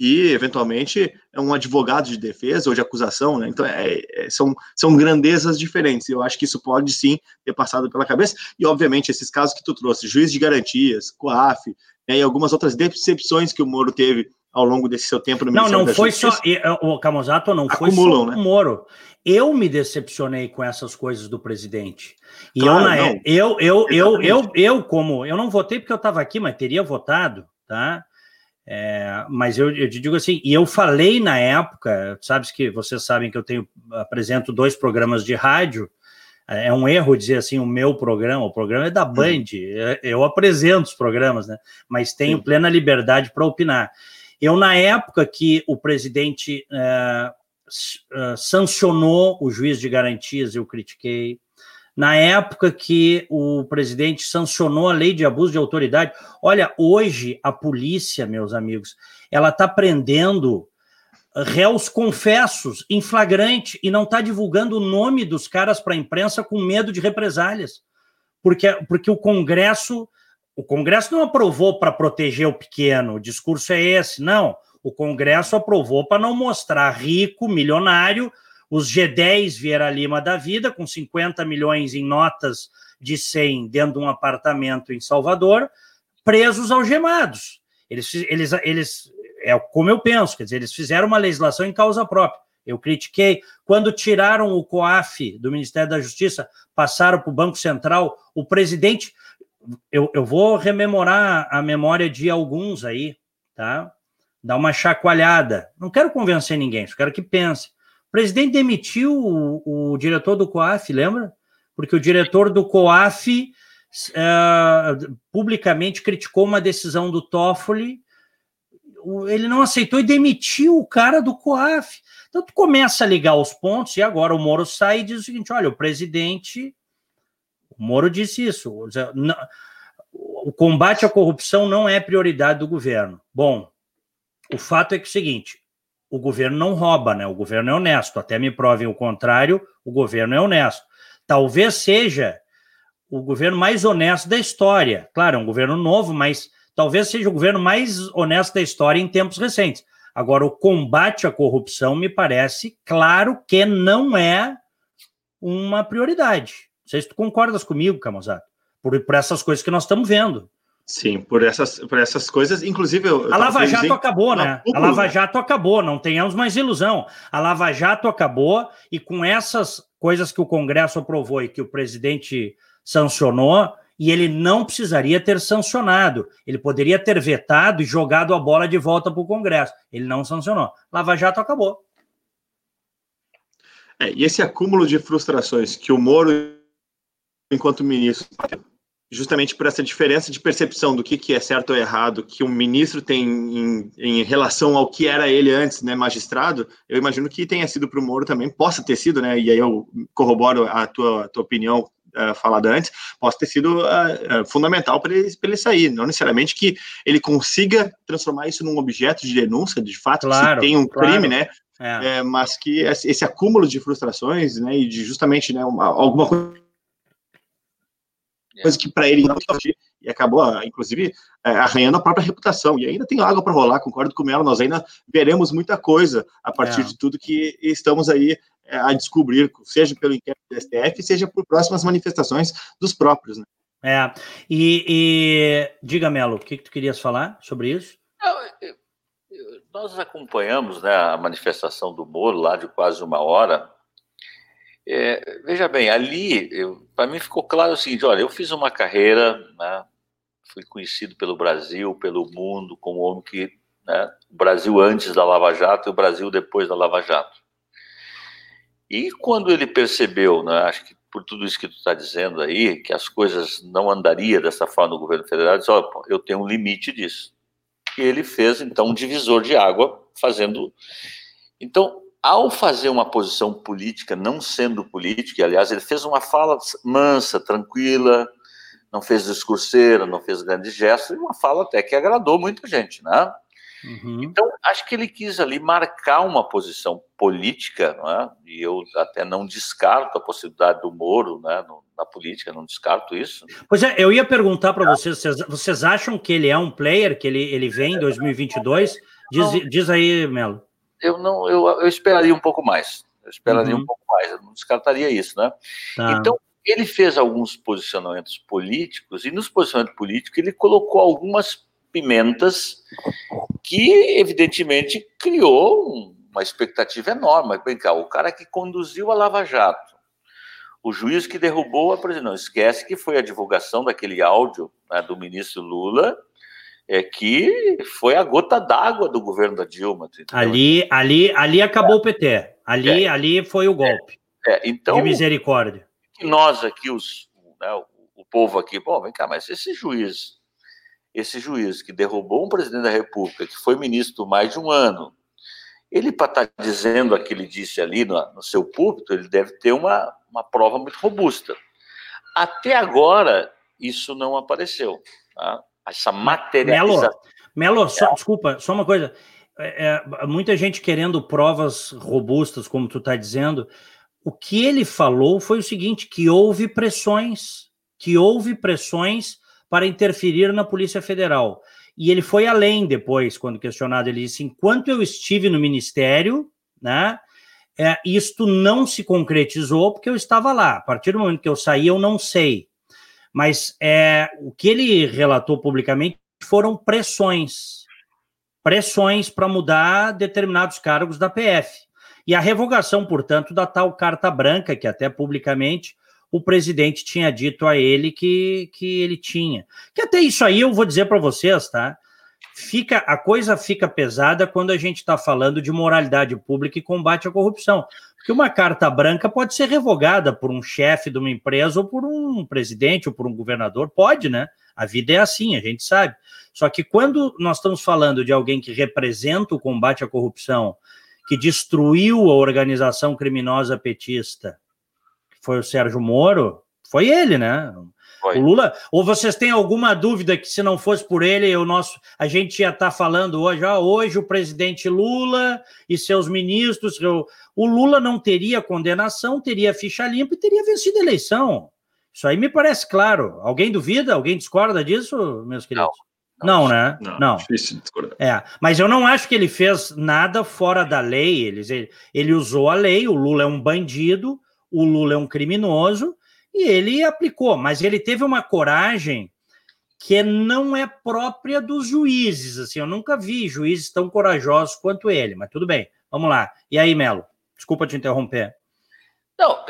[SPEAKER 3] e, eventualmente, é um advogado de defesa ou de acusação, né? Então, é, é, são, são grandezas diferentes. Eu acho que isso pode, sim, ter passado pela cabeça. E, obviamente, esses casos que tu trouxe, juiz de garantias, COAF, né, e algumas outras decepções que o Moro teve ao longo desse seu tempo no
[SPEAKER 1] Não, não foi Justiça, só... O Camusato não foi só né? o Moro. Eu me decepcionei com essas coisas do presidente. E claro, eu, na, não, eu, eu, eu, eu, eu, como... Eu não votei porque eu estava aqui, mas teria votado, tá? É, mas eu, eu digo assim, e eu falei na época, sabes que vocês sabem que eu tenho apresento dois programas de rádio. É, é um erro dizer assim o meu programa, o programa é da uhum. Band. Hum. Eu apresento os programas, né? Mas tenho Sim. plena liberdade para opinar. Eu na época que o presidente é, é, sancionou o juiz de garantias, eu critiquei na época que o presidente sancionou a lei de abuso de autoridade. Olha, hoje a polícia, meus amigos, ela está prendendo réus confessos em flagrante e não está divulgando o nome dos caras para a imprensa com medo de represálias. Porque, porque o Congresso o Congresso não aprovou para proteger o pequeno, o discurso é esse, não. O Congresso aprovou para não mostrar rico, milionário, os G10 Vieira Lima da vida, com 50 milhões em notas de 100 dentro de um apartamento em Salvador, presos algemados. Eles, eles, eles, é como eu penso, quer dizer, eles fizeram uma legislação em causa própria. Eu critiquei. Quando tiraram o COAF do Ministério da Justiça, passaram para o Banco Central, o presidente eu, eu vou rememorar a memória de alguns aí, tá? Dar uma chacoalhada. Não quero convencer ninguém, só quero que pense. O presidente demitiu o, o diretor do COAF, lembra? Porque o diretor do COAF uh, publicamente criticou uma decisão do Toffoli, ele não aceitou e demitiu o cara do COAF. Então, tu começa a ligar os pontos e agora o Moro sai e diz o seguinte: olha, o presidente o Moro disse isso. O combate à corrupção não é prioridade do governo. Bom, o fato é que é o seguinte: o governo não rouba, né? O governo é honesto. Até me provem o contrário, o governo é honesto. Talvez seja o governo mais honesto da história. Claro, é um governo novo, mas talvez seja o governo mais honesto da história em tempos recentes. Agora, o combate à corrupção me parece claro que não é uma prioridade sei se tu concordas comigo, Camusato, por, por essas coisas que nós estamos vendo.
[SPEAKER 3] Sim, por essas, por essas coisas, inclusive. Eu,
[SPEAKER 1] a Lava Jato dizer... acabou, né? a Lava Jato acabou, não tenhamos mais ilusão. A Lava Jato acabou e com essas coisas que o Congresso aprovou e que o presidente sancionou, e ele não precisaria ter sancionado. Ele poderia ter vetado e jogado a bola de volta para o Congresso. Ele não sancionou. Lava Jato acabou.
[SPEAKER 3] É, e esse acúmulo de frustrações que o Moro enquanto ministro, justamente por essa diferença de percepção do que, que é certo ou errado que um ministro tem em, em relação ao que era ele antes, né, magistrado, eu imagino que tenha sido para o Moro também, possa ter sido, né, e aí eu corroboro a tua, tua opinião uh, falada antes, possa ter sido uh, uh, fundamental para ele, ele sair, não necessariamente que ele consiga transformar isso num objeto de denúncia, de fato, claro, se tem um claro. crime, né, é. É, mas que esse acúmulo de frustrações, né, e de justamente, né, uma, alguma coisa coisa que para ele não e acabou, inclusive, é, arranhando a própria reputação. E ainda tem água para rolar, concordo com ela, nós ainda veremos muita coisa a partir é. de tudo que estamos aí é, a descobrir, seja pelo inquérito do STF, seja por próximas manifestações dos próprios. Né?
[SPEAKER 1] É, e, e diga, Melo, o que, que tu querias falar sobre isso?
[SPEAKER 2] nós acompanhamos né, a manifestação do Moro lá de quase uma hora, é, veja bem, ali, para mim ficou claro o seguinte: olha, eu fiz uma carreira, né, fui conhecido pelo Brasil, pelo mundo, como homem que. Né, o Brasil antes da Lava Jato e o Brasil depois da Lava Jato. E quando ele percebeu, né, acho que por tudo isso que tu está dizendo aí, que as coisas não andariam dessa forma no governo federal, disse, olha, eu tenho um limite disso. E ele fez, então, um divisor de água, fazendo... Então, ao fazer uma posição política, não sendo política, aliás, ele fez uma fala mansa, tranquila, não fez discurseira, não fez grandes gestos, e uma fala até que agradou muita gente, né? Uhum. Então, acho que ele quis ali marcar uma posição política, né? e eu até não descarto a possibilidade do Moro né? na política, não descarto isso.
[SPEAKER 1] Pois é, eu ia perguntar para vocês, vocês, vocês acham que ele é um player, que ele, ele vem em 2022? Diz, diz aí, Melo
[SPEAKER 2] eu não, eu, eu esperaria um pouco mais. Eu esperaria uhum. um pouco mais, eu não descartaria isso, né? Tá. Então, ele fez alguns posicionamentos políticos, e nos posicionamentos políticos ele colocou algumas pimentas que, evidentemente, criou uma expectativa enorme. Vem cá, o cara que conduziu a Lava Jato, o juiz que derrubou a presidência, não esquece que foi a divulgação daquele áudio né, do ministro Lula, é que foi a gota d'água do governo da Dilma.
[SPEAKER 1] Entendeu? Ali, ali, ali acabou o PT. Ali, é. ali foi o golpe.
[SPEAKER 2] É. é. Então,
[SPEAKER 1] de misericórdia.
[SPEAKER 2] Nós aqui, os, né, o, povo aqui, bom, vem cá, mas esse juiz, esse juiz que derrubou um presidente da República, que foi ministro mais de um ano, ele para estar tá dizendo o que ele disse ali no, no seu púlpito, ele deve ter uma, uma prova muito robusta. Até agora, isso não apareceu. Tá? Essa materialização.
[SPEAKER 1] Melo, Melo só, desculpa, só uma coisa. é, é, muita gente querendo provas robustas, como tu está dizendo. O que ele falou foi o seguinte: que houve pressões, que houve pressões para interferir na Polícia Federal. E ele foi além depois, quando questionado, ele disse: enquanto eu estive no Ministério, né, é, isto não se concretizou porque eu estava lá. A partir do momento que eu saí, eu não sei. Mas é, o que ele relatou publicamente foram pressões pressões para mudar determinados cargos da PF. E a revogação, portanto, da tal carta branca, que até publicamente o presidente tinha dito a ele que, que ele tinha. Que até isso aí eu vou dizer para vocês, tá? Fica, a coisa fica pesada quando a gente está falando de moralidade pública e combate à corrupção. Porque uma carta branca pode ser revogada por um chefe de uma empresa ou por um presidente ou por um governador. Pode, né? A vida é assim, a gente sabe. Só que quando nós estamos falando de alguém que representa o combate à corrupção, que destruiu a organização criminosa petista, que foi o Sérgio Moro, foi ele, né? Foi. O Lula, ou vocês têm alguma dúvida que se não fosse por ele, o nosso, a gente ia estar tá falando hoje, ah, hoje o presidente Lula e seus ministros, o Lula não teria condenação, teria ficha limpa e teria vencido a eleição. Isso aí me parece claro. Alguém duvida? Alguém discorda disso, meus queridos? Não, não, né? Não, não. Difícil discordar. É, mas eu não acho que ele fez nada fora da lei. Ele, ele, ele usou a lei. O Lula é um bandido, o Lula é um criminoso e ele aplicou. Mas ele teve uma coragem que não é própria dos juízes. Assim, eu nunca vi juízes tão corajosos quanto ele. Mas tudo bem, vamos lá. E aí, Melo? Desculpa te interromper.
[SPEAKER 2] Não,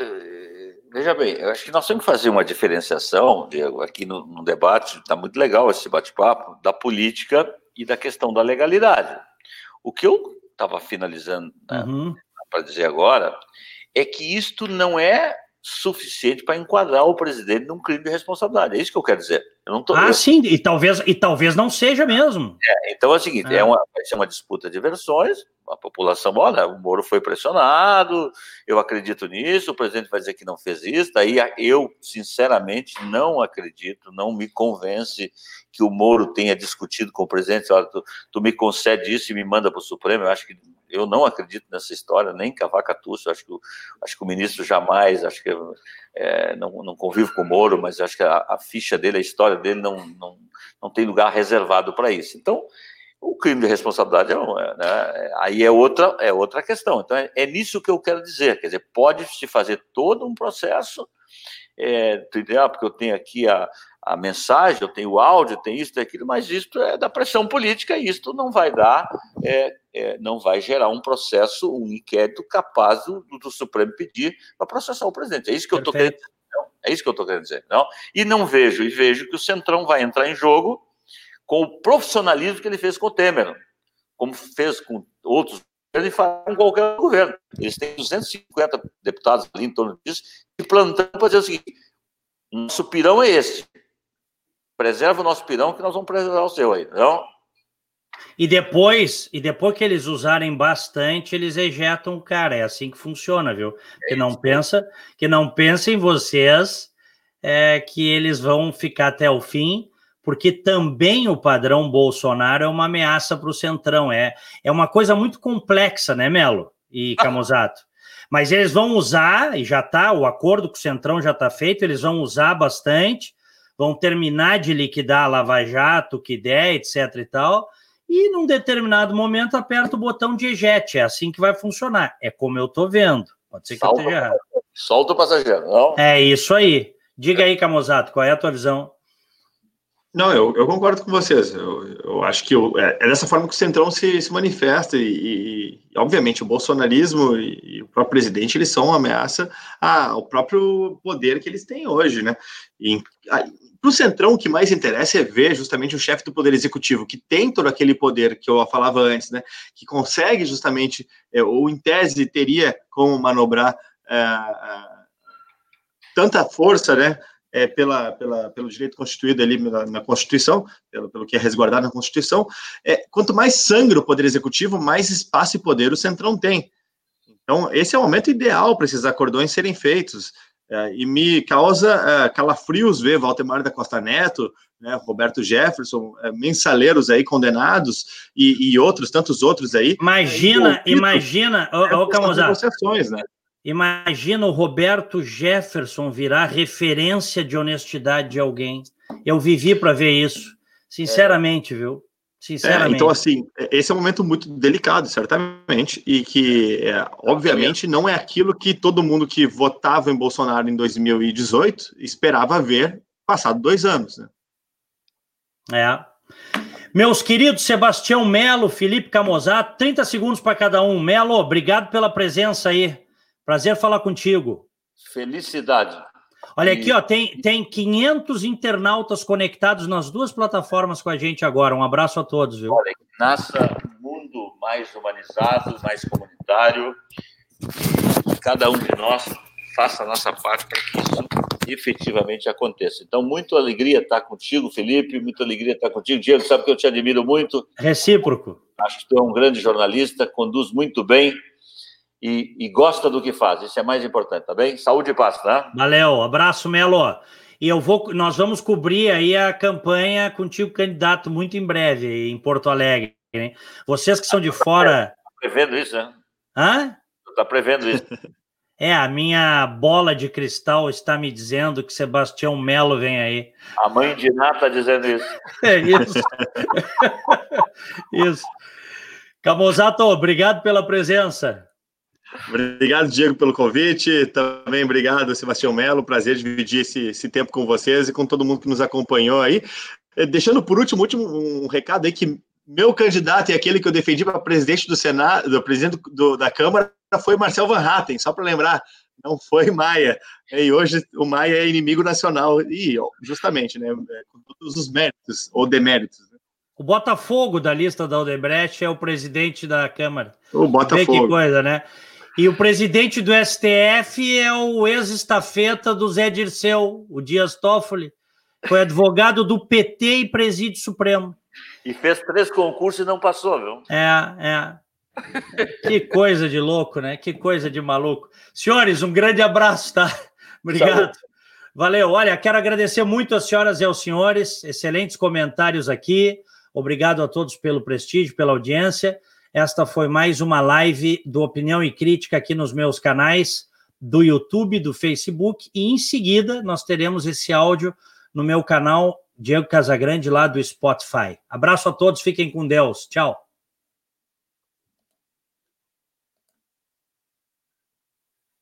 [SPEAKER 2] Veja bem, eu acho que nós temos que fazer uma diferenciação, Diego, aqui no, no debate, está muito legal esse bate-papo, da política e da questão da legalidade. O que eu estava finalizando né, uhum. para dizer agora é que isto não é suficiente para enquadrar o presidente num crime de responsabilidade. É isso que eu quero dizer. Eu
[SPEAKER 1] não tô, ah, eu... sim, e talvez, e talvez não seja mesmo.
[SPEAKER 2] É, então é o seguinte: é. é uma, vai ser uma disputa de versões. A população, olha, o Moro foi pressionado, eu acredito nisso, o presidente vai dizer que não fez isso. Daí eu, sinceramente, não acredito, não me convence que o Moro tenha discutido com o presidente. Olha, tu, tu me concede isso e me manda para o Supremo. Eu acho que eu não acredito nessa história, nem cavaca tussa, acho que, acho que o ministro jamais, acho que é, não, não convivo com o Moro, mas acho que a, a, ficha dele, a história dele não, não, não tem lugar reservado para isso. Então, o crime de responsabilidade, é, né, aí é outra, é outra questão. Então, é, é, nisso que eu quero dizer, quer dizer, pode-se fazer todo um processo, é, porque eu tenho aqui a, a mensagem, eu tenho o áudio, tem isso, tem aquilo, mas isso é da pressão política e isso não vai dar, é, é, não vai gerar um processo, um inquérito capaz do, do Supremo pedir para processar o presidente. É isso que eu estou querendo dizer. Não? É isso que eu estou querendo dizer. Não? E não vejo, e vejo que o Centrão vai entrar em jogo com o profissionalismo que ele fez com o Temer, como fez com outros ele faz com qualquer governo. Eles têm 250 deputados ali em torno disso, e plantando para dizer o seguinte: nosso pirão é esse preserva o nosso pirão que nós vamos preservar o seu aí, não?
[SPEAKER 1] E depois, e depois que eles usarem bastante, eles ejetam o cara. É assim que funciona, viu? Que não pensa, que não pensem vocês é, que eles vão ficar até o fim, porque também o padrão Bolsonaro é uma ameaça para o centrão. É, é uma coisa muito complexa, né, Melo e ah. Camusato? Mas eles vão usar, e já está, o acordo com o Centrão já está feito, eles vão usar bastante, vão terminar de liquidar a Lava Jato, que der, etc e tal, e num determinado momento aperta o botão de ejete. É assim que vai funcionar. É como eu estou vendo. Pode ser que Salta, eu esteja errado.
[SPEAKER 2] Solta o passageiro, não?
[SPEAKER 1] É isso aí. Diga aí, Camozato, qual é a tua visão?
[SPEAKER 3] Não, eu, eu concordo com vocês. Eu, eu acho que eu, é, é, dessa forma que o Centrão se, se manifesta e, e, obviamente, o bolsonarismo e, e, o próprio presidente, eles são uma ameaça ao próprio poder que eles têm hoje, né? E para o Centrão, o que mais interessa é ver justamente o chefe do Poder Executivo, que tem todo aquele poder que eu falava antes, né? Que consegue justamente, é, ou em tese teria como manobrar é, é tanta força, né? é, pela, pela, pelo direito constituído ali na, na Constituição, pelo, pelo, que é resguardado na Constituição, é, quanto mais sangue o Poder Executivo, mais espaço e poder o Centrão tem. Então, esse é o momento ideal para esses acordões serem feitos. É, e me causa é, calafrios ver Valdemar da Costa Neto, né, Roberto Jefferson, é, mensaleiros aí condenados e, e, outros, tantos outros aí.
[SPEAKER 1] Imagina, imagina, ô, ô
[SPEAKER 3] né?
[SPEAKER 1] Imagina o Roberto Jefferson virar referência de honestidade de alguém. Eu vivi para ver isso, sinceramente, viu? Sinceramente.
[SPEAKER 3] É, então, assim, esse é um momento muito delicado, certamente, e que, é, obviamente, não é aquilo que todo mundo que votava em Bolsonaro em 2018 esperava ver passado dois anos. Né?
[SPEAKER 1] É. Meus queridos Sebastião Melo, Felipe Camosat, 30 segundos para cada um. Melo, obrigado pela presença aí. Prazer falar contigo.
[SPEAKER 2] Felicidade.
[SPEAKER 1] Olha aqui, ó, tem, tem 500 internautas conectados nas duas plataformas com a gente agora. Um abraço a todos, viu?
[SPEAKER 2] Olha, que nasça um mundo mais humanizado, mais comunitário. Que cada um de nós faça a nossa parte para que isso efetivamente aconteça. Então, muita alegria estar contigo, Felipe, muita alegria estar contigo. Diego, sabe que eu te admiro muito.
[SPEAKER 1] Recíproco.
[SPEAKER 2] Acho que tu é um grande jornalista, conduz muito bem e, e, gosta do que faz. Isso é mais importante, tá bem? Saúde e paz, tá?
[SPEAKER 1] Valeu, abraço, Melo. E eu vou, nós vamos cobrir aí a campanha contigo, candidato, muito em breve, em Porto Alegre. Hein? Vocês que são de fora.
[SPEAKER 2] Tá prevendo isso, né?
[SPEAKER 1] Hã?
[SPEAKER 2] Tá prevendo isso.
[SPEAKER 1] É, a minha bola de cristal está me dizendo que Sebastião Melo vem aí.
[SPEAKER 2] A mãe de Ná está dizendo isso.
[SPEAKER 1] É isso. isso. Camozato, obrigado pela presença.
[SPEAKER 3] Obrigado, Diego, pelo convite. Também obrigado, Sebastião Melo. Prazer dividir esse, esse tempo com vocês e com todo mundo que nos acompanhou aí. Eh, deixando por último, último um recado aí que meu candidato e aquele que eu defendi para presidente do Senado, do presidente do, da Câmara, foi Marcel Van Hatten, só para lembrar, não foi Maia. E hoje o Maia é inimigo nacional, e justamente, né, é, com todos os méritos ou deméritos. Né?
[SPEAKER 1] O Botafogo da lista da Odebrecht é o presidente da Câmara.
[SPEAKER 3] O Botafogo.
[SPEAKER 1] Vê que coisa, né? E o presidente do STF é o ex-estafeta do Zé Dirceu, o Dias Toffoli. Foi advogado do PT e presídio Supremo.
[SPEAKER 2] E fez três concursos e não passou, viu?
[SPEAKER 1] É, é. Que coisa de louco, né? Que coisa de maluco. Senhores, um grande abraço, tá? Obrigado. Saúde. Valeu. Olha, quero agradecer muito às senhoras e aos senhores. Excelentes comentários aqui. Obrigado a todos pelo prestígio, pela audiência. Esta foi mais uma live do Opinião e Crítica aqui nos meus canais do YouTube, do Facebook, e em seguida nós teremos esse áudio no meu canal Diego Casagrande lá do Spotify. Abraço a todos, fiquem com Deus. Tchau.